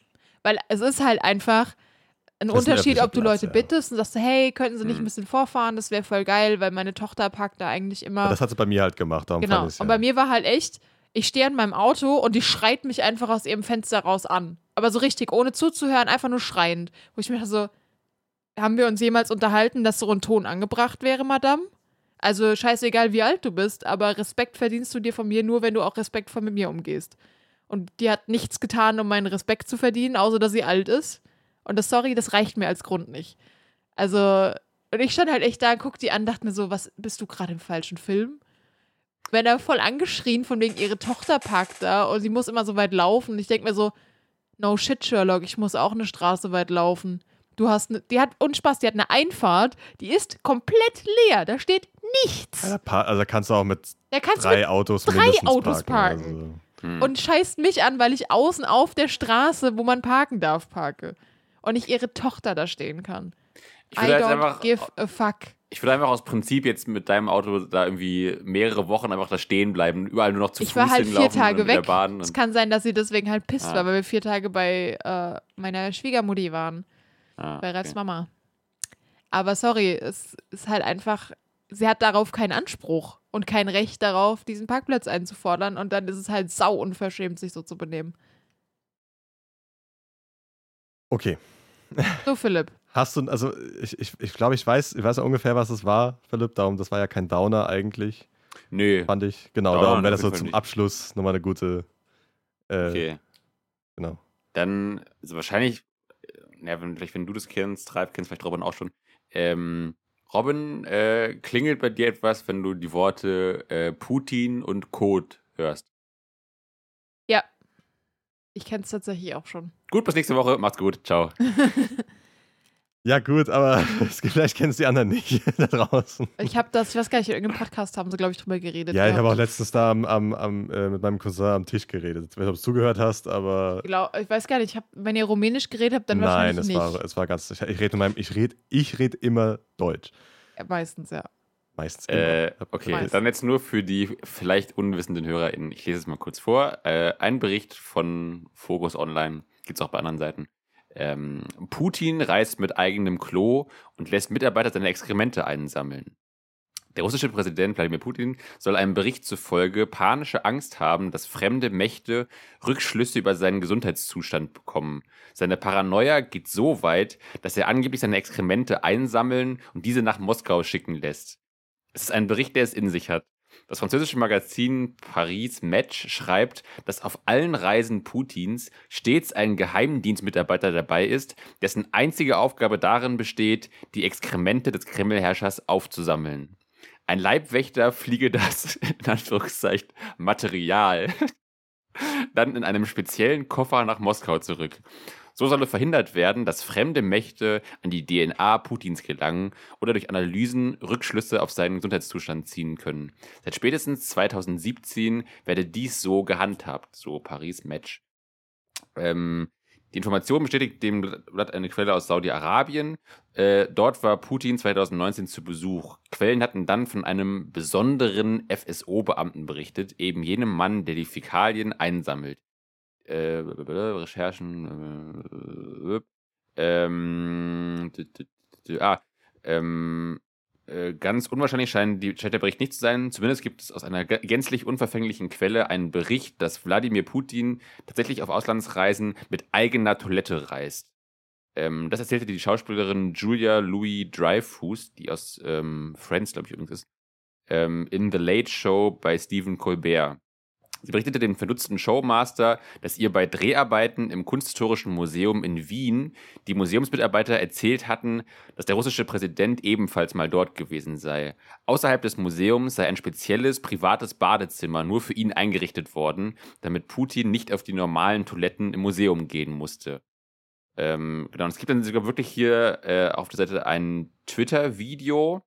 Weil es ist halt einfach ein Das ein Unterschied, öffentlicher ob du Platz, Leute ja. bittest und sagst, hey, könnten sie nicht Mhm. ein bisschen vorfahren? Das wäre voll geil, weil meine Tochter parkt da eigentlich immer. Das hat sie bei mir halt gemacht. Darum genau. fand ja. Und bei mir war halt echt, ich stehe an meinem Auto und die schreit mich einfach aus ihrem Fenster raus an. Aber so richtig, ohne zuzuhören, einfach nur schreiend. Wo ich mir so, haben wir uns jemals unterhalten, dass so ein Ton angebracht wäre, Madame? Also scheißegal, wie alt du bist, aber Respekt verdienst du dir von mir nur, wenn du auch respektvoll mit mir umgehst. Und die hat nichts getan, um meinen Respekt zu verdienen, außer dass sie alt ist. Und das Sorry, das reicht mir als Grund nicht. Also, und ich stand halt echt da, guck die an, dachte mir so, was, bist du gerade im falschen Film? Wenn er voll angeschrien von wegen ihre Tochter parkt da und sie muss immer so weit laufen. Und ich denke mir so, no shit, Sherlock, ich muss auch eine Straße weit laufen. Du hast ne, die hat Unspaß, die hat eine Einfahrt, die ist komplett leer. Da steht nichts. Ja, also kannst du auch mit drei Autos drei Autos parken. parken. Also. Hm. und scheißt mich an, weil ich außen auf der Straße, wo man parken darf, parke. Und nicht ihre Tochter da stehen kann. Ich I würde jetzt don't einfach, give a fuck. ich würde einfach aus Prinzip jetzt mit deinem Auto da irgendwie mehrere Wochen einfach da stehen bleiben, überall nur noch zu Ich Fuß war halt vier hinlaufen Tage und mit der weg. Bahn. Es kann sein, dass sie deswegen halt pisst Ah. war, weil wir vier Tage bei äh, meiner Schwiegermutti waren, ah, bei Ralfs okay. Mama. Aber sorry, es ist halt einfach, sie hat darauf keinen Anspruch und kein Recht darauf, diesen Parkplatz einzufordern. Und dann ist es halt sau unverschämt, sich so zu benehmen. Okay. So, Philipp. (laughs) Hast du, also ich, ich, ich glaube, ich weiß, ich weiß ja ungefähr, was es war, Philipp. Darum, das war ja kein Downer eigentlich, Nö. fand ich. Genau, Downer darum wäre das so zum nicht. Abschluss nochmal eine gute. Äh, Okay. Genau. Dann, also wahrscheinlich, äh, ja, wenn, vielleicht wenn du das kennst, Ralf kennst vielleicht Robin auch schon. Ähm, Robin, äh, klingelt bei dir etwas, wenn du die Worte äh, Putin und Code hörst. Ich kenne es tatsächlich auch schon. Gut, bis nächste Woche. Macht's gut. Ciao. (laughs) Ja, gut, aber (laughs) es- vielleicht kennst die anderen nicht (laughs) da draußen. Ich habe das, ich weiß gar nicht, in irgendeinem Podcast haben sie, glaube ich, drüber geredet. Ja, ich habe auch letztens da am, am, am, äh, mit meinem Cousin am Tisch geredet. Ich weiß nicht, ob du zugehört hast, aber Glaub, ich weiß gar nicht, ich hab, wenn ihr Rumänisch geredet habt, dann nein, wahrscheinlich es nicht. war, es war ganz. Ich, ich rede mit meinem, ich rede ich red immer Deutsch. Ja, meistens, ja. Meistens. Äh, okay, Meist. dann jetzt nur für die vielleicht unwissenden HörerInnen. Ich lese es mal kurz vor. Äh, ein Bericht von Focus Online, gibt's auch bei anderen Seiten. Ähm, Putin reist mit eigenem Klo und lässt Mitarbeiter seine Exkremente einsammeln. Der russische Präsident Wladimir Putin soll einem Bericht zufolge panische Angst haben, dass fremde Mächte Rückschlüsse über seinen Gesundheitszustand bekommen. Seine Paranoia geht so weit, dass er angeblich seine Exkremente einsammeln und diese nach Moskau schicken lässt. Es ist ein Bericht, der es in sich hat. Das französische Magazin Paris Match schreibt, dass auf allen Reisen Putins stets ein Geheimdienstmitarbeiter dabei ist, dessen einzige Aufgabe darin besteht, die Exkremente des Kremlherrschers aufzusammeln. Ein Leibwächter fliege das, (laughs) in Anführungszeichen, Material (laughs) dann in einem speziellen Koffer nach Moskau zurück. So solle verhindert werden, dass fremde Mächte an die DNA Putins gelangen oder durch Analysen Rückschlüsse auf seinen Gesundheitszustand ziehen können. Seit spätestens 2017 werde dies so gehandhabt, so Paris Match. Ähm, die Information bestätigt dem Blatt eine Quelle aus Saudi-Arabien. Äh, dort war Putin 2019 zu Besuch. Quellen hatten dann von einem besonderen FSO-Beamten berichtet, eben jenem Mann, der die Fäkalien einsammelt. Äh, Recherchen. Äh, ähm, ah, ähm, äh, ganz unwahrscheinlich scheint, die, scheint der Bericht nicht zu sein. Zumindest gibt es aus einer gä- gänzlich unverfänglichen Quelle einen Bericht, dass Wladimir Putin tatsächlich auf Auslandsreisen mit eigener Toilette reist. Ähm, das erzählte die Schauspielerin Julia Louis Dreyfus, die aus ähm, Friends, glaube ich, übrigens ist, ähm, in The Late Show bei Stephen Colbert. Sie berichtete dem vernutzten Showmaster, dass ihr bei Dreharbeiten im Kunsthistorischen Museum in Wien die Museumsmitarbeiter erzählt hatten, dass der russische Präsident ebenfalls mal dort gewesen sei. Außerhalb des Museums sei ein spezielles privates Badezimmer nur für ihn eingerichtet worden, damit Putin nicht auf die normalen Toiletten im Museum gehen musste. Ähm, genau, und es gibt dann sogar wirklich hier äh, auf der Seite ein Twitter-Video,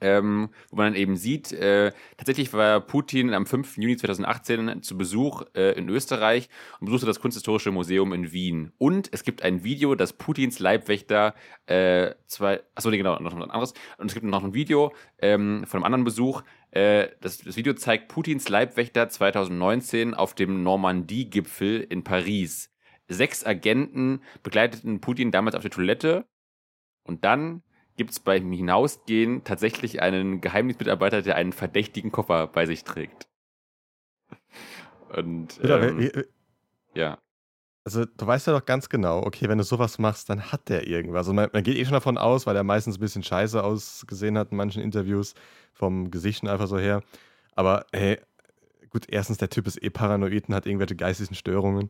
ähm, wo man dann eben sieht, äh, tatsächlich war Putin am 5. Juni 2018 zu Besuch äh, in Österreich und besuchte das Kunsthistorische Museum in Wien. Und es gibt ein Video, das Putins Leibwächter äh, zwei, achso, nee, genau, noch ein anderes. Und es gibt noch ein Video ähm, von einem anderen Besuch. Äh, das, das Video zeigt Putins Leibwächter 2019 auf dem Normandie-Gipfel in Paris. Sechs Agenten begleiteten Putin damals auf die Toilette und dann gibt es beim Hinausgehen tatsächlich einen Geheimdienstmitarbeiter, der einen verdächtigen Koffer bei sich trägt. Und Ja, ähm, wie- wie- ja. Also du weißt ja doch ganz genau, okay, wenn du sowas machst, dann hat der irgendwas. Also man, man geht eh schon davon aus, weil er meistens ein bisschen scheiße ausgesehen hat in manchen Interviews, vom Gesicht und einfach so her. Aber hey, gut, erstens, der Typ ist eh paranoid und hat irgendwelche geistigen Störungen.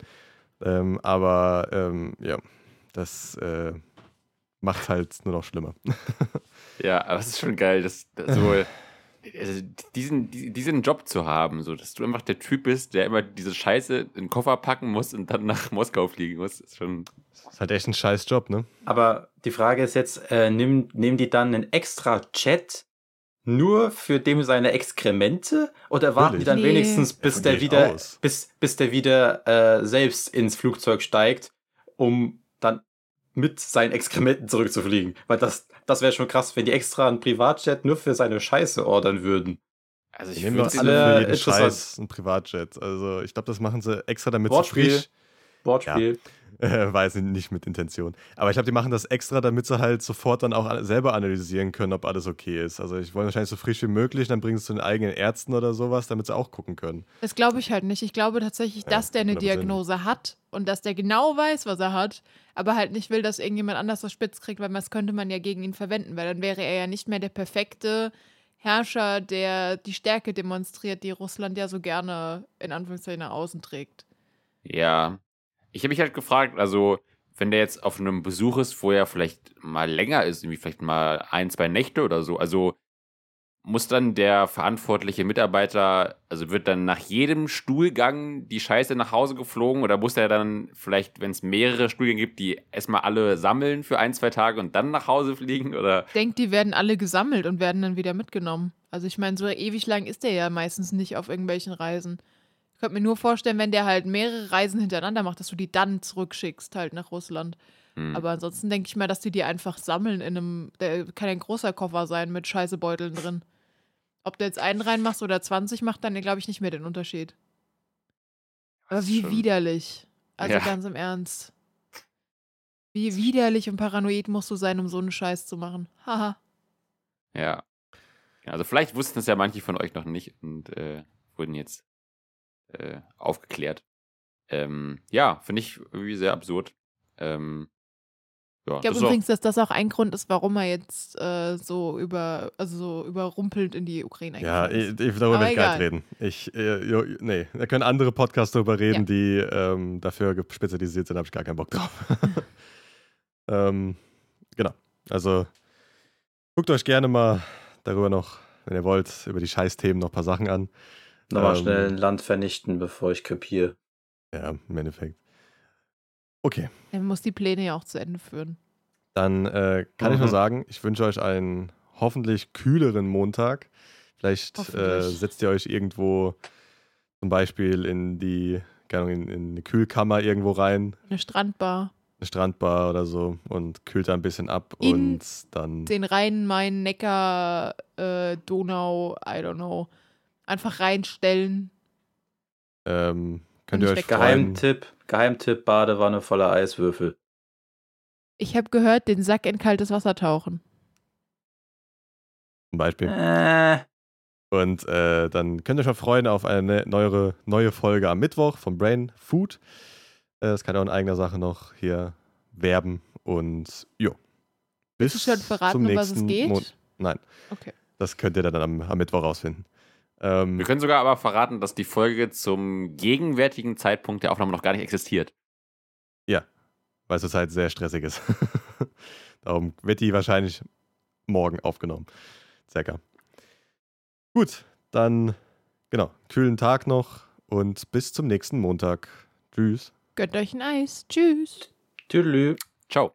Ähm, aber ähm, ja, das äh, macht halt nur noch schlimmer. (laughs) Ja, aber es ist schon geil, dass, dass so, also diesen, die- diesen Job zu haben, so dass du einfach der Typ bist, der immer diese Scheiße in den Koffer packen muss und dann nach Moskau fliegen muss, ist schon. Das ist halt echt ein scheiß Job, ne? Aber die Frage ist jetzt, äh, nehmen, nehmen die dann einen extra Chat nur für dem seine Exkremente oder warten die dann Nee. wenigstens, bis der gehe ich wieder, aus. bis, bis der wieder äh, selbst ins Flugzeug steigt, um dann mit seinen Exkrementen zurückzufliegen? Weil das, das wäre schon krass, wenn die extra einen Privatjet nur für seine Scheiße ordern würden. Also ich doch alle für jeden. Scheiß ein Privatjet. Also ich glaube, das machen sie extra, damit sie Wortspiel. frisch Wortspiel. Äh, (laughs) weiß ich nicht mit Intention. Aber ich glaube, die machen das extra, damit sie halt sofort dann auch selber analysieren können, ob alles okay ist. Also ich wollte wahrscheinlich so frisch wie möglich, dann bringen sie es zu den eigenen Ärzten oder sowas, damit sie auch gucken können. Das glaube ich halt nicht. Ich glaube tatsächlich, Ja, dass der eine 100%. Diagnose hat und dass der genau weiß, was er hat, aber halt nicht will, dass irgendjemand anders das spitz kriegt, weil das könnte man ja gegen ihn verwenden, weil dann wäre er ja nicht mehr der perfekte Herrscher, der die Stärke demonstriert, die Russland ja so gerne in Anführungszeichen nach außen trägt. Ja. Ich habe mich halt gefragt, also, wenn der jetzt auf einem Besuch ist, wo er vielleicht mal länger ist, irgendwie vielleicht mal ein, zwei Nächte oder so, also muss dann der verantwortliche Mitarbeiter, also wird dann nach jedem Stuhlgang die Scheiße nach Hause geflogen oder muss er dann vielleicht, wenn es mehrere Stuhlgänge gibt, die erstmal alle sammeln für ein, zwei Tage und dann nach Hause fliegen oder? Ich denke, die werden alle gesammelt und werden dann wieder mitgenommen. Also ich meine, so ewig lang ist der ja meistens nicht auf irgendwelchen Reisen. Ich könnte mir nur vorstellen, wenn der halt mehrere Reisen hintereinander macht, dass du die dann zurückschickst halt nach Russland. Hm. Aber ansonsten denke ich mal, dass die die einfach sammeln in einem, der kann ein großer Koffer sein mit Scheißebeuteln drin. Ob du jetzt einen reinmachst oder 20 macht dann, glaube ich, nicht mehr den Unterschied. Aber wie schon- widerlich. Also Ja. ganz im Ernst. Wie widerlich und paranoid musst du sein, um so einen Scheiß zu machen. Haha. Ja. Ja, Also vielleicht wussten es ja manche von euch noch nicht und äh, wurden jetzt äh, aufgeklärt. Ähm, ja, finde ich irgendwie sehr absurd. Ähm, ja, Ich glaube übrigens, dass das auch ein Grund ist, warum er jetzt äh, so über, also so überrumpelnd in die Ukraine Ja, ich, ich, darüber will ich gar nicht reden. Ich, äh, jo, nee, da können andere Podcasts darüber reden, Ja. die ähm, dafür spezialisiert sind, habe ich gar keinen Bock drauf. (laughs) (laughs) ähm, genau. Also guckt euch gerne mal darüber noch, wenn ihr wollt, über die Scheißthemen noch ein paar Sachen an. Nochmal Ähm, schnell ein Land vernichten, bevor ich krepiere. Ja, im Endeffekt. Okay, Er muss die Pläne ja auch zu Ende führen. dann äh, kann ich nur Mhm. sagen, ich wünsche euch einen hoffentlich kühleren Montag. Vielleicht äh, setzt ihr euch irgendwo zum Beispiel in die, keine Ahnung, in, in eine Kühlkammer irgendwo rein, Eine Strandbar. eine Strandbar oder so und kühlt da ein bisschen ab In und dann. Den Rhein, Main, Neckar, äh, Donau, I don't know. Einfach reinstellen. Ähm, könnt ihr euch. Geheimtipp, Geheimtipp, Badewanne voller Eiswürfel. Ich habe gehört, den Sack in kaltes Wasser tauchen. zum Beispiel. Äh, Und äh, dann könnt ihr euch schon freuen auf eine neuere, neue Folge am Mittwoch von Brain Food. Äh, das kann auch in eigener Sache noch hier werben. Und jo. Bis Willst du schon verraten, zum um was es geht? Mon Nein. Okay. Das könnt ihr dann am, am Mittwoch rausfinden. Ähm, Wir können sogar aber verraten, dass die Folge zum gegenwärtigen Zeitpunkt der Aufnahme noch gar nicht existiert. weil es zurzeit sehr stressig ist. (laughs) Darum wird die wahrscheinlich morgen aufgenommen. Circa. Gut, dann genau, kühlen Tag noch und bis zum nächsten Montag. Tschüss. Gönnt euch ein Eis. Tschüss. tüdelü. Ciao.